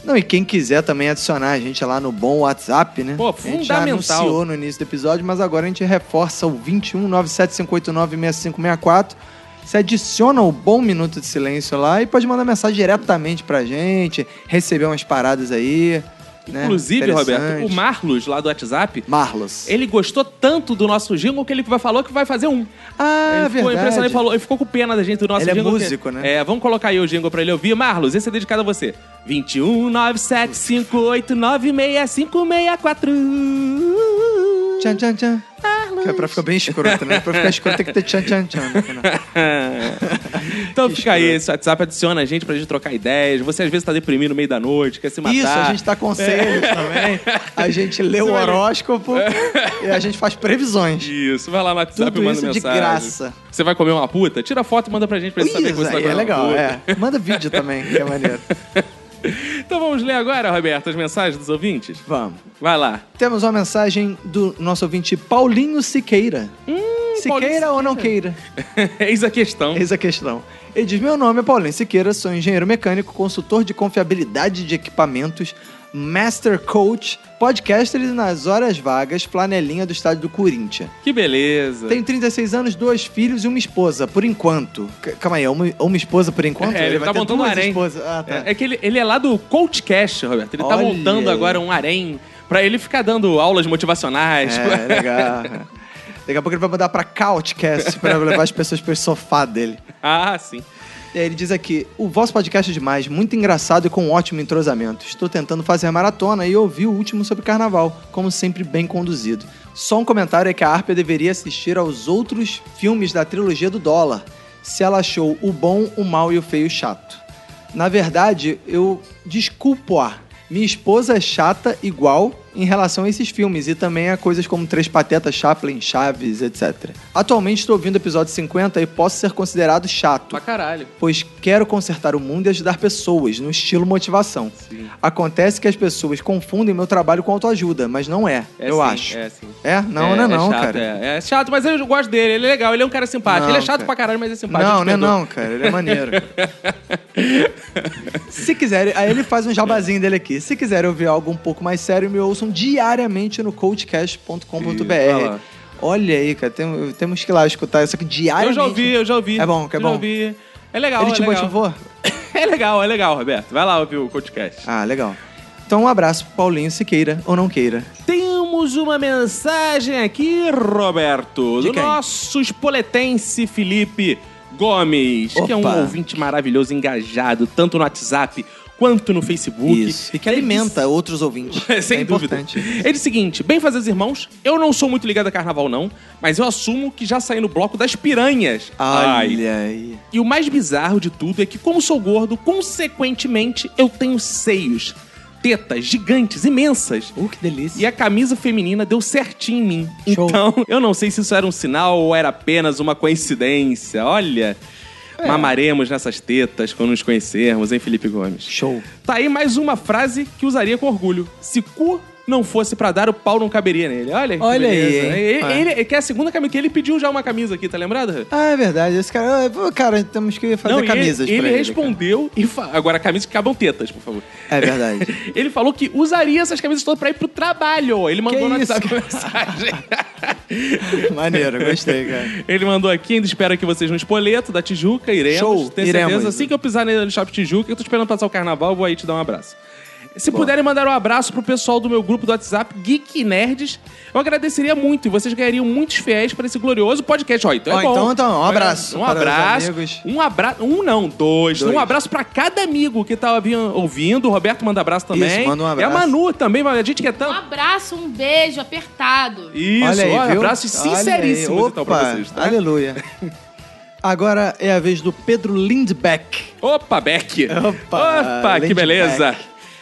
Não, e quem quiser também adicionar a gente lá no bom WhatsApp, né? Pô, A gente já fundamental. anunciou no início do episódio, mas agora a gente reforça o 21 97589 6564. Você adiciona o bom minuto de silêncio lá e pode mandar mensagem diretamente pra gente, receber umas paradas aí. né? Inclusive, Roberto, o Marlos, lá do WhatsApp, Marlos. ele gostou tanto do nosso jingle que ele falou que vai fazer um. Ah, ele ficou verdade. impressionado, ele, falou, ele ficou com pena da gente do nosso Ele é jingle. que- músico, né? É, vamos colocar aí o jingle pra ele ouvir. Marlos, esse é dedicado a você. 21 97589 6564. Tchan, tchan, tchan. Que é pra ficar bem escroto, né? Pra ficar escroto tem que ter tchan, tchan, tchan. no final. [LAUGHS] então fica aí, esse WhatsApp adiciona a gente pra gente trocar ideias. Você às vezes tá deprimido no meio da noite, quer se matar. Isso, a gente dá conselhos também. A gente lê o vai horóscopo e a gente faz previsões. Isso, vai lá no WhatsApp Tudo e manda isso de mensagem. graça. Você vai comer uma puta? Tira foto e manda pra gente pra gente saber que Isso você tá aí comendo é legal, uma puta. é. Manda vídeo também, que é maneiro. [LAUGHS] [LAUGHS] Então vamos ler agora, Roberto, as mensagens dos ouvintes? Vamos. Vai lá. Temos uma mensagem do nosso ouvinte Paulinho Siqueira. Se Hum, Paulinho queira ou não queira? [LAUGHS] Eis a questão. Eis a questão. Ele diz: Meu nome é Paulinho Siqueira, sou engenheiro mecânico, consultor de confiabilidade de equipamentos, master coach, podcaster nas horas vagas, flanelinha do estádio do Corinthians. Que beleza. Tenho 36 anos, duas filhos e uma esposa, por enquanto. C- calma aí, é uma, uma esposa por enquanto? É, ele, vai tá ter montando um harém. esposas. Ah, tá. É, é que ele, ele é lá do Coach Cash, Roberto. Ele tá Olha montando aí. agora um harém pra ele ficar dando aulas motivacionais. É, [LAUGHS] legal. Daqui a pouco ele vai mudar pra Couchcast pra levar as pessoas pro sofá dele. Ah, sim. Aí ele diz aqui: o vosso podcast é demais, muito engraçado e com um ótimo entrosamento. Estou tentando fazer a maratona e ouvi o último sobre carnaval, como sempre bem conduzido. Só um comentário é que a Arpia deveria assistir aos outros filmes da trilogia do dólar, se ela achou o bom, o mal e o feio chato. Na verdade, eu desculpo-a. Minha esposa é chata igual em relação a esses filmes e também a coisas como Três Patetas, Chaplin, Chaves, etc. Atualmente estou ouvindo o episódio 50 e posso ser considerado chato Pra caralho. pois quero consertar o mundo e ajudar pessoas, no estilo motivação. Acontece que as pessoas confundem meu trabalho com autoajuda, mas não é, É eu sim, acho. É, sim. É? Não, não é não, chato, cara. É, é chato, mas eu gosto dele. Ele é legal, ele é um cara simpático. Não, ele é chato cara. pra caralho, mas é simpático. Não, não é não, cara. Ele é maneiro. [LAUGHS] Se quiserem, aí ele faz um jabazinho dele aqui. Se quiserem ouvir algo um pouco mais sério, me diariamente no coachcast.com.br. Olha aí, cara, tem- temos que ir lá escutar isso aqui diariamente. Eu já ouvi, eu já ouvi. É bom, que é Eu já bom. ouvi. É legal, Ele é te legal. motivou? [COUGHS] É legal, é legal, Roberto. Vai lá ouvir o podcast. Ah, legal. Então um abraço pro Paulinho, se queira ou não queira. Temos uma mensagem aqui, Roberto, De do quem? nosso espoletense Felipe Gomes, que é um Opa. ouvinte maravilhoso, engajado, tanto no WhatsApp quanto no Facebook. Isso. E que alimenta outros ouvintes. [LAUGHS] Sem é dúvida. importante. Ele diz o seguinte: bem fazer irmãos, eu não sou muito ligado a carnaval, não, mas eu assumo que já saí no bloco das piranhas. Ai. Olha aí. E o mais bizarro de tudo é que, como sou gordo, consequentemente eu tenho seios, tetas gigantes, imensas. Uh, que delícia. E a camisa feminina deu certinho em mim. Show. Então, eu não sei se isso era um sinal ou era apenas uma coincidência. Olha, É. mamaremos nessas tetas quando nos conhecermos, hein, Felipe Gomes? Show. Tá aí mais uma frase que usaria com orgulho. Se cu não fosse pra dar, o pau não caberia nele. Olha, que Olha aí, beleza. hein? Ele, ele- que é a segunda camisa, que ele pediu já uma camisa aqui, tá lembrado? Ah, é verdade. Esse cara. ah, Cara, temos que fazer Não, camisas ele, ele ele. respondeu e fa... agora camisas que cabam tetas, por favor. cara. É verdade. [LAUGHS] Ele falou que usaria essas camisas todas pra ir pro trabalho. Ele mandou Que no isso, WhatsApp mensagem. [LAUGHS] Maneiro, gostei, cara. Ele mandou aqui, ainda espero que vocês no Espoleto da Tijuca, iremos. Show, tenho iremos. certeza. Assim que eu pisar no Shopping Tijuca, eu tô esperando passar o carnaval, vou aí te dar um abraço. Se puderem mandar um abraço pro pessoal do meu grupo do WhatsApp, Geek Nerds, eu agradeceria muito e vocês ganhariam muitos fiéis para esse glorioso podcast. Ó, então é Ó, bom. então, então, um abraço Um para abraço. Um abraço. Um não, dois. Dois. Um abraço pra cada amigo que tá ouvi- ouvindo. O Roberto manda abraço também. Isso, manda um E a abraço. Manu também, a gente quer Um tanto. abraço, um beijo apertado. Isso, Olha aí, abraços Olha aí. sinceríssimos Opa, então pra vocês, tá? Aleluia. [LAUGHS] Agora é a vez do Pedro Lindbeck. Opa, Beck! Opa, que Lindbeck. beleza!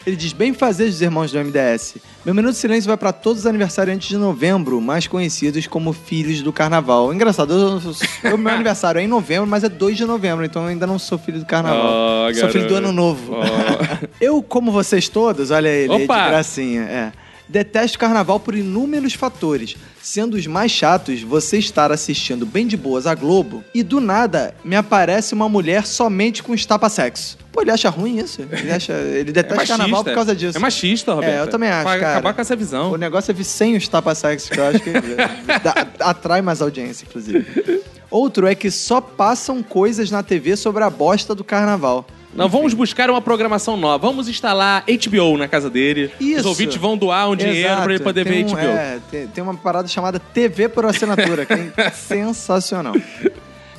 Ele diz: Bem fazer dos irmãos do MDS. Meu minuto de silêncio vai para todos os aniversariantes de novembro, mais conhecidos como filhos do carnaval. Engraçado, eu, eu- meu [LAUGHS] aniversário é em novembro, mas é 2 de novembro, então eu ainda não sou filho do carnaval. Oh, sou filho do ano novo. Oh. [LAUGHS] eu, como vocês todos, olha ele, aí, de Opa! gracinha, é. Detesto carnaval por inúmeros fatores, sendo os mais chatos você estar assistindo bem de boas a Globo e do nada me aparece uma mulher somente com estapa-sexo. Pô, ele acha ruim isso? Ele, acha, ele detesta carnaval por causa disso. É machista, Roberto. É, eu também acho, Pra cara. acabar com essa visão. O negócio é vir sem os tapa-sexos, que eu acho que [LAUGHS] atrai mais audiência, inclusive. Outro é que só passam coisas na TV sobre a bosta do carnaval. Nós vamos buscar uma programação nova. Vamos instalar HBO na casa dele. Os Isso. ouvintes vão doar um dinheiro Exato. pra ele poder Tem ver um- HBO. é, tem, tem uma parada chamada TV por assinatura, que é [LAUGHS] sensacional.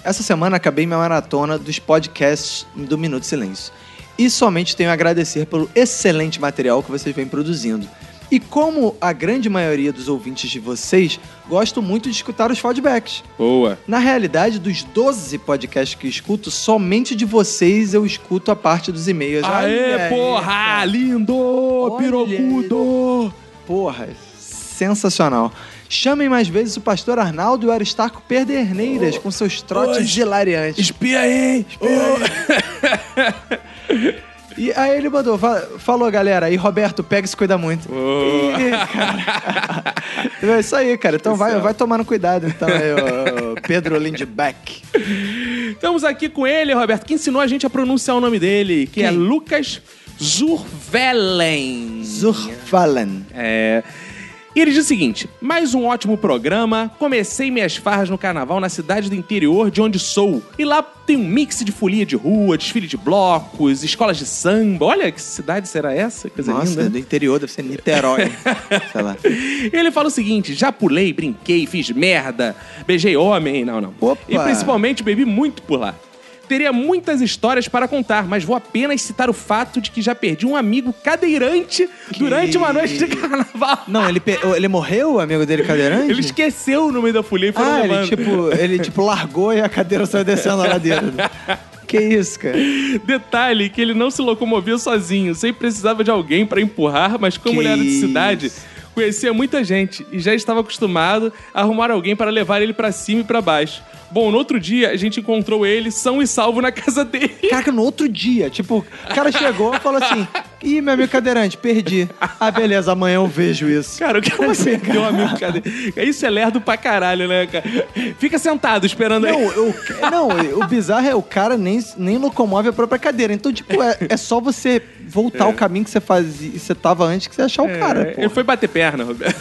Essa semana acabei minha maratona dos podcasts do Minuto Silêncio. E somente tenho a agradecer pelo excelente material que vocês vêm produzindo. E como a grande maioria dos ouvintes de vocês, gosto muito de escutar os feedbacks. Boa. Na realidade, dos 12 podcasts que escuto, somente de vocês eu escuto a parte dos e-mails. Aê, aí, porra! Lindo! Olha Pirocudo! Porra, sensacional. Chamem mais vezes o pastor Arnaldo e o Aristarco Perderneiras com seus trotes hilariantes. Espia aí! [LAUGHS] E aí ele mandou, fa- falou galera, e Roberto, pega e se cuida muito. Ih, cara. é isso aí, cara. Então vai, vai tomando cuidado, então, aí, Pedro Lindbeck. Estamos aqui com ele, Roberto, que ensinou a gente a pronunciar o nome dele, que é Quem? Lucas Zurvelen. Zurfallen. É. E ele diz o seguinte: mais um ótimo programa. Comecei minhas farras no carnaval na cidade do interior de onde sou. E lá tem um mix de folia de rua, desfile de blocos, escolas de samba. Olha que cidade será essa? Coisa Nossa, linda. do interior, deve ser Niterói. [LAUGHS] Sei lá. E ele fala o seguinte: já pulei, brinquei, fiz merda, beijei homem. Não, não. Opa. E principalmente bebi muito por lá. Teria muitas histórias para contar, mas vou apenas citar o fato de que já perdi um amigo cadeirante durante uma noite de carnaval. Não, ele, pe- ele morreu, o amigo dele cadeirante? Ele esqueceu no meio da folia e foram Ah, ele tipo, ele tipo largou e a cadeira saiu descendo a ladeira. que isso, cara? Detalhe que ele não se locomovia sozinho, sempre precisava de alguém para empurrar, mas como Que ele era de cidade, isso. conhecia muita gente e já estava acostumado a arrumar alguém para levar ele para cima e para baixo. Bom, no outro dia a gente encontrou ele são e salvo na casa dele. Caraca, no outro dia, tipo, o cara chegou e falou assim: Ih, meu amigo cadeirante, perdi. Ah, beleza, amanhã eu vejo isso. Cara, o que Como assim, um amigo cadê? Isso é lerdo pra caralho, né, cara? Fica sentado esperando aí. Não, eu, não, o bizarro é o cara nem, nem locomove a própria cadeira. Então, tipo, é, é só você voltar o caminho que você fazia, você tava antes que você achar o cara. É, pô. ele foi bater perna, Roberto.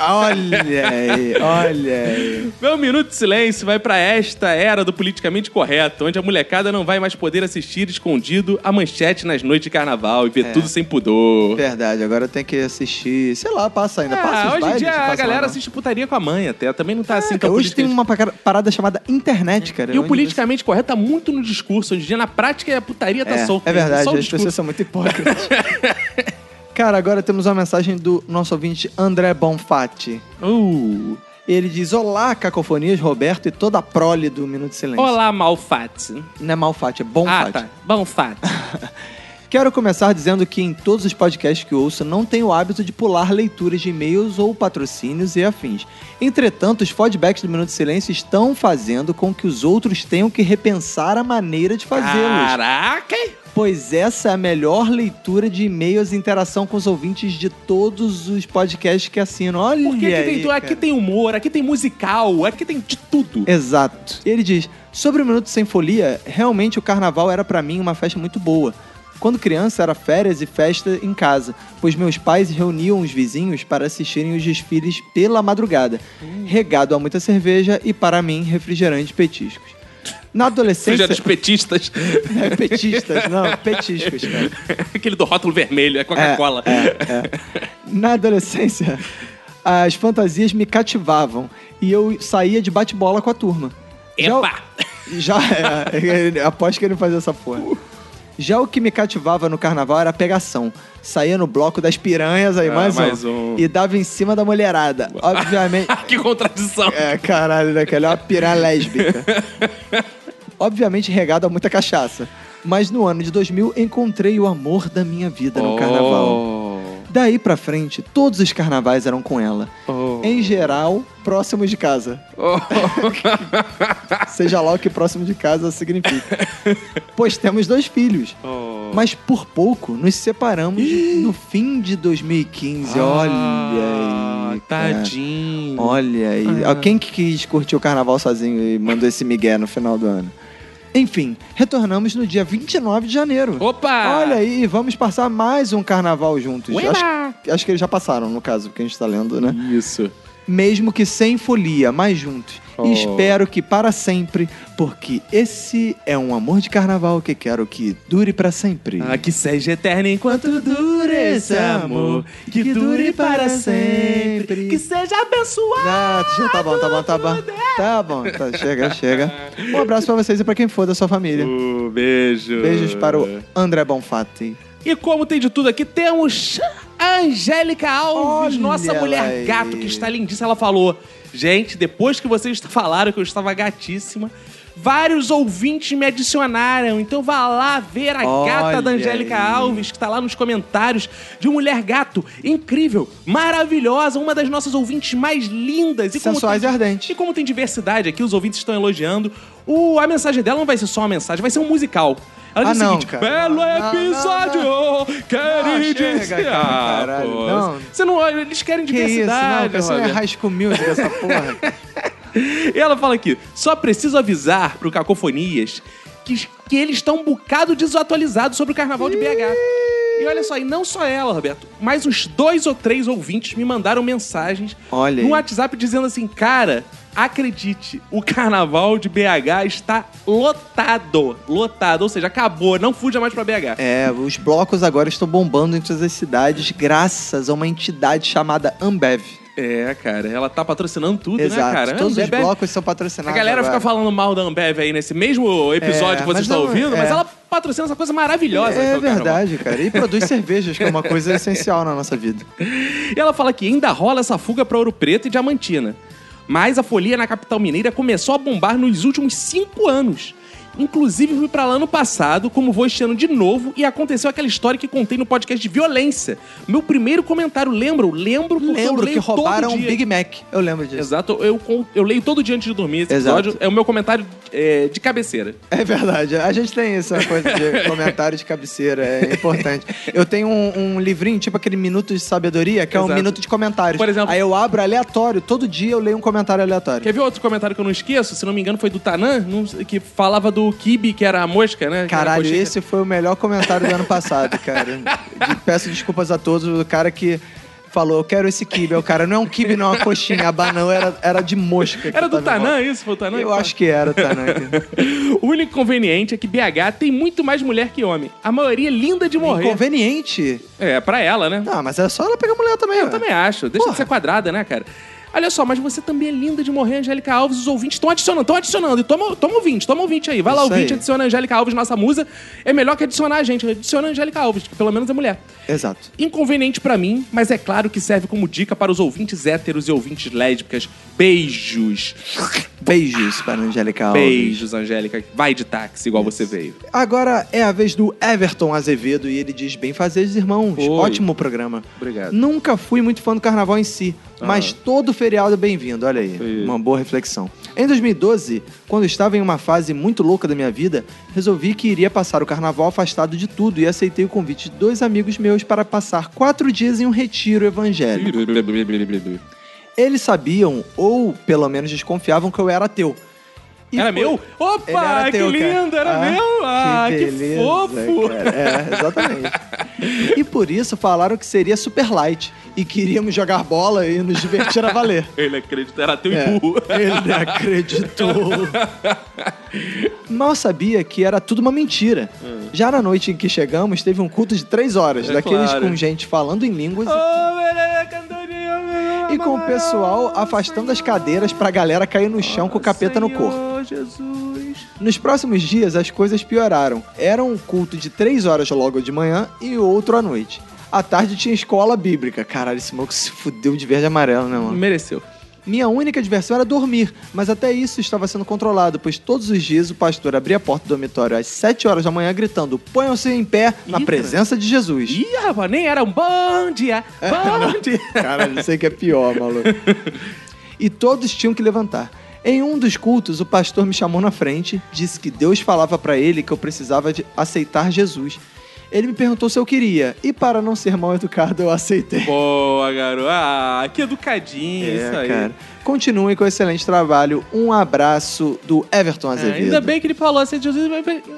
Olha aí, olha aí. Meu minuto de silêncio vai pra esta era do politicamente correto, onde a molecada não vai mais poder assistir escondido a manchete nas noites de carnaval e ver É. tudo sem pudor. Verdade, agora tem que assistir, sei lá, passa ainda, passa Ah, hoje em dia a lá, galera não. assiste putaria com a mãe até. Também não tá assim É, tão hoje tem uma parada chamada internet, cara. E o politicamente correto tá muito no discurso. Hoje em dia, na prática, a putaria tá é, solta. É verdade, as pessoas são muito hipócritas. [LAUGHS] Cara, agora temos uma mensagem do nosso ouvinte André Bonfatti. Uh. Ele diz: Olá, cacofonias, Roberto e toda a prole do Minuto de Silêncio. Olá, Malfatti. Não é Malfatti, é Bonfatti. Ah, tá. Bonfatti. [LAUGHS] Quero começar dizendo que em todos os podcasts que ouço não tenho o hábito de pular leituras de e-mails ou patrocínios e afins. Entretanto, os feedbacks do Minuto de Silêncio estão fazendo com que os outros tenham que repensar a maneira de fazê-los. Caraca! Pois essa é a melhor leitura de e-mails e interação com os ouvintes de todos os podcasts que assinam. Olha Porque aqui, aí, tem, aqui tem humor, aqui tem musical, aqui tem de tudo. Exato. Ele diz: Sobre o Minuto Sem Folia, realmente o carnaval era pra mim uma festa muito boa. Quando criança era férias e festa em casa, pois meus pais reuniam os vizinhos para assistirem os desfiles pela madrugada, regado a muita cerveja e para mim refrigerante e petiscos. Na adolescência, Seja petistas. [LAUGHS] É, petistas, não, petiscos, cara. [LAUGHS] Aquele do rótulo vermelho, é Coca-Cola. Na adolescência, as fantasias me cativavam e eu saía de bate-bola com a turma. Já o- Epa! Já é, aposto que ele fazia essa porra. Já o que me cativava no carnaval era a pegação. Saía no bloco das piranhas, aí Ah, mais, mais um, um. E dava em cima da mulherada. [LAUGHS] Obviamente. [LAUGHS] que contradição. É, caralho, daquele é uma piranha lésbica. [LAUGHS] Obviamente regado a muita cachaça. Mas no ano de 2000 encontrei o amor da minha vida no carnaval. Daí pra frente, todos os carnavais eram com ela. Em geral, próximos de casa. [LAUGHS] Seja lá o que próximo de casa significa. pois temos dois filhos. Mas por pouco nos separamos no fim de 2015. Olha aí. Tadinho. Olha aí. Quem que quis curtir o carnaval sozinho e mandou esse migué no final do ano? Enfim, retornamos no dia 29 de janeiro. Opa! Olha aí, vamos passar mais um carnaval juntos. Acho, acho que eles já passaram, no caso, porque a gente tá lendo, né? Isso. Mesmo que sem folia, mas juntos. Oh. E espero que para sempre, porque esse é um amor de carnaval que quero que dure para sempre. Ah, que seja eterno enquanto dure esse amor. Que dure para sempre. Que seja abençoado. Ah, já tá bom, tá bom, tá bom. Tá bom, tá, chega, chega. Um abraço pra vocês e pra quem for da sua família. Uh, beijo. Beijos para o André Bonfatti. E como tem de tudo aqui, temos a Angélica Alves, Olha nossa mulher aí. gato, que está lindíssima. Ela falou: Gente, depois que vocês [LAUGHS] falaram que eu estava gatíssima, vários ouvintes me adicionaram. Então vá lá ver a gata da Olha Angélica aí. Alves, que está lá nos comentários, de mulher gato incrível, maravilhosa, uma das nossas ouvintes mais lindas. E como Sensuais tem- e ardentes. E como tem diversidade aqui, os ouvintes estão elogiando. O, a mensagem dela não vai ser só uma mensagem, vai ser um musical. Ela Ah, diz o não, seguinte: cara. Belo Não, não, episódio! Cara, caralho, não. Você não. Eles querem Que isso, não, diversidade, cara, isso não é Roger. High School Music essa porra. [LAUGHS] E ela fala aqui: só preciso avisar pro Cacofonias que, que eles estão um bocado desatualizados sobre o carnaval de BH. E olha só, e não só ela, Roberto, mas uns dois ou três ouvintes me mandaram mensagens Olha no aí. WhatsApp dizendo assim, cara, acredite, o carnaval de BH está lotado, lotado, ou seja, acabou, não fuja mais pra BH. É, os blocos agora estão bombando em todas as cidades graças a uma entidade chamada Ambev. É, cara, ela tá patrocinando tudo, Exato. né, cara? Todos os Ambev- blocos são A patrocinados. galera agora. fica falando mal da Ambev aí nesse mesmo episódio É, que vocês estão não- ouvindo, é. mas ela patrocina essa coisa maravilhosa. É carnaval. verdade, cara. E produz [LAUGHS] cervejas, que é uma coisa essencial na nossa vida. E ela fala que ainda rola essa fuga pra Ouro Preto e Diamantina. Mas a folia na capital mineira começou a bombar nos últimos cinco anos. Inclusive, fui pra lá no passado, como vou este ano de novo, e aconteceu aquela história que contei no podcast de violência. Meu primeiro comentário, lembram? Lembro porque eu Lembro leio que roubaram um. Big Mac. Eu lembro disso. Exato, eu, eu leio todo dia antes de dormir esse Exato. episódio. É o meu comentário é, de cabeceira. É verdade. A gente tem essa coisa de [LAUGHS] comentário de cabeceira, é importante. Eu tenho um, um livrinho, tipo aquele Minuto de Sabedoria, que é um Exato. minuto de comentários. Por exemplo- Aí eu abro aleatório, todo dia eu leio um comentário aleatório. Quer ver outro comentário que eu não esqueço? Se não me engano, foi do Tanan, que falava do Kibe, que era a mosca, né? Caralho, esse foi o melhor comentário do ano passado, cara. Peço desculpas a todos, o cara que falou, eu quero esse kibe. Aí O cara, não é um kibe, não, é uma coxinha. A banana era, era de mosca. Era do volta. isso? Foi o Tanan? Eu acho que era, Tanan. [LAUGHS] cara. O único inconveniente é que BH tem muito mais mulher que homem. A maioria é linda de morrer. Inconveniente. É, pra ela, né? Não, mas é só ela pegar mulher também. Eu também acho. Deixa de ser quadrada, né, cara? Olha só, mas você também é linda de morrer, Angélica Alves. Os ouvintes estão adicionando, estão adicionando. E toma, toma ouvinte, toma ouvinte aí. Vai lá, Isso ouvinte, aí. adiciona a Angélica Alves, nossa musa. É melhor que adicionar a gente. Adiciona a Angélica Alves, que pelo menos é mulher. Exato. Inconveniente pra mim, mas é claro que serve como dica para os ouvintes héteros e ouvintes lésbicas. Beijos. Beijos para a Angélica Alves. Beijos, Angélica. Vai de táxi, igual você veio. Agora é a vez do Everton Azevedo e ele diz: Bem fazeres, irmãos. Oi. Ótimo programa. Obrigado. Nunca fui muito fã do carnaval em si, mas todo feriado é bem-vindo. Olha aí, Oi. uma boa reflexão. Em 2012, quando estava em uma fase muito louca da minha vida, resolvi que iria passar o carnaval afastado de tudo e aceitei o convite de dois amigos meus para passar quatro dias em um retiro evangélico. Eles sabiam, ou pelo menos desconfiavam, que eu era ateu. E Era foi- meu? Opa, era que cara. lindo, era Ah, meu. Ah, que, beleza, fofo. cara. É, exatamente. [LAUGHS] e por isso falaram que seria super light e queríamos jogar bola e nos divertir a valer. [LAUGHS] Ele acredita, era teu É, burro. ele acreditou. Mal sabia que era tudo uma mentira. Já na noite em que chegamos, teve um culto de três horas, É daqueles claro. com gente falando em línguas Oh, e com o pessoal afastando as cadeiras pra galera cair no chão com o capeta no corpo. Senhor Jesus. Nos próximos dias, as coisas pioraram. Era um culto de três horas logo de manhã e outro à noite. À tarde tinha escola bíblica. Caralho, esse maluco se fudeu de verde e amarelo, né, mano? Mereceu. Minha única diversão era dormir, mas até isso estava sendo controlado, pois todos os dias o pastor abria a porta do dormitório às 7 horas da manhã gritando: ponham-se em pé na presença de Jesus. Ih, rapaz, nem era um bom dia. Bom dia. [LAUGHS] Cara, não sei o que é pior, maluco. [LAUGHS] E todos tinham que levantar. Em um dos cultos, o pastor me chamou na frente, disse que Deus falava pra ele que eu precisava de aceitar Jesus. Ele me perguntou se eu queria, e para não ser mal educado, eu aceitei. Boa, garoto. Ah, que educadinho É, isso aí. cara. Continuem com o excelente trabalho. Um abraço do Everton É, Azevedo. ainda bem que ele falou assim, Jesus,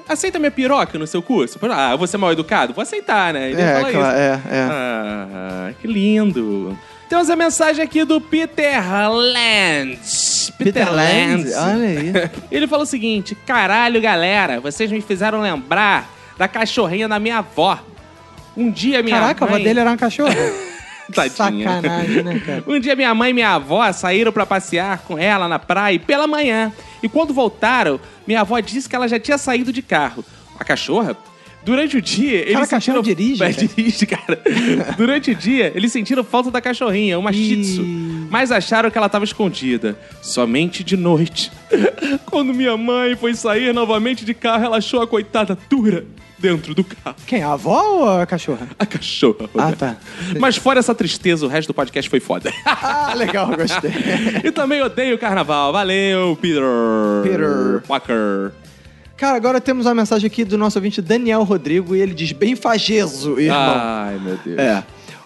aceita minha piroca no seu curso? Ah, eu vou ser mal educado? Vou aceitar, né? Ele É, claro, é, é. Ah, que lindo. Temos a mensagem aqui do Peter Lands. Peter Lenz, olha aí. [LAUGHS] Ele falou o seguinte: caralho, galera, vocês me fizeram lembrar da cachorrinha da minha avó. Um dia minha Caraca, a mãe... avó dele era uma cachorra. [LAUGHS] Tadinha. Sacanagem, né, cara? Um dia minha mãe e minha avó saíram pra passear com ela na praia pela manhã. E quando voltaram, minha avó disse que ela já tinha saído de carro. A cachorra? Durante o dia, eles Cara, cachorra sentiram... dirige, É, dirige, cara. [LAUGHS] Durante o dia, eles sentiram falta da cachorrinha, uma shih tzu. Mas acharam que ela estava escondida. Somente de noite. [LAUGHS] Quando minha mãe foi sair novamente de carro, ela achou a coitada dura dentro do carro. Quem? A avó ou a cachorra? A cachorra. Ah, tá. Mas fora essa tristeza, o resto do podcast foi foda. Ah, legal, gostei. [LAUGHS] e também odeio o carnaval. Valeu, Peter. Peter. Walker. Cara, agora temos uma mensagem aqui do nosso ouvinte Daniel Rodrigo e ele diz bem fageso, irmão. Ai, meu Deus. É.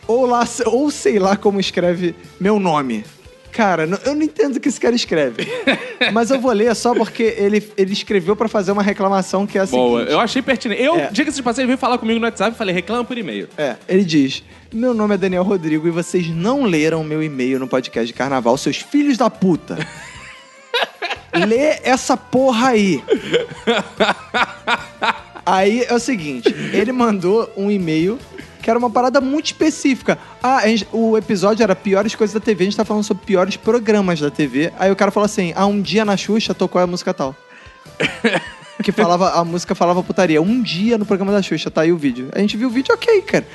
Ou, lá, ou sei lá como escreve meu nome. Cara, eu não entendo o que esse cara escreve. [LAUGHS] Mas eu vou ler só porque ele, ele escreveu pra fazer uma reclamação que é a Boa, seguinte. eu achei pertinente. Eu, É. diga-se de passagem, veio falar comigo no WhatsApp e falei, reclama por e-mail. É, ele diz: Meu nome é Daniel Rodrigo e vocês não leram meu e-mail no podcast de carnaval, seus filhos da puta. [LAUGHS] Lê essa porra aí. Aí é o seguinte: ele mandou um e-mail que era uma parada muito específica. Ah, gente- o episódio era piores coisas da TV, a gente tá falando sobre piores programas da TV. Aí o cara falou assim: Ah, um dia na Xuxa tocou a música tal. que falava, a música falava putaria. Um dia no programa da Xuxa, tá aí o vídeo. A gente viu o vídeo, ok, cara.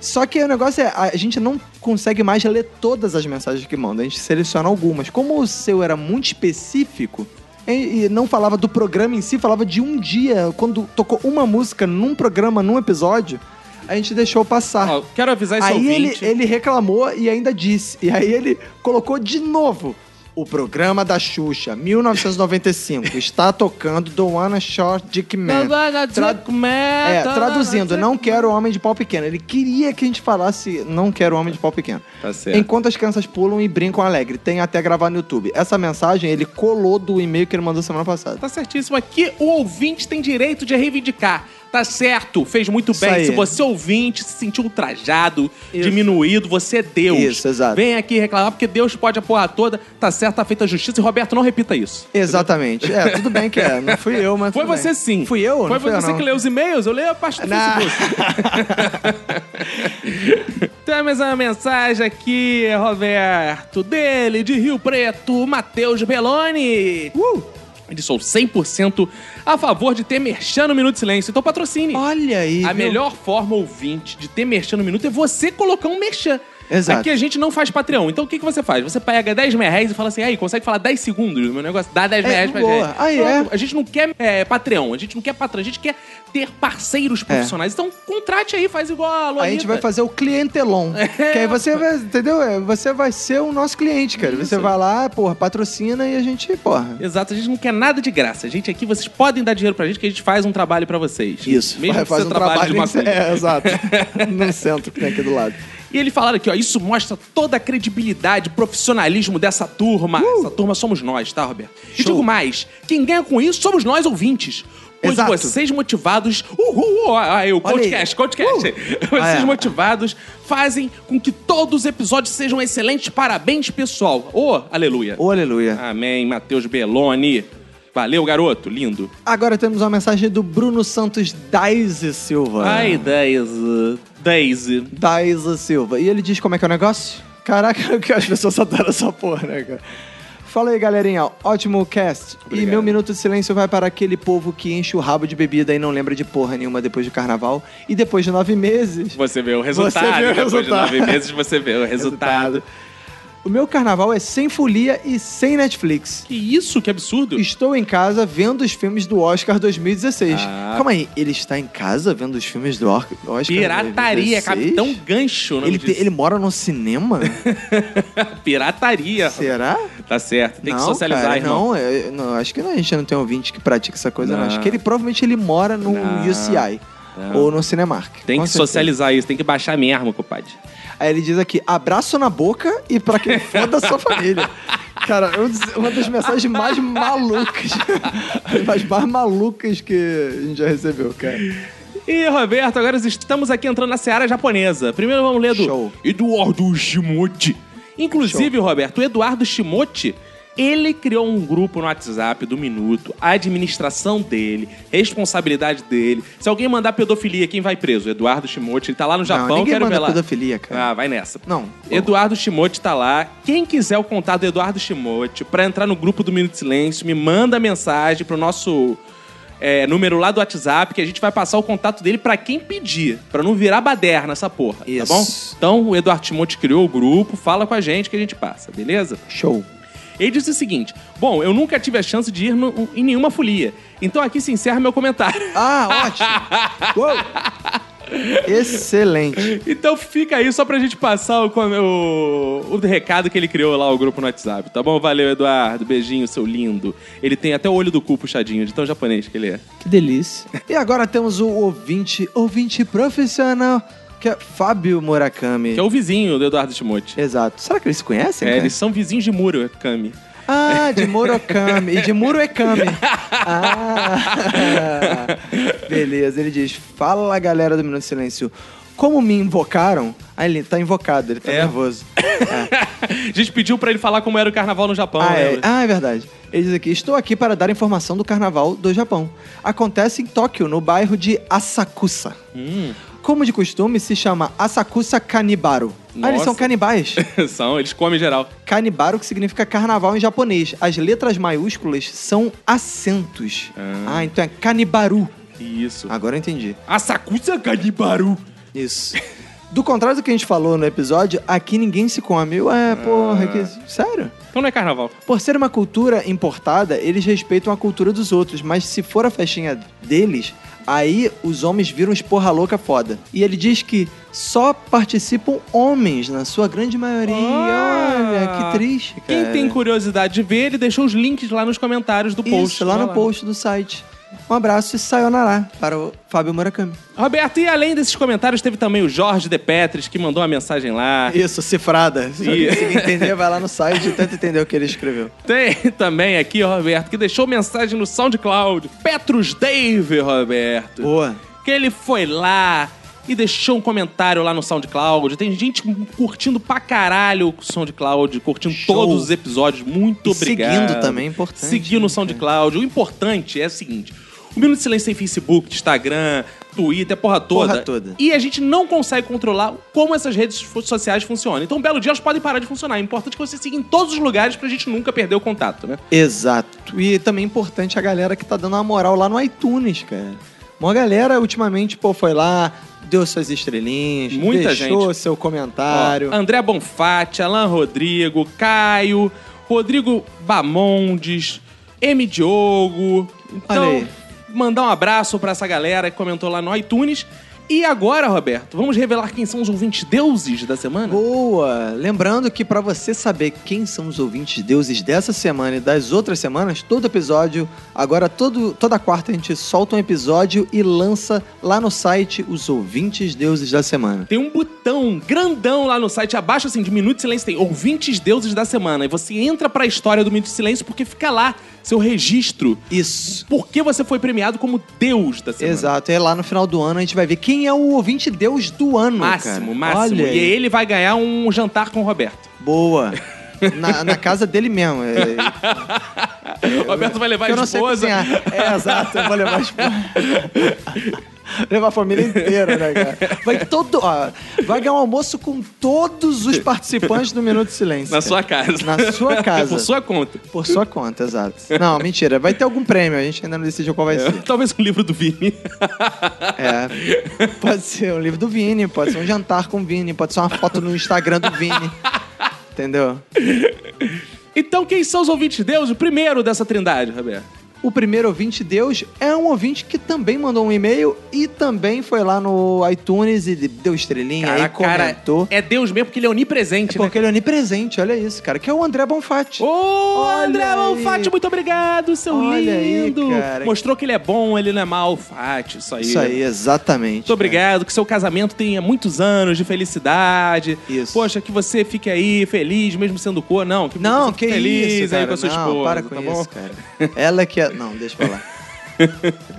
Só que o negócio é, a gente não consegue mais ler todas as mensagens que manda, a gente seleciona algumas. Como o seu era muito específico, e não falava do programa em si, falava de um dia, quando tocou uma música num programa, num episódio, a gente deixou passar. Ó, quero avisar esse Aí ele, ouvinte. ele reclamou e ainda disse. E aí ele colocou de novo. O programa da Xuxa, 1995, está tocando The One Short Dick Man. Tra- É, traduzindo, não quero homem de pau pequeno. Ele queria que a gente falasse não quero homem de pau pequeno. Tá certo. Enquanto as crianças pulam e brincam alegre. Tem até gravar no YouTube. Essa mensagem ele colou do e-mail que ele mandou semana passada. Tá certíssimo. Aqui o ouvinte tem direito de reivindicar. Tá certo, fez muito Isso bem. aí. Se você ouvinte se sentiu ultrajado, Isso. diminuído, você é Deus. Isso, exato. Vem aqui reclamar, porque Deus pode a porra toda. Tá certo, tá feita a justiça. E Roberto, não repita isso. Exatamente. É, tudo bem que é. Não fui eu, mas. Foi tudo bem. você sim. Fui eu? Foi não fui eu, você não. que leu os e-mails? Eu leio a parte do Não. Facebook. [LAUGHS] Temos uma mensagem aqui, Roberto, dele, de Rio Preto, Matheus Belloni. Uh! Ele sou 100% a favor de ter merchan no Minuto de Silêncio. Então patrocine. Olha aí. A viu? melhor forma, ouvinte, de ter merchan no minuto é você colocar um merchan. Exato. Aqui a gente não faz Patreon. Então o que, que você faz? Você pega 10 mil reais e fala assim, aí, consegue falar 10 segundos do meu negócio? Dá 10 mil É, reais pra boa. gente. Aí, Pronto. é. A gente não quer é, Patreon, a gente não quer patrão, a gente quer ter parceiros profissionais. Então contrate aí, faz igual a Lolita. É. A gente vai fazer o clientelon. [LAUGHS] Que aí você vai, entendeu? É, Você vai ser o nosso cliente, cara. Você vai lá, porra, patrocina e a gente, porra. Exato, a gente não quer nada de graça. A gente aqui, vocês podem dar dinheiro pra gente que a gente faz um trabalho pra vocês. Isso. Mesmo vai, que faz você um trabalhe trabalho de uma em- [LAUGHS] É, exato. [LAUGHS] no centro que tem aqui do lado. E ele falaram aqui, ó, isso mostra toda a credibilidade, profissionalismo dessa turma. Essa turma somos nós, tá, Roberto? E Uh! Show. digo mais, quem ganha com isso somos nós, ouvintes. Pois Exato. vocês motivados... Uhul! ó, Aí, o podcast, podcast. Uh! [LAUGHS] Vocês Ah, é. motivados fazem com que todos os episódios sejam excelentes. Parabéns, pessoal. Ô, aleluia. Ô, aleluia. Amém, Matheus Belloni. Valeu, garoto. Lindo. Agora temos uma mensagem do Bruno Santos Daisy Silva. Ai, Daisy. Daisy. Daisy Silva. E ele diz como é que é o negócio? Caraca, [LAUGHS] que as pessoas adoram essa porra, né, cara? Fala aí, galerinha. Ótimo cast. E meu minuto de silêncio vai para aquele povo que enche o rabo de bebida e não lembra de porra nenhuma depois do carnaval. E depois de nove meses. Você vê o resultado. Você vê o Depois resultado. de nove meses você vê o [LAUGHS] resultado. O meu carnaval é sem folia e sem Netflix. Que isso? Que absurdo. Estou em casa vendo os filmes do Oscar 2016. Ah. Calma aí, ele está em casa vendo os filmes do Oscar Pirataria, 2016? Capitão Gancho. Ele, te- ele mora no cinema? [LAUGHS] Pirataria. Será? Tá certo. Tem que não, socializar, cara, irmão. Não, é- não, acho que não, a gente não tem ouvinte que pratica essa coisa, não. Não. Acho que ele provavelmente ele mora no. UCI. Não. Ou no Cinemark. Tem que certeza. socializar isso, tem que baixar mesmo, compadre. Aí ele diz aqui, abraço na boca e pra quem for da sua família. Cara, é um uma das mensagens mais malucas. [LAUGHS] As mais malucas que a gente já recebeu, cara. E, Roberto, agora estamos aqui entrando na seara japonesa. Primeiro vamos ler do Show. Eduardo Shimote. Inclusive, Roberto, o Eduardo Shimote, ele criou um grupo no WhatsApp do Minuto, a administração dele, responsabilidade dele. Se alguém mandar pedofilia, quem vai preso? Eduardo Shimote, ele tá lá no Japão, não, ninguém quero manda ver lá. pedofilia, cara. Ah, vai nessa. Não. Eduardo Shimote tá lá. Quem quiser o contato do Eduardo Shimote pra entrar no grupo do Minuto de Silêncio, me manda mensagem pro nosso é, número lá do WhatsApp que a gente vai passar o contato dele pra quem pedir, Pra não virar baderna essa porra, Isso. tá bom? Então, o Eduardo Shimote criou o grupo, fala com a gente que a gente passa, beleza? Show. Ele disse o seguinte: Bom, eu nunca tive a chance de ir no- em nenhuma folia. Então aqui se encerra meu comentário. Ah, ótimo. [LAUGHS] Uou. Excelente. Então fica aí só pra gente passar o, o, o recado que ele criou lá, o grupo no WhatsApp, tá bom? Valeu, Eduardo. Beijinho, seu lindo. Ele tem até o olho do cu puxadinho, de tão japonês que ele é. Que delícia. E agora temos o ouvinte, ouvinte profissional, que é Fábio Murakami. Que é o vizinho do Eduardo Timote. Exato. Será que eles se conhecem? É, cara? eles são vizinhos de Murakami. Ah, de Murakami. e de Murakami. [LAUGHS] Ah, beleza. Ele diz, fala galera do Minuto Silêncio. Como me invocaram... Ah, ele tá invocado, ele tá É. nervoso. [LAUGHS] A gente pediu pra ele falar como era o carnaval no Japão, Ah é, ah, é verdade. Ele diz aqui: Estou aqui para dar informação do carnaval do Japão. Acontece em Tóquio, no bairro de Asakusa. Hum. Como de costume, se chama Asakusa Kanibaro. Ah, eles Nossa. são canibais. [LAUGHS] são, eles comem geral. Kanibaro, que significa carnaval em japonês. As letras maiúsculas são acentos. Ah, então é Kanibaru. Isso. Agora eu entendi. Asakusa Kanibaru. Isso. Do contrário do que a gente falou no episódio, aqui ninguém se come. Ué, porra, que... sério? Então não é carnaval. Por ser uma cultura importada, eles respeitam a cultura dos outros, mas se for a festinha deles, aí os homens viram esporra louca foda. E ele diz que só participam homens, na sua grande maioria. Olha, que triste, cara. Quem tem curiosidade de ver, ele deixou os links lá nos comentários do post. Isso, lá no post do site. Um abraço e sayonara para o Fábio Murakami. Roberto, e além desses comentários, teve também o Jorge De Petris, que mandou uma mensagem lá. Isso, cifrada. Se E- conseguir entender, vai lá no site e tenta entender o que ele escreveu. [LAUGHS] Tem também aqui, Roberto, que deixou mensagem no SoundCloud. Petrus Dave, Roberto. Boa. Que ele foi lá e deixou um comentário lá no SoundCloud. Tem gente curtindo pra caralho o SoundCloud, curtindo Show. todos os episódios. Muito E obrigado. seguindo também, é importante, Seguindo o SoundCloud. O importante é o seguinte: o Minuto de Silêncio tem Facebook, Instagram, Twitter, porra toda. Porra toda. E a gente não consegue controlar como essas redes sociais funcionam. Então, um belo dia elas podem parar de funcionar. É importante que você siga em todos os lugares pra gente nunca perder o contato, né? Exato. E também é importante a galera que tá dando uma moral lá no iTunes, cara. Uma galera ultimamente, pô, foi lá, deu suas estrelinhas, Muita deixou gente. seu comentário. Ó, André Bonfatti, Alan Rodrigo, Caio, Rodrigo Bamondes, M. Diogo. Então, mandar um abraço pra essa galera que comentou lá no iTunes. E agora, Roberto, vamos revelar quem são os ouvintes deuses da semana? Boa! Lembrando que pra você saber quem são os ouvintes deuses dessa semana e das outras semanas, todo episódio, agora todo, toda quarta a gente solta um episódio e lança lá no site os ouvintes deuses da semana. Tem um botão grandão lá no site, abaixo assim, de Minuto de Silêncio, tem ouvintes deuses da semana. E você entra pra história do Minuto de Silêncio porque fica lá seu registro. Isso. Por que você foi premiado como Deus da semana? Exato, e lá no final do ano a gente vai ver quem é o ouvinte deus do ano. Máximo, cara. máximo. Olha E ele vai ganhar um jantar com o Roberto. Boa. [LAUGHS] Na, na casa dele mesmo. É, O [LAUGHS] Roberto vai levar eu a não sei esposa. cozinhar. É, exato, eu vou levar a esposa. [LAUGHS] levar a família inteira, né, cara? Vai, todo, ó, vai ganhar um almoço com todos os participantes do Minuto de Silêncio. Na sua casa. Na sua casa. Por sua conta. Por sua conta, exato. Não, mentira. Vai ter algum prêmio, a gente ainda não decidiu qual vai ser. Talvez um livro do Vini. É. Pode ser um livro do Vini, pode ser um jantar com o Vini, pode ser uma foto no Instagram do Vini. Entendeu? Então, quem são os ouvintes de Deus? O primeiro dessa trindade, Roberto. O primeiro ouvinte Deus é um ouvinte que também mandou um e-mail e também foi lá no iTunes e deu estrelinha Cara, aí, comentou. é Deus mesmo porque ele é onipresente, É porque ele é onipresente, olha isso, cara. Que é o André Bonfatti. Ô, André aí. Malfatti, muito obrigado, seu Olha aí, lindo. cara. Mostrou que ele é bom, ele não é Malfatti, isso aí. Isso aí, exatamente. Muito obrigado, que seu casamento tenha muitos anos de felicidade. Isso. Poxa, que você fique aí feliz, mesmo sendo cor. Não, que Não, que feliz isso, aí cara. com a sua não, esposa. para com tá bom? isso, cara. Ela que é... Não, deixa pra lá. [LAUGHS]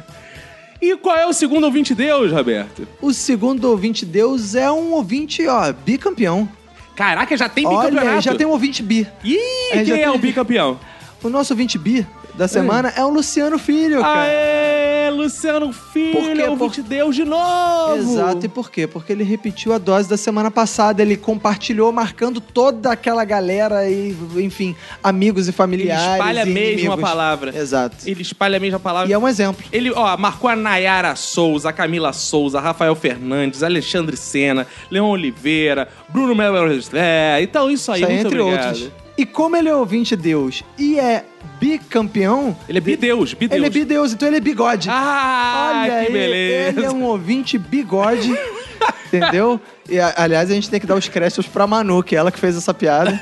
E qual é o segundo ouvinte Deus, Roberto? O segundo ouvinte Deus é um ouvinte, ó, bicampeão. Caraca, já tem Olha, bicampeonato. já tem um ouvinte bi. Ih, É, quem é tem- o bicampeão? O nosso ouvinte bi da semana é o Luciano Filho, cara. Aê, Luciano Filho, Por quê? ouvinte Deus de novo. Exato, e por quê? Porque ele repetiu a dose da semana passada, ele compartilhou, marcando toda aquela galera e, enfim, amigos e Ele familiares. espalha e mesmo a inimigos. palavra. Exato. Ele espalha a mesma palavra. E é um exemplo. Ele, ó, marcou a Nayara Souza, a Camila Souza, Rafael Fernandes, Alexandre Sena, Leon Oliveira, Bruno Melo. É, então isso aí, Isso aí, muito entre obrigado. outros. E como ele é ouvinte Deus e é bicampeão, Ele é bideus, bideus. ele é bideus, então ele é bigode. Ah, Olha que aí, beleza. ele é um ouvinte bigode, [LAUGHS] entendeu? E, aliás, a gente tem que dar os créditos pra Manu, que é ela que fez essa piada.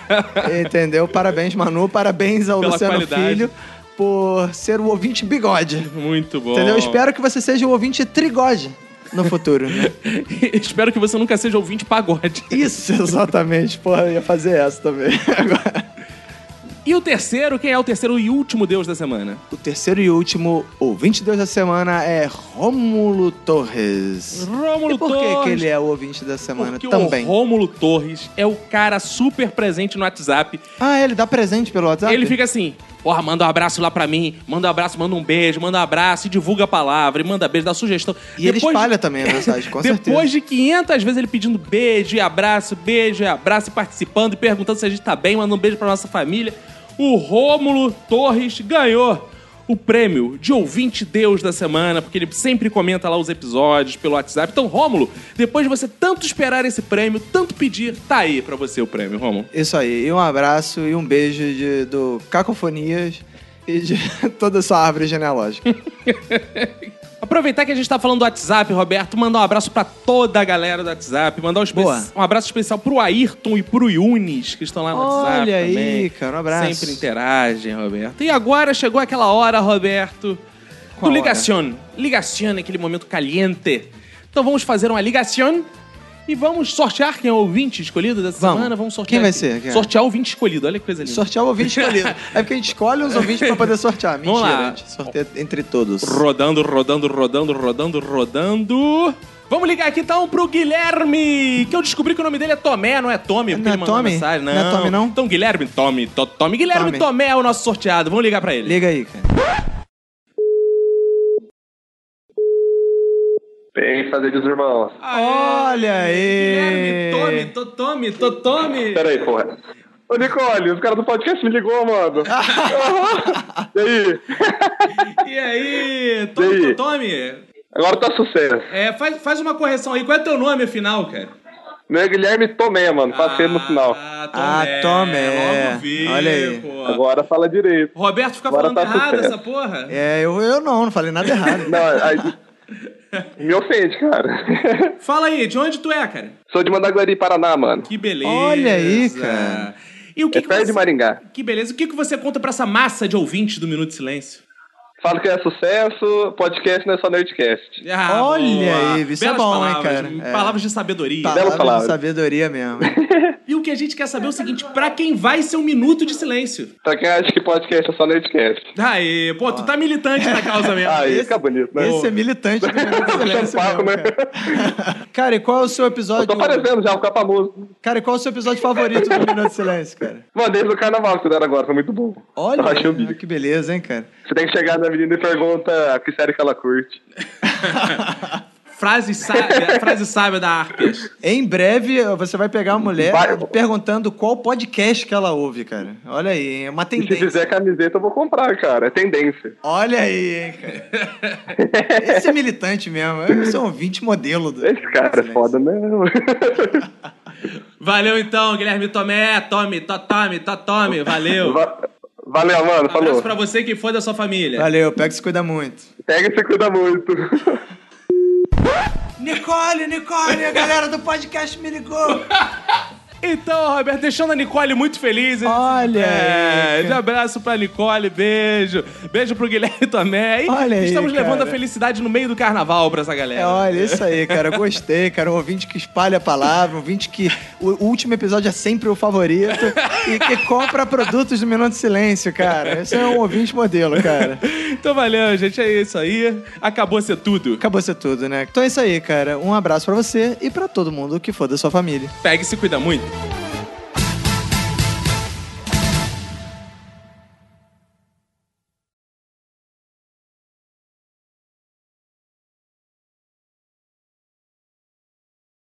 [LAUGHS] entendeu? Parabéns, Manu. Parabéns ao Pela Luciano qualidade. Filho por ser o ouvinte bigode. Muito bom. Entendeu? Eu espero que você seja o ouvinte trigode. No futuro, né? [LAUGHS] Espero que você nunca seja ouvinte pagode. Isso, exatamente. Porra, eu ia fazer essa também. [LAUGHS] Agora, E o terceiro, quem é o terceiro e último deus da semana? o terceiro e último ouvinte Deus da semana é Rômulo Torres. Rômulo e por que Torres. que ele é o ouvinte da semana Porque também? o Rômulo Torres é o cara super presente no WhatsApp. Ah, ele dá presente pelo WhatsApp? Ele fica assim, porra, manda um abraço lá pra mim, manda um abraço, manda um beijo, manda um abraço, e divulga a palavra, e manda beijo, dá sugestão. E ele Depois- espalha também a mensagem, com [LAUGHS] certeza. Depois de 500 vezes ele pedindo beijo e abraço, beijo e abraço, e participando e perguntando se a gente tá bem, mandando um beijo pra nossa família, o Rômulo Torres ganhou o prêmio de ouvinte Deus da semana, porque ele sempre comenta lá os episódios pelo WhatsApp. Então, Rômulo, depois de você tanto esperar esse prêmio, tanto pedir, tá aí pra você o prêmio, Rômulo. Isso aí. E um abraço e um beijo de- do Cacofonias e de [LAUGHS] toda a sua árvore genealógica. [LAUGHS] Aproveitar que a gente tá falando do WhatsApp, Roberto, mandar um abraço pra toda a galera do WhatsApp, mandar um, espe- Boa. um abraço especial pro Ayrton e pro Yunis, que estão lá no WhatsApp Olha aí, também. cara, um abraço. Sempre interagem, Roberto. E agora chegou aquela hora, Roberto, Qual do hora? ligacion. Ligacion, aquele momento caliente. Então vamos fazer uma ligacion e vamos sortear quem é o ouvinte escolhido dessa Vamos. semana. Vamos sortear. Quem vai ser, cara? Sortear o ouvinte escolhido, olha que coisa linda. Sortear o ouvinte escolhido. [LAUGHS] É porque a gente escolhe uns ouvintes pra poder sortear. Mentira, Vamos lá. a gente sorteia entre todos. Rodando, rodando, rodando, rodando, rodando. Vamos ligar aqui então pro Guilherme, que eu descobri que o nome dele é Tomé, não é Tommy, porque Não é ele Tommy? mensagem. Não. Não é Tommy, não? Então Guilherme, Tommy, to, Tommy. Guilherme Tommy. Tomé é o nosso sorteado. Vamos ligar pra ele. Liga aí, cara. Tem fazer dos irmãos. Olha aí. Guilherme, Tommy, to, Tommy, to, Tommy. Pera aí, porra. Ô, Nicole, os caras do podcast me ligou, mano. [LAUGHS] e aí? E aí, Tommy, E aí? to, Tommy? Agora tá sucesso. É, faz, faz uma correção aí. Qual é teu nome, afinal, cara? Não é Guilherme Tomé, mano. Passei no final. Ah, Ah, Tomé. Logo vi, Olha aí. pô. Agora fala direito. Roberto fica Agora falando tá errado sucesso. essa porra. É, eu, eu não, não falei nada errado. Não, aí... [LAUGHS] [LAUGHS] Me ofende, cara. [LAUGHS] Fala aí, de onde tu é, cara? Sou de Mandaguari, Paraná, mano. Que beleza. Olha aí, cara. E o que, É que perto você... de Maringá. Que beleza. O que, que você conta pra essa massa de ouvintes do Minuto de Silêncio? Falo que é sucesso, podcast não é só Nerdcast. Ah, Olha boa. aí, isso é Belas bom, hein, palavras, cara? É. Palavras de sabedoria. Belas Palavra de palavras. sabedoria mesmo. [LAUGHS] E o que a gente quer saber é o seguinte, pra quem vai ser um Minuto de Silêncio? Pra quem acha que podcast é só Nerdcast. Aê, pô, tu tá militante na causa mesmo. Aí, esse- fica bonito, né? Esse é militante do Minuto de Silêncio Papo, mesmo, né? cara. [LAUGHS] Cara, e qual é o seu Eu episódio... tô aparecendo já, vou ficar famoso. Cara, e qual é o seu episódio favorito do Minuto de Silêncio, cara? Mano, desde o carnaval que fizeram agora, foi muito bom. Olha, Eu o que beleza, hein, cara? Você tem que chegar na menina e pergunta que série que ela curte. [LAUGHS] Frase sábia, frase sábia da Arpias. Em breve, você vai pegar uma mulher Vai- perguntando qual podcast que ela ouve, cara. Olha aí, é uma E se tendência. fizer camiseta, eu vou comprar, cara. É tendência. Olha aí, hein, cara. Esse é militante mesmo. Esse é um ouvinte modelo. Do... Esse cara é foda mesmo. Valeu então, Guilherme Tomé, Tommy, to, Tommy, to, Tommy, valeu. Va- Valeu, mano. Abraço Falou. pra você que for da sua família. Valeu, pega e se cuida muito. Pega e se cuida muito. [LAUGHS] Nicole, Nicole, a galera do podcast me ligou. [LAUGHS] Então, Roberto, deixando a Nicole muito feliz. Olha é, aí, De abraço pra Nicole, beijo. Beijo pro Guilherme [LAUGHS] também. E Olha aí, Estamos levando cara. a felicidade no meio do carnaval pra essa É, galera. olha, isso aí, cara. Gostei, cara. Um ouvinte que espalha a palavra, um ouvinte que o último episódio é sempre o favorito e que compra produtos do Minuto de Silêncio, cara. Esse é um ouvinte modelo, cara. Então valeu, gente. É isso aí. Acabou ser tudo. Acabou ser tudo, né? Então é isso aí, cara. Um abraço pra você e pra todo mundo que for da sua família. Pegue e se cuida muito. Thank you.